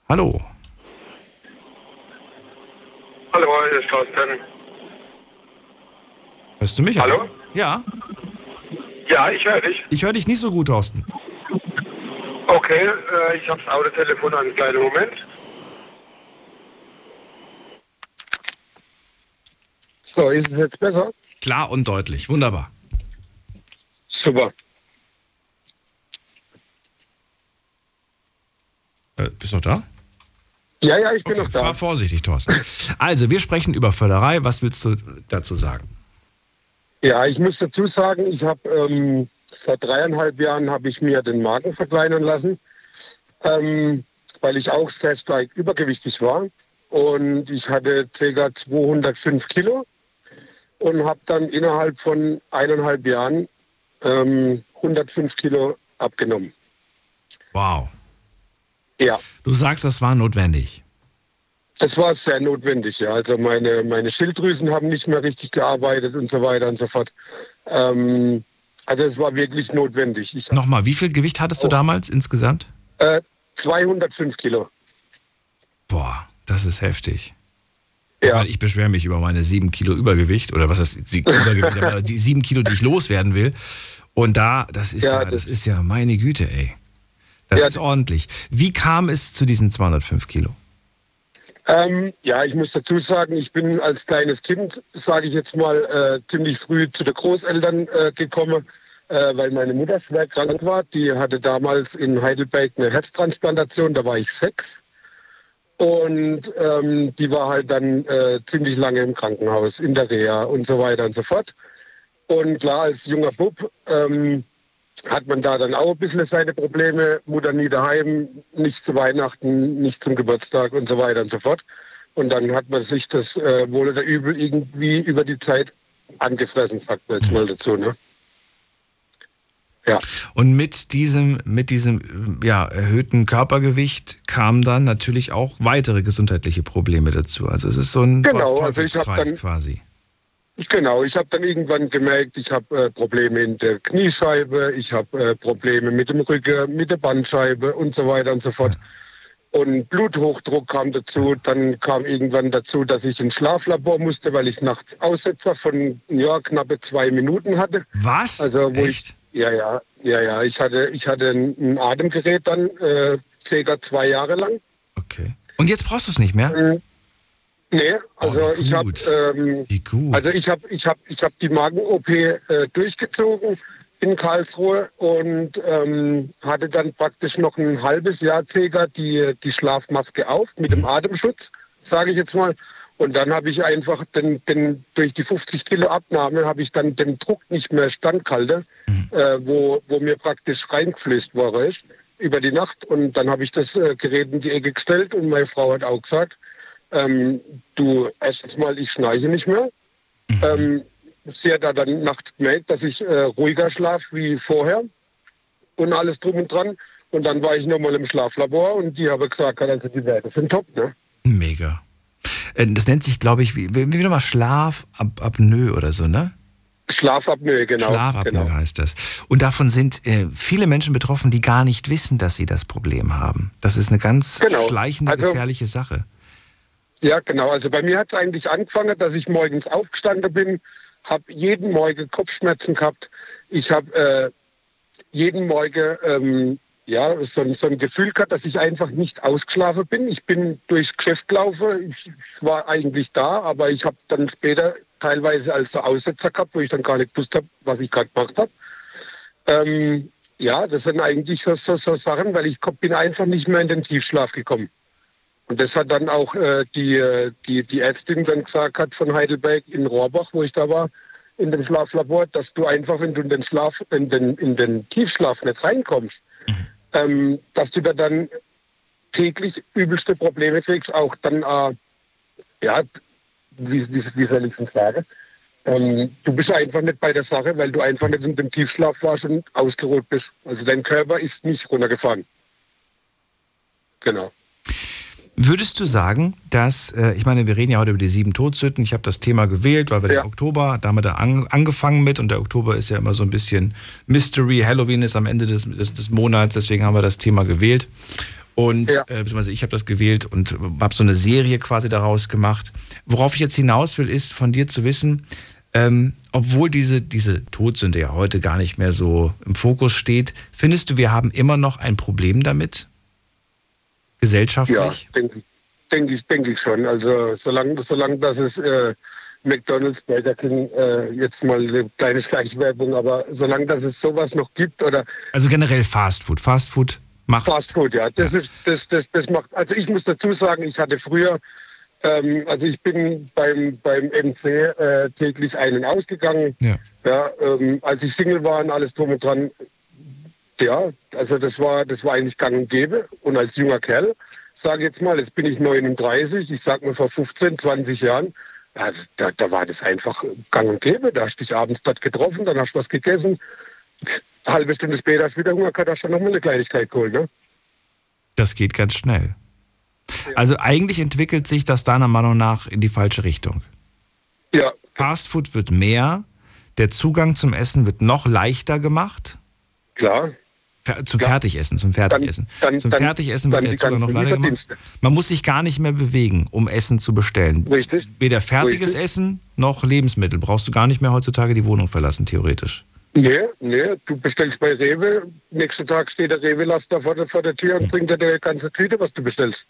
Hallo. Hallo, hier ist Thorsten. Hörst du mich? Hallo? Ja. Ja, ich höre dich. Ich höre dich nicht so gut, Thorsten. Okay, äh, ich habe das Autotelefon an. Kleinen Moment. So, ist es jetzt besser? Klar und deutlich. Wunderbar. Super. Äh, bist du noch da? Ja, ja, ich bin okay, noch da. Fahr vorsichtig, Thorsten. Also, wir sprechen über Förderei. Was willst du dazu sagen? Ja, ich muss dazu sagen, ich habe ähm, vor dreieinhalb Jahren habe ich mir den Magen verkleinern lassen, ähm, weil ich auch sehr stark übergewichtig war. Und ich hatte ca. 205 Kilo und habe dann innerhalb von eineinhalb Jahren ähm, 105 Kilo abgenommen. Wow. Ja. Du sagst, das war notwendig. Das war sehr notwendig, ja. Also meine, meine Schilddrüsen haben nicht mehr richtig gearbeitet und so weiter und so fort. Ähm, also es war wirklich notwendig. Ich, Nochmal, wie viel Gewicht hattest du damals insgesamt? äh, 205 Kilo. Boah, das ist heftig. Ja. Ich, beschwere mich über meine sieben Kilo Übergewicht oder was heißt die Übergewicht, aber die sieben Kilo, die ich loswerden will. Und da, das ist ja, Ja, das, das- ist ja meine Güte, ey. Das Ja, ist ordentlich. Wie kam es zu diesen 205 Kilo? Ähm, ja, ich muss dazu sagen, ich bin als kleines Kind, sage ich jetzt mal, äh, ziemlich früh zu den Großeltern äh, gekommen, äh, weil meine Mutter schwer krank war. Die hatte damals in Heidelberg eine Herztransplantation, da war ich sechs. Und ähm, die war halt dann äh, ziemlich lange im Krankenhaus, in der Reha und so weiter und so fort. Und klar, als junger Bub ähm, hat man da dann auch ein bisschen seine Probleme. Mutter nie daheim, nicht zu Weihnachten, nicht zum Geburtstag und so weiter und so fort. Und dann hat man sich das äh, wohl oder übel irgendwie über die Zeit angefressen, sagt man jetzt mal dazu. Ne? Ja. Und mit diesem, mit diesem ja, erhöhten Körpergewicht kamen dann natürlich auch weitere gesundheitliche Probleme dazu. Also es ist so ein Genau, also ich dann- quasi. Genau, ich habe dann irgendwann gemerkt, ich habe äh, Probleme in der Kniescheibe, ich habe äh, Probleme mit dem Rücken, mit der Bandscheibe und so weiter und so fort. Und Bluthochdruck kam dazu. Dann kam irgendwann dazu, dass ich ins Schlaflabor musste, weil ich nachts Aussetzer von ja, knappe zwei Minuten hatte. Was? Also wo Echt? ich ja ja ja ja ich hatte ich hatte ein, ein Atemgerät dann äh, circa zwei Jahre lang. Okay. Und jetzt brauchst du es nicht mehr? Nee, also ich habe ähm, also ich habe ich habe ich habe die Magen-OP äh, durchgezogen in Karlsruhe und ähm, hatte dann praktisch noch ein halbes Jahr circa die die Schlafmaske auf mit dem Atemschutz, sage ich jetzt mal. Und dann habe ich einfach den, den, durch die 50 Kilo Abnahme habe ich dann den Druck nicht mehr standgehalten, äh, wo, wo mir praktisch reingeflößt worden ist über die Nacht. Und dann habe ich das äh, Gerät in die Ecke gestellt und meine Frau hat auch gesagt, ähm, du, erstens mal, ich schnarche nicht mehr. Ähm, sie hat da dann nachts gemerkt, dass ich äh, ruhiger schlafe wie vorher und alles drum und dran. Und dann war ich nochmal im Schlaflabor und die haben gesagt, also die Werte sind top, ne? Mega. Äh, Das nennt sich, glaube ich, wie, wie wie nochmal Schlafapnoe oder so, ne? Schlafapnoe, genau. Schlafapnoe genau. heißt das. Und davon sind äh, viele Menschen betroffen, die gar nicht wissen, dass sie das Problem haben. Das ist eine ganz Genau. schleichende, Also- gefährliche Sache. Ja, genau. Also bei mir hat es eigentlich angefangen, dass ich morgens aufgestanden bin, habe jeden Morgen Kopfschmerzen gehabt. Ich habe äh, jeden Morgen ähm, ja, so, ein- so ein Gefühl gehabt, dass ich einfach nicht ausgeschlafen bin. Ich bin durchs Geschäft gelaufen. Ich war eigentlich da, aber ich habe dann später teilweise als so Aussetzer gehabt, wo ich dann gar nicht gewusst habe, was ich gerade gemacht habe. Ähm, ja, das sind eigentlich so, so, so Sachen, weil ich bin einfach nicht mehr in den Tiefschlaf gekommen. Und das hat dann auch äh, die, äh, die, die Ärztin dann gesagt hat von Heidelberg in Rohrbach, wo ich da war, in dem Schlaflabor, dass du einfach, wenn du in den Schlaf, in den, in den Tiefschlaf nicht reinkommst, ähm, dass du da dann täglich übelste Probleme kriegst, auch dann, äh, ja, wie, wie, wie soll ich denn sagen? Ähm, du bist einfach nicht bei der Sache, weil du einfach nicht in dem Tiefschlaf warst und ausgeruht bist. Also dein Körper ist nicht runtergefahren. Genau. Würdest du sagen, dass, äh, ich meine, wir reden ja heute über die sieben Todsünden. Ich habe das Thema gewählt, weil wir den Oktober, da haben wir da an, angefangen mit und der Oktober ist ja immer so ein bisschen Mystery. Halloween ist am Ende des, des, des Monats, deswegen haben wir das Thema gewählt. Und äh, beziehungsweise ich habe das gewählt und habe so eine Serie quasi daraus gemacht. Worauf ich jetzt hinaus will, ist von dir zu wissen, ähm, obwohl diese, diese Todsünde ja heute gar nicht mehr so im Fokus steht, findest du, wir haben immer noch ein Problem damit? Gesellschaftlich? Ja, denke denk ich, denke ich schon. Also solange, solange dass es äh, McDonalds, Burger King, äh, jetzt mal eine kleine Schleichwerbung, aber solange dass es sowas noch gibt oder Also generell Fast Food. Fast Food macht. Fast Food, ja. Das ist das, das, das macht. Also ich muss dazu sagen, ich hatte früher, ähm, also ich bin beim beim MC äh, täglich einen ausgegangen. Ja. Ja, ähm, als ich Single war und alles drum und dran, ja, also das war, das war eigentlich gang und gäbe. Und als junger Kerl, sage jetzt mal, jetzt bin ich 39, ich sag mal vor 15, 20 Jahren, ja, da, da war das einfach gang und gäbe. Da hast du dich abends dort getroffen, dann hast du was gegessen. Eine halbe Stunde später hast du wieder Hunger gehabt, hast du noch mal eine Kleinigkeit geholt, ne? Das geht ganz schnell. Also eigentlich entwickelt sich das deiner Meinung nach in die falsche Richtung. Ja. Fast Food wird mehr, der Zugang zum Essen wird noch leichter gemacht. Klar. Zum Fertigessen, zum Fertigessen. dann- zum dann- Fertigessen dann wird der Zugang noch leichter gemacht. Man muss sich gar nicht mehr bewegen, um Essen zu bestellen. Richtig. Weder fertiges Richtig. Essen noch Lebensmittel. Brauchst du gar nicht mehr heutzutage die Wohnung verlassen, theoretisch. Nee, nee, du bestellst bei Rewe, nächsten Tag steht der Rewe-Laster vor der, vor der Tür und bringt dir die ganze Tüte, was du bestellst.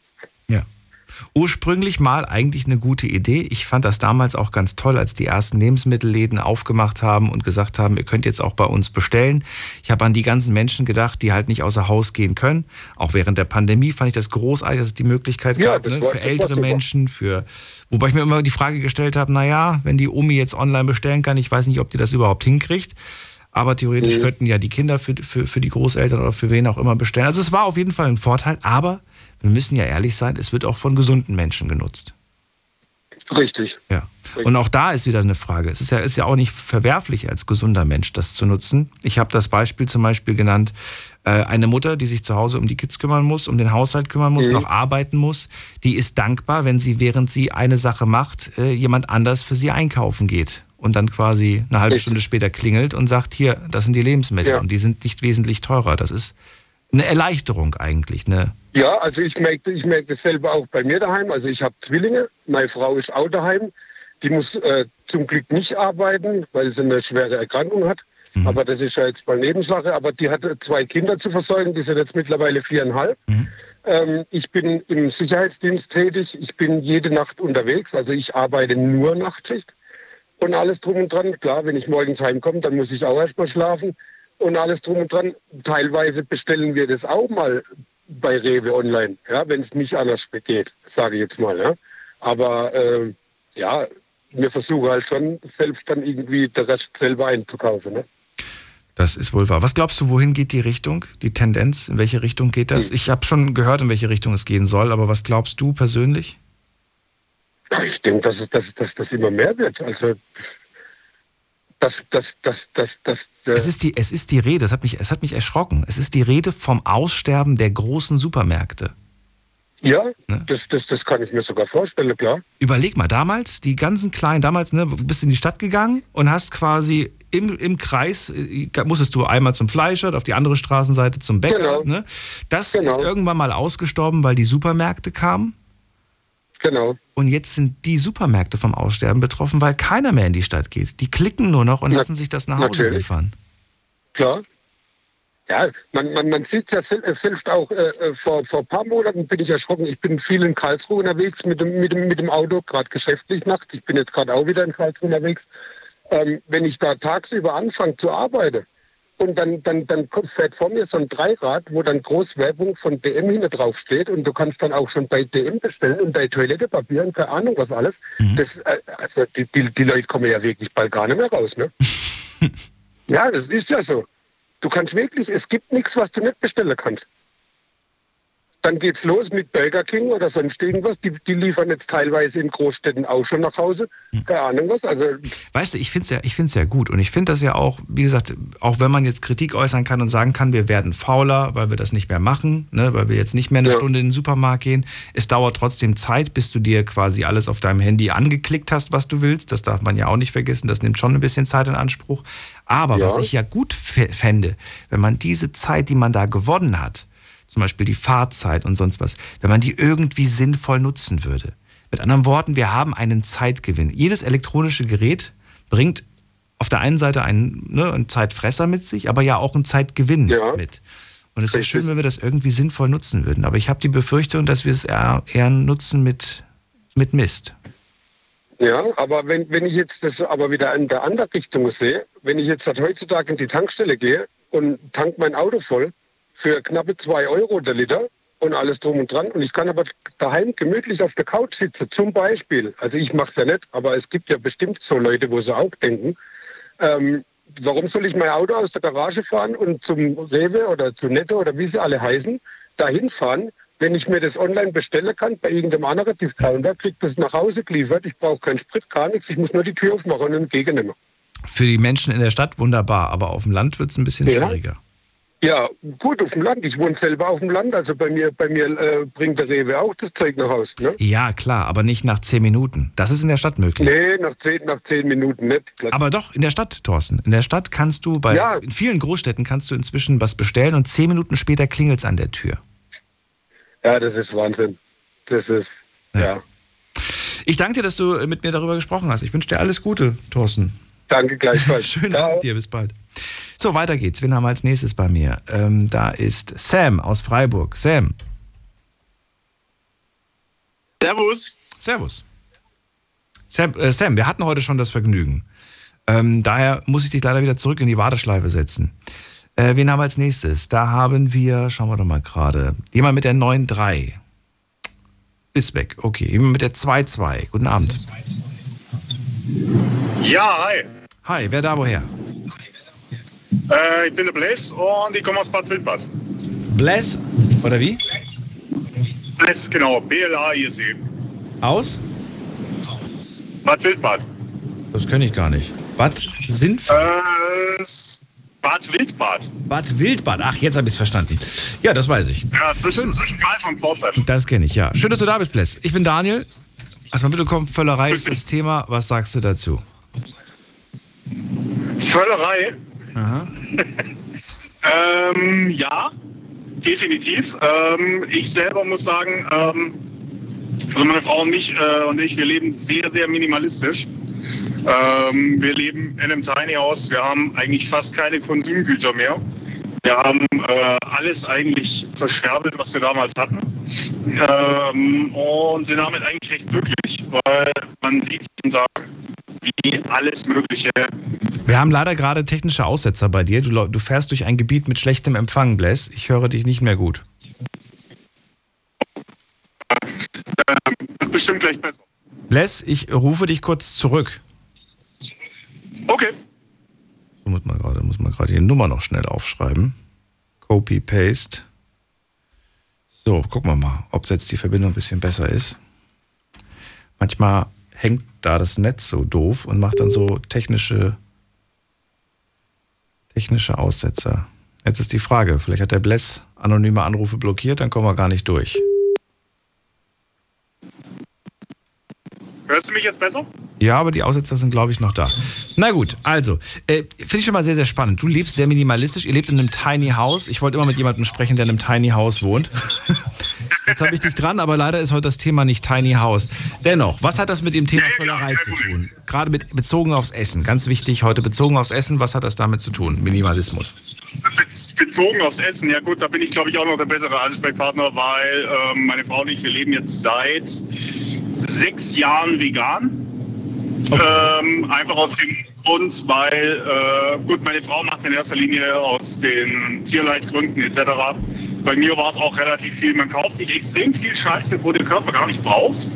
Ursprünglich mal eigentlich eine gute Idee. Ich fand das damals auch ganz toll, als die ersten Lebensmittelläden aufgemacht haben und gesagt haben, ihr könnt jetzt auch bei uns bestellen. Ich habe an die ganzen Menschen gedacht, die halt nicht außer Haus gehen können. Auch während der Pandemie fand ich das großartig, dass es die Möglichkeit Ja, gab, ne, war- für ältere. Menschen, für wobei ich mir immer die Frage gestellt habe, naja, wenn die Omi jetzt online bestellen kann, ich weiß nicht, ob die das überhaupt hinkriegt. Aber theoretisch Mhm. könnten ja die Kinder für, für, für die Großeltern oder für wen auch immer bestellen. Also es war auf jeden Fall ein Vorteil, aber wir müssen ja ehrlich sein, es wird auch von gesunden Menschen genutzt. Richtig. Ja. Und auch da ist wieder eine Frage. Es ist ja, ist ja auch nicht verwerflich, als gesunder Mensch das zu nutzen. Ich habe das Beispiel zum Beispiel genannt, äh, eine Mutter, die sich zu Hause um die Kids kümmern muss, um den Haushalt kümmern muss, Mhm. noch arbeiten muss, die ist dankbar, wenn sie, während sie eine Sache macht, äh, jemand anders für sie einkaufen geht und dann quasi eine halbe Richtig. Stunde später klingelt und sagt, hier, das sind die Lebensmittel Ja. und die sind nicht wesentlich teurer. Das ist eine Erleichterung eigentlich, ne? Ja, also ich merke ich merk das selber auch bei mir daheim. Also ich habe Zwillinge, meine Frau ist auch daheim. Die muss äh, zum Glück nicht arbeiten, weil sie eine schwere Erkrankung hat. Mhm. Aber das ist ja jetzt mal Nebensache. Aber die hat zwei Kinder zu versorgen, die sind jetzt mittlerweile viereinhalb. Mhm. Ähm, ich bin im Sicherheitsdienst tätig. Ich bin jede Nacht unterwegs. Also ich arbeite nur Nachtschicht und alles drum und dran. Klar, wenn ich morgens heimkomme, dann muss ich auch erstmal schlafen und alles drum und dran. Teilweise bestellen wir das auch mal bei Rewe online, ja, wenn es nicht anders geht, sage ich jetzt mal. Ja. Aber äh, ja, wir versuchen halt schon selbst dann irgendwie den Rest selber einzukaufen. Ne? Das ist wohl wahr. Was glaubst du, wohin geht die Richtung, die Tendenz? In welche Richtung geht das? Ich habe schon gehört, in welche Richtung es gehen soll, aber was glaubst du persönlich? Ich denke, dass, es- dass, dass das immer mehr wird. Also das, das, das, das, das, äh, Es ist die, es ist die Rede, es hat, mich, es hat mich erschrocken. Es ist die Rede vom Aussterben der großen Supermärkte. ja, Ne? das, das, das kann ich mir sogar vorstellen, klar. Überleg mal, damals, die ganzen kleinen, damals, ne, du bist in die Stadt gegangen und hast quasi im, im Kreis, äh, musstest du einmal zum Fleischer, auf die andere Straßenseite zum Bäcker. Genau. Ne? Das Genau. ist irgendwann mal ausgestorben, weil die Supermärkte kamen. Genau. Und jetzt sind die Supermärkte vom Aussterben betroffen, weil keiner mehr in die Stadt geht. Die klicken nur noch und Na- lassen sich das nach Hause natürlich. liefern. Klar. Ja, man, man, man sieht ja sel- selbst auch, äh, äh, vor, vor ein paar Monaten bin ich erschrocken. Ich bin viel in Karlsruhe unterwegs mit dem, mit dem, mit dem Auto, gerade geschäftlich nachts. Ich bin jetzt gerade auch wieder in Karlsruhe unterwegs. Ähm, wenn ich da tagsüber anfange zu arbeiten und dann, dann, dann kommt, fährt vor mir so ein Dreirad, wo dann Großwerbung von DM hinten drauf steht und du kannst dann auch schon bei DM bestellen und dein Toilettepapier und keine Ahnung was alles. Das, äh, also die, die, die Leute kommen ja wirklich bald gar nicht mehr raus, ne? Ja, das ist ja so. Du kannst wirklich, es gibt nichts, was du nicht bestellen kannst. Dann geht's los mit Burger King oder sonst irgendwas. Die, die liefern jetzt teilweise in Großstädten auch schon nach Hause. Keine Ahnung was. Also Weißt du, ich finde es ja, ich find's ja gut. Und ich finde das ja auch, wie gesagt, auch wenn man jetzt Kritik äußern kann und sagen kann, wir werden fauler, weil wir das nicht mehr machen, ne, weil wir jetzt nicht mehr eine Stunde in den Supermarkt gehen. Es dauert trotzdem Zeit, bis du dir quasi alles auf deinem Handy angeklickt hast, was du willst. Das darf man ja auch nicht vergessen. Das nimmt schon ein bisschen Zeit in Anspruch. Aber Ja. was ich ja gut fä- fände, wenn man diese Zeit, die man da gewonnen hat, zum Beispiel die Fahrzeit und sonst was, wenn man die irgendwie sinnvoll nutzen würde. Mit anderen Worten, wir haben einen Zeitgewinn. Jedes elektronische Gerät bringt auf der einen Seite einen, ne, einen Zeitfresser mit sich, aber ja auch einen Zeitgewinn mit. Und es wäre schön, wenn wir das irgendwie sinnvoll nutzen würden. Aber ich habe die Befürchtung, dass wir es eher, eher nutzen mit, mit Mist. Ja, aber wenn, wenn ich jetzt das aber wieder in der andere Richtung sehe, wenn ich jetzt halt heutzutage in die Tankstelle gehe und tank mein Auto voll für knappe zwei Euro der Liter und alles drum und dran und ich kann aber daheim gemütlich auf der Couch sitzen, zum Beispiel, also ich mache es ja nicht, aber es gibt ja bestimmt so Leute, wo sie auch denken, ähm, warum soll ich mein Auto aus der Garage fahren und zum Rewe oder zu Netto oder wie sie alle heißen, dahin fahren, wenn ich mir das online bestellen kann bei irgendeinem anderen Discounter, kriegt das nach Hause geliefert. Ich brauche keinen Sprit, gar nichts. Ich muss nur die Tür aufmachen und entgegennehmen. Für die Menschen in der Stadt wunderbar, aber auf dem Land wird es ein bisschen Ja. schwieriger. Ja, gut, auf dem Land. Ich wohne selber auf dem Land. Also bei mir, bei mir äh, bringt der Rewe auch das Zeug nach Hause. Ne? Ja, klar, aber nicht nach zehn Minuten. Das ist in der Stadt möglich. Nee, nach zehn, nach zehn Minuten nicht. Aber doch, in der Stadt, Thorsten. In der Stadt kannst du bei, Ja. in vielen Großstädten kannst du inzwischen was bestellen und zehn Minuten später klingelt es an der Tür. Ja, das ist Wahnsinn. Das ist, ja. Ich danke dir, dass du mit mir darüber gesprochen hast. Ich wünsche dir alles Gute, Thorsten. Danke gleichfalls. Schönen Abend dir, bis bald. So, weiter geht's. Wen haben wir als nächstes bei mir? Ähm, da ist Sam aus Freiburg. Sam. Servus. Servus. Sam, äh, Sam, wir hatten heute schon das Vergnügen. Ähm, daher muss ich dich leider wieder zurück in die Warteschleife setzen. Äh, wen haben wir als nächstes? Da haben wir, schauen wir doch mal gerade, jemand mit der 9.3. Ist weg, okay. Jemand mit der 2.2. Guten Abend. Ja, hi. Hi, wer da woher? Äh, ich bin der Blaise und ich komme aus Bad Wildbad. Bless, oder wie? Blaise, genau. B-L-A-I-S-E. Aus? Bad Wildbad. Das kenne ich gar nicht. Bad Sinf? Äh, Bad Wildbad. Bad Wildbad. Ach, jetzt habe ich es verstanden. Ja, das weiß ich. Ja, zwischen, zwischen Karl von Pforzheim. Das kenne ich, ja. Schön, dass du da bist, Bless. Ich bin Daniel. Hast mal mitbekommen, Völlerei ist das Thema. Was sagst du dazu? Völlerei. Ähm, ja. definitiv. Ähm, ich selber muss sagen, ähm, also meine Frau und mich äh, und ich, wir leben sehr, sehr minimalistisch. Ähm, wir leben in einem Tiny House. Wir haben eigentlich fast keine Konsumgüter mehr. Wir haben äh, alles eigentlich verscherbelt, was wir damals hatten. Ähm, und sind damit eigentlich recht glücklich, weil man sieht jeden Tag, wie alles Mögliche. Wir haben leider gerade technische Aussetzer bei dir. Du, du fährst durch ein Gebiet mit schlechtem Empfang, Bless. Ich höre dich nicht mehr gut. Das ist bestimmt gleich besser. Bless, ich rufe dich kurz zurück. Okay. So muss man gerade, muss man gerade die Nummer noch schnell aufschreiben. Copy, Paste. So, gucken wir mal, ob jetzt die Verbindung ein bisschen besser ist. Manchmal hängt da das Netz so doof und macht dann so technische, technische Aussetzer. Jetzt ist die Frage, vielleicht hat der Bless anonyme Anrufe blockiert, dann kommen wir gar nicht durch. Hörst du mich jetzt besser? Ja, aber die Aussetzer sind, glaube ich, noch da. Na gut, also, äh, finde ich schon mal sehr, sehr spannend. Du lebst sehr minimalistisch. Ihr lebt in einem Tiny House. Ich wollte immer mit jemandem sprechen, der in einem Tiny House wohnt. Jetzt habe ich dich dran, aber leider ist heute das Thema nicht Tiny House. Dennoch, was hat das mit dem Thema Völlerei zu tun? Gerade mit, bezogen aufs Essen. Ganz wichtig heute, bezogen aufs Essen, was hat das damit zu tun? Minimalismus. Bezogen aufs Essen, ja gut, da bin ich glaube ich auch noch der bessere Ansprechpartner, weil ähm, meine Frau und ich, wir leben jetzt seit sechs Jahren vegan. Ähm, einfach aus dem Grund, weil, äh, gut, meine Frau macht in erster Linie aus den Tierleidgründen etc. Bei mir war es auch relativ viel. Man kauft sich extrem viel Scheiße, wo der Körper gar nicht braucht.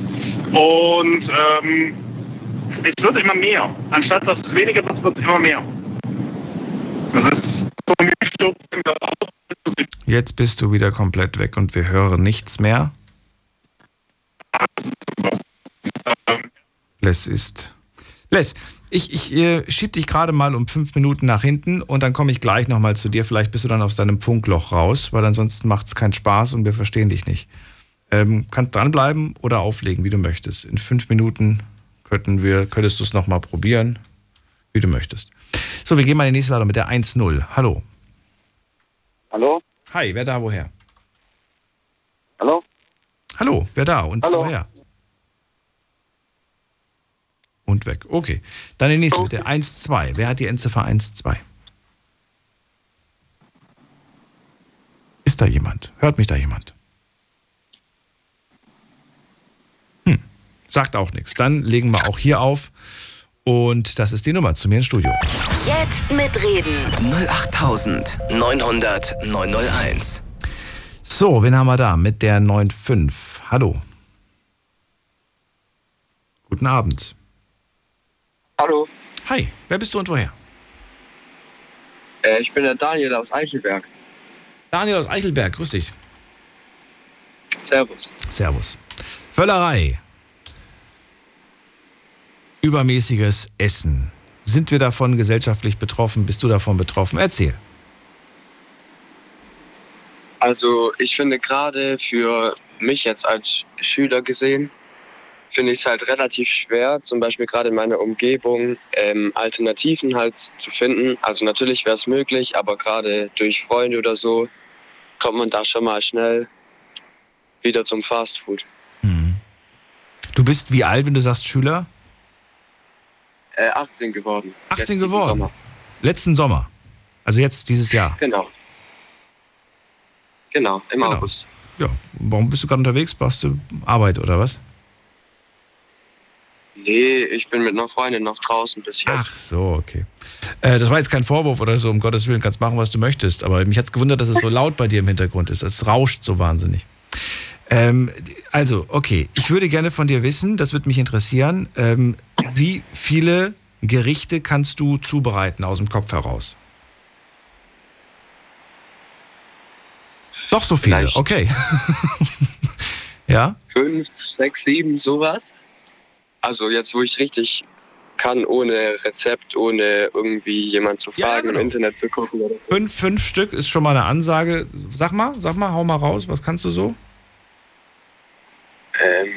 Und ähm, es wird immer mehr. Anstatt dass es weniger wird, wird es immer mehr. Das ist so ein Mischung. Jetzt bist du wieder komplett weg und wir hören nichts mehr. Les ist. Les, ich, ich äh, schieb dich gerade mal um fünf Minuten nach hinten und dann komme ich gleich nochmal zu dir. Vielleicht bist du dann aus deinem Funkloch raus, weil ansonsten macht es keinen Spaß und wir verstehen dich nicht. Ähm, kannst dranbleiben oder auflegen, wie du möchtest. In fünf Minuten könnten wir, könntest du es nochmal probieren, wie du möchtest. So, wir gehen mal in die nächste Ladung mit der 1-0. Hallo. Hallo? Hi, wer da, woher? Hallo? Hallo, wer da und Hallo. woher? Und weg. Okay. Dann die nächste mit der 1-2. Wer hat die Endziffer 1-2? Ist da jemand? Hört mich da jemand? Hm. Sagt auch nichts. Dann legen wir auch hier auf. Und das ist die Nummer zu mir ins Studio. Jetzt mitreden. 08900 901. So, wen haben wir da? Mit der 9.5. Hallo. Guten Abend. Hallo, Hi, wer bist du und woher? äh, ich bin der Daniel aus Eichelberg. Daniel aus Eichelberg, grüß dich. Servus. Servus. Völlerei. Übermäßiges Essen. Sind wir davon gesellschaftlich betroffen? Bist du davon betroffen? Erzähl. Also ich finde gerade für mich jetzt als Schüler gesehen, finde ich es halt relativ schwer, zum Beispiel gerade in meiner Umgebung ähm, Alternativen halt zu finden. Also natürlich wäre es möglich, aber gerade durch Freunde oder so kommt man da schon mal schnell wieder zum Fastfood. Du bist wie alt, wenn du sagst Schüler? Äh, 18 geworden. 18 Jetzt diesen geworden. Sommer. Letzten Sommer. Also jetzt dieses Jahr. Genau. Genau, im August. Ja. Warum bist du gerade unterwegs? Brauchst du Arbeit oder was? Nee, ich bin mit einer Freundin noch draußen bis jetzt. Ach so, okay. Äh, das war jetzt kein Vorwurf oder so, um Gottes Willen, kannst machen, was du möchtest. Aber mich hat es gewundert, dass es so laut bei dir im Hintergrund ist. Es rauscht so wahnsinnig. Ähm, also, okay. Ich würde gerne von dir wissen, das würde mich interessieren, ähm, wie viele Gerichte kannst du zubereiten aus dem Kopf heraus? Doch so viele, Vielleicht. okay. ja? Fünf, sechs, sieben, sowas. Also jetzt, wo ich richtig kann, ohne Rezept, ohne irgendwie jemand zu fragen, genau. im Internet zu gucken oder so. Fünf, fünf Stück ist schon mal eine Ansage. Sag mal, sag mal, hau mal raus, was kannst du so? Ähm,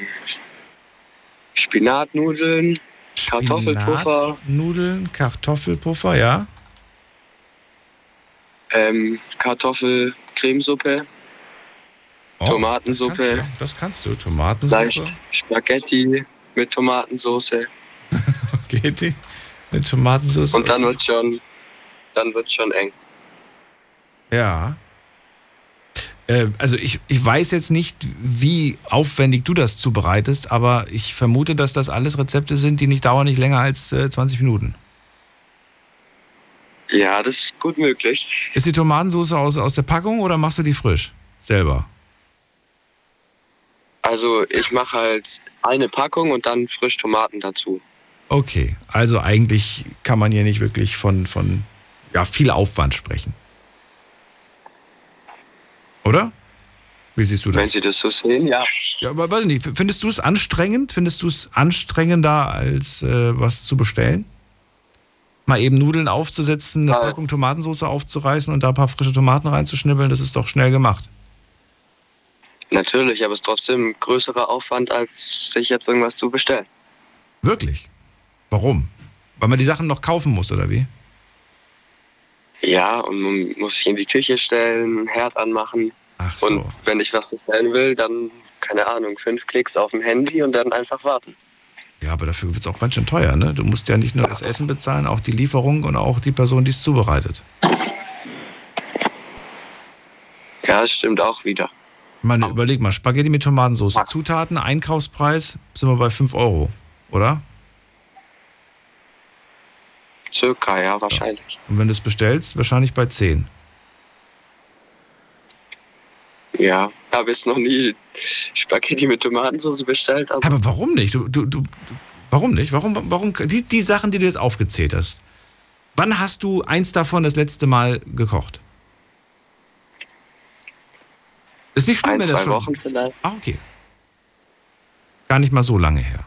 Spinatnudeln, Kartoffelpuffer, Nudeln, Kartoffelpuffer, ja. ähm, Kartoffelcremesuppe, Oh, Tomatensuppe. Das kannst, du, das kannst du. Tomatensuppe. Leicht Spaghetti mit Tomatensauce. Spaghetti mit Tomatensauce. Und dann wird schon, dann wird schon eng. Ja. Äh, also ich, ich weiß jetzt nicht, wie aufwendig du das zubereitest, aber ich vermute, dass das alles Rezepte sind, die nicht dauern nicht länger als äh, 20 Minuten. Ja, das ist gut möglich. Ist die Tomatensauce aus, aus der Packung oder machst du die frisch? Selber? Also ich mache halt eine Packung und dann frisch Tomaten dazu. Okay, also eigentlich kann man hier nicht wirklich von, von ja, viel Aufwand sprechen. Oder? Wie siehst du das? Wenn Sie das so sehen, ja. Ja, aber weiß nicht, findest du es anstrengend? Findest du es anstrengender, als äh, was zu bestellen? Mal eben Nudeln aufzusetzen, eine Packung Tomatensauce aufzureißen und da ein paar frische Tomaten reinzuschnibbeln, das ist doch schnell gemacht. Natürlich, aber es ist trotzdem ein größerer Aufwand, als sich jetzt irgendwas zu bestellen. Wirklich? Warum? Weil man die Sachen noch kaufen muss, oder wie? Ja, und man muss sich in die Küche stellen, einen Herd anmachen. Ach so. Und wenn ich was bestellen will, dann, keine Ahnung, fünf Klicks auf dem Handy und dann einfach warten. Ja, aber dafür wird es auch ganz schön teuer, ne? Du musst ja nicht nur das Essen bezahlen, auch die Lieferung und auch die Person, die es zubereitet. Ja, das stimmt auch wieder. Ich meine, überleg mal, Spaghetti mit Tomatensauce. Zutaten, Einkaufspreis, sind wir bei 5 Euro, oder? Circa, ja, wahrscheinlich. Und wenn du es bestellst, wahrscheinlich bei 10. Ja, habe jetzt noch nie Spaghetti mit Tomatensauce bestellt. Aber, Aber warum nicht? Du, du, du, warum nicht? Warum, warum, die, die Sachen, die du jetzt aufgezählt hast. Wann hast du eins davon das letzte Mal gekocht? Ist nicht schlimm, ein, wenn das zwei schon. Wochen vielleicht. Ah, okay. Gar nicht mal so lange her.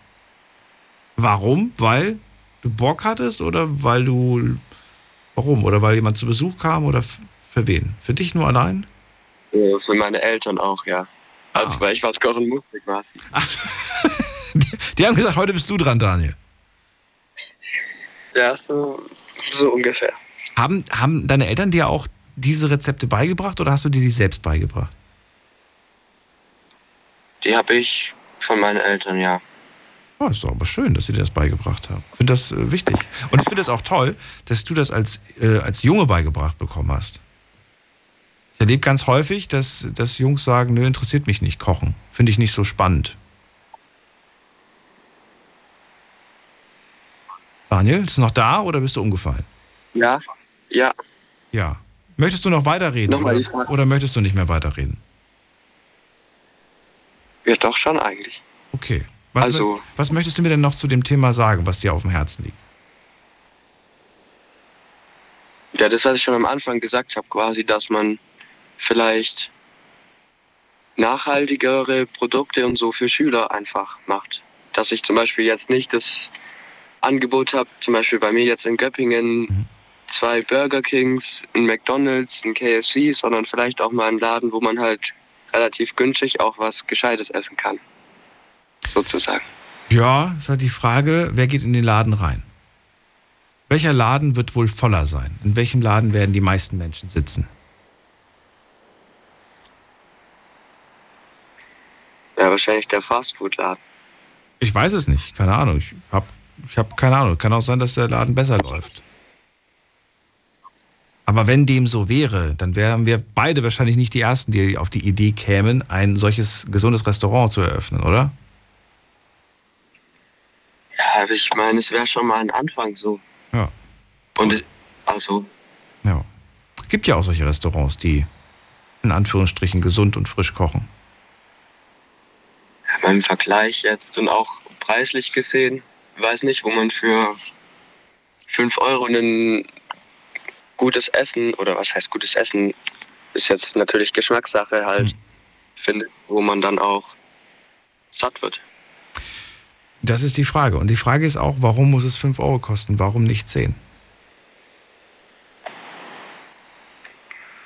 Warum? Weil du Bock hattest oder weil du. Warum? Oder weil jemand zu Besuch kam oder für wen? Für dich nur allein? Ja, Für meine Eltern auch, ja. Ah. Also, weil ich was kochen musste quasi. Die haben gesagt, heute bist du dran, Daniel. Ja, so, so ungefähr. Haben, haben deine Eltern dir auch diese Rezepte beigebracht oder hast du dir die selbst beigebracht? Die habe ich von meinen Eltern, ja. Oh, ist doch aber schön, dass sie dir das beigebracht haben. Ich finde das äh, wichtig. Und ich finde es auch toll, dass du das als, äh, als Junge beigebracht bekommen hast. Ich erlebe ganz häufig, dass, dass Jungs sagen, nö, interessiert mich nicht kochen. Finde ich nicht so spannend. Daniel, ist du noch da oder bist du umgefallen? Ja, ja. Ja. Möchtest du noch weiterreden Nochmal oder, oder möchtest du nicht mehr weiterreden? Ja, doch schon eigentlich. Okay. Was, Also- was möchtest du mir denn noch zu dem Thema sagen, was dir auf dem Herzen liegt? Ja, das, was ich schon am Anfang gesagt habe, quasi, dass man vielleicht nachhaltigere Produkte und so für Schüler einfach macht. Dass ich zum Beispiel jetzt nicht das Angebot habe, zum Beispiel bei mir jetzt in Göppingen zwei Burger Kings, ein McDonalds, ein KFC, sondern vielleicht auch mal einen Laden, wo man halt relativ günstig auch was Gescheites essen kann. Sozusagen. Ja, ist halt die Frage, wer geht in den Laden rein? Welcher Laden wird wohl voller sein? In welchem Laden werden die meisten Menschen sitzen? Ja, wahrscheinlich der Fastfood-Laden. Ich weiß es nicht, keine Ahnung. Ich habe ich hab keine Ahnung. Kann auch sein, dass der Laden besser läuft. Aber wenn dem so wäre, dann wären wir beide wahrscheinlich nicht die Ersten, die auf die Idee kämen, ein solches gesundes Restaurant zu eröffnen, oder? Ja, aber ich meine, es wäre schon mal ein Anfang so. Ja. Und es- also, Ja. Gibt ja auch solche Restaurants, die in Anführungsstrichen gesund und frisch kochen. ja, im Vergleich jetzt und auch preislich gesehen, weiß nicht, wo man für 5 Euro ein gutes Essen, oder was heißt gutes Essen, ist jetzt natürlich Geschmackssache halt, findet, wo man dann auch satt wird. Das ist die Frage. Und die Frage ist auch, warum muss es 5 Euro kosten? Warum nicht 10?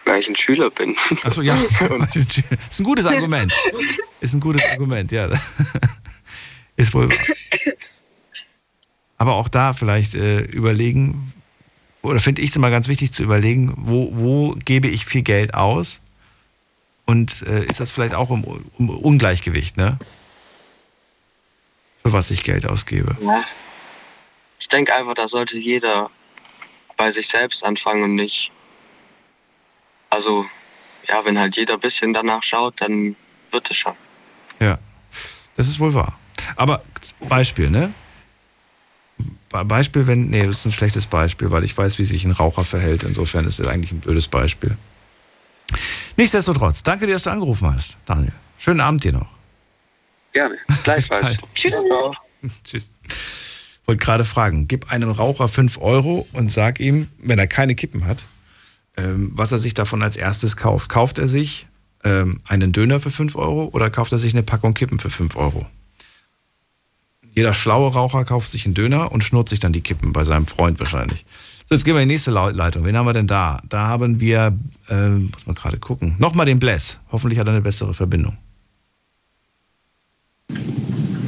Weil ich ein Schüler bin. Achso, ja. ist ein gutes Argument. Ist ein gutes Argument, ja. Ist wohl. Aber auch da vielleicht äh, überlegen, oder finde ich es immer ganz wichtig zu überlegen, wo, wo gebe ich viel Geld aus und äh, ist das vielleicht auch im, im Ungleichgewicht, ne? Für was ich Geld ausgebe. Ja. Ich denke einfach, da sollte jeder bei sich selbst anfangen und nicht. Also, ja, wenn halt jeder ein bisschen danach schaut, dann wird es schon. Ja, das ist wohl wahr. Aber Beispiel, ne? Be- Beispiel, wenn, nee, das ist ein schlechtes Beispiel, weil ich weiß, wie sich ein Raucher verhält. Insofern ist das eigentlich ein blödes Beispiel. Nichtsdestotrotz, danke dir, dass du angerufen hast, Daniel. Schönen Abend dir noch. Gerne. Gleichfalls. Tschüss. Tschüss. Wollte gerade fragen, gib einem Raucher 5 Euro und sag ihm, wenn er keine Kippen hat, ähm, was er sich davon als erstes kauft. Kauft er sich ähm, einen Döner für 5 Euro oder kauft er sich eine Packung Kippen für 5 Euro? Jeder schlaue Raucher kauft sich einen Döner und schnurrt sich dann die Kippen bei seinem Freund wahrscheinlich. So, jetzt gehen wir in die nächste Leitung. Wen haben wir denn da? Da haben wir, ähm, muss man gerade gucken, nochmal den Bless. Hoffentlich hat er eine bessere Verbindung.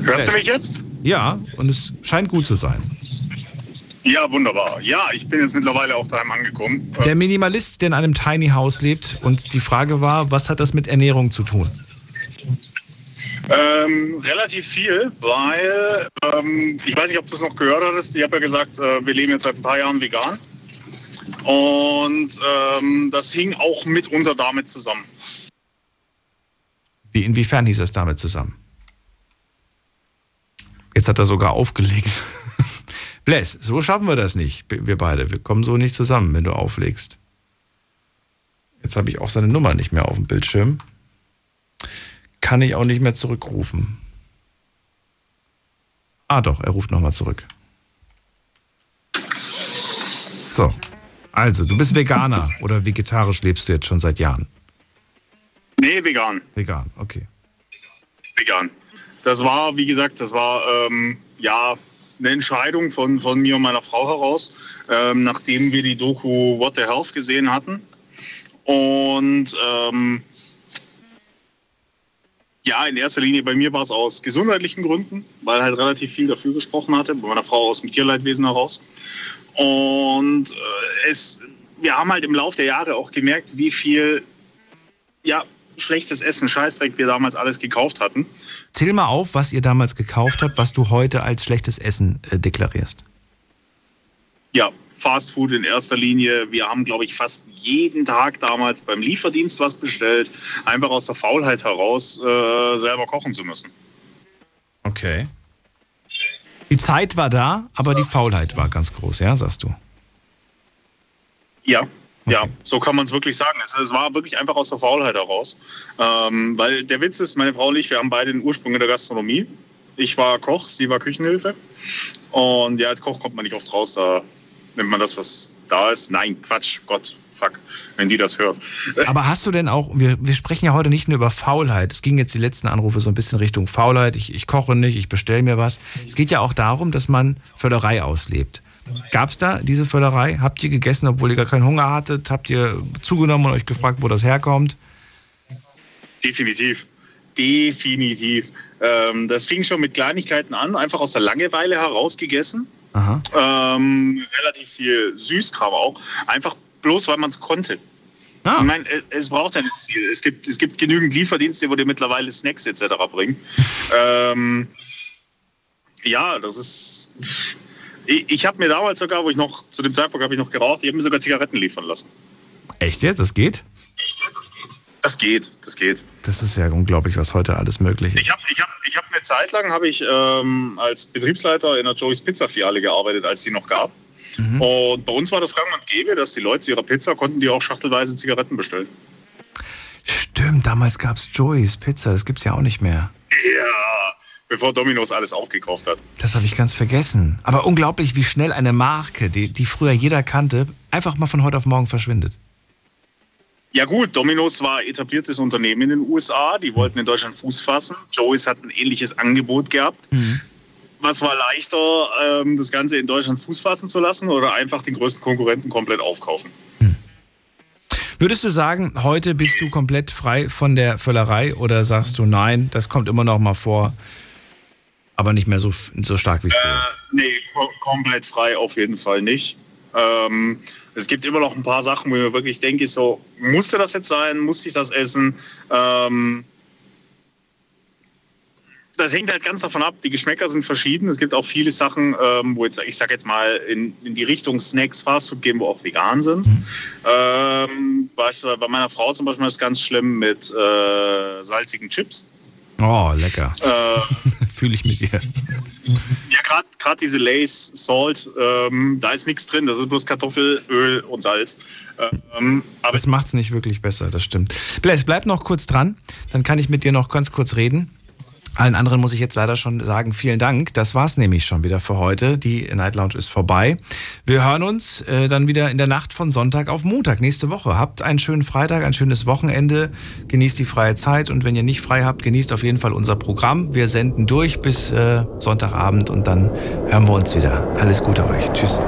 Hörst du mich jetzt? Ja, und es scheint gut zu sein. Ja, wunderbar. Ja, ich bin jetzt mittlerweile auch daheim angekommen. Der Minimalist, der in einem Tiny House lebt und die Frage war, was hat das mit Ernährung zu tun? Ähm, relativ viel, weil ähm, ich weiß nicht, ob du es noch gehört hattest. Ich habe ja gesagt, äh, wir leben jetzt seit ein paar Jahren vegan. Und ähm, das hing auch mitunter damit zusammen. Wie, inwiefern hieß das damit zusammen? Jetzt hat er sogar aufgelegt. Bless, so schaffen wir das nicht, wir beide. Wir kommen so nicht zusammen, wenn du auflegst. Jetzt habe ich auch seine Nummer nicht mehr auf dem Bildschirm. Kann ich auch nicht mehr zurückrufen. Ah doch, er ruft nochmal zurück. So, also, du bist Veganer oder vegetarisch lebst du jetzt schon seit Jahren? Nee, vegan. Vegan, okay. Vegan. Das war, wie gesagt, das war ähm, ja eine Entscheidung von, von mir und meiner Frau heraus, ähm, nachdem wir die Doku What the Health gesehen hatten. Und ähm, ja, in erster Linie bei mir war es aus gesundheitlichen Gründen, weil halt relativ viel dafür gesprochen hatte, bei meiner Frau aus dem Tierleidwesen heraus. Und äh, es, wir haben halt im Laufe der Jahre auch gemerkt, wie viel ja, schlechtes Essen, Scheißdreck wir damals alles gekauft hatten. Zähl mal auf, was ihr damals gekauft habt, was du heute als schlechtes Essen äh, deklarierst. Ja, Fast Food in erster Linie. Wir haben, glaube ich, fast jeden Tag damals beim Lieferdienst was bestellt, einfach aus der Faulheit heraus äh, selber kochen zu müssen. Okay. Die Zeit war da, aber die Faulheit war ganz groß, ja, sagst du. Ja, ja, so kann man es wirklich sagen. Es, es war wirklich einfach aus der Faulheit heraus. Ähm, weil der Witz ist, meine Frau und ich, wir haben beide den Ursprung in der Gastronomie. Ich war Koch, sie war Küchenhilfe. Und ja, als Koch kommt man nicht oft raus, da nimmt man das, was da ist. Nein, Quatsch, Gott, fuck, wenn die das hört. Aber hast du denn auch, wir, wir sprechen ja heute nicht nur über Faulheit. Es ging jetzt die letzten Anrufe so ein bisschen Richtung Faulheit. Ich, ich koche nicht, ich bestelle mir was. Es geht ja auch darum, dass man Völlerei auslebt. Gab es da diese Völlerei? Habt ihr gegessen, obwohl ihr gar keinen Hunger hattet? Habt ihr zugenommen und euch gefragt, wo das herkommt? Definitiv. Definitiv. Ähm, das fing schon mit Kleinigkeiten an, einfach aus der Langeweile heraus gegessen. Ähm, relativ viel Süßkram auch. Einfach bloß, weil man es konnte. Ich meine, es, es braucht ja nicht viel. Es gibt, es gibt genügend Lieferdienste, wo dir mittlerweile Snacks etc. bringen. ähm, ja, das ist. Ich, ich habe mir damals sogar, wo ich noch, zu dem Zeitpunkt habe ich noch geraucht, ich habe mir sogar Zigaretten liefern lassen. Echt jetzt? Das geht? Das geht, das geht. Das ist ja unglaublich, was heute alles möglich ist. Ich habe ich hab, ich hab eine Zeit lang habe ich ähm, als Betriebsleiter in der Joey's Pizza Filiale gearbeitet, als sie noch gab. Mhm. Und bei uns war das gang und gäbe, dass die Leute zu ihrer Pizza konnten die auch schachtelweise Zigaretten bestellen. Stimmt, damals gab es Joey's Pizza, das gibt's ja auch nicht mehr. Ja, bevor Domino's alles aufgekauft hat. Das habe ich ganz vergessen. Aber unglaublich, wie schnell eine Marke, die, die früher jeder kannte, einfach mal von heute auf morgen verschwindet. Ja gut, Domino's war etabliertes Unternehmen in den USA, die wollten in Deutschland Fuß fassen. Joey's hat ein ähnliches Angebot gehabt. Was war leichter, ähm, das Ganze in Deutschland Fuß fassen zu lassen oder einfach den größten Konkurrenten komplett aufkaufen? Würdest du sagen, heute bist du komplett frei von der Völlerei oder sagst du, nein, das kommt immer noch mal vor, aber nicht mehr so, so stark wie früher? Nee, ko komplett frei auf jeden Fall nicht. Ähm, es gibt immer noch ein paar Sachen, wo ich mir wirklich denke, so, musste das jetzt sein? Musste ich das essen? Ähm, das hängt halt ganz davon ab. Die Geschmäcker sind verschieden. Es gibt auch viele Sachen, ähm, wo jetzt, ich sag jetzt mal, in, in die Richtung Snacks, Fastfood gehen, wo auch vegan sind. Mhm. Ähm, bei, meiner Frau zum Beispiel ist es ganz schlimm mit äh, salzigen Chips. Oh, lecker. Äh, Fühle ich mit ihr. Ja, gerade diese Lace, Salt, ähm, da ist nichts drin. Das ist bloß Kartoffel, Öl und Salz. Ähm, aber das macht es nicht wirklich besser, das stimmt. Bless, bleib noch kurz dran. Dann kann ich mit dir noch ganz kurz reden. Allen anderen muss ich jetzt leider schon sagen, vielen Dank. Das war's nämlich schon wieder für heute. Die Night Lounge ist vorbei. Wir hören uns äh, dann wieder in der Nacht von Sonntag auf Montag nächste Woche. Habt einen schönen Freitag, ein schönes Wochenende. Genießt die freie Zeit und wenn ihr nicht frei habt, genießt auf jeden Fall unser Programm. Wir senden durch bis äh, Sonntagabend und dann hören wir uns wieder. Alles Gute euch. Tschüss.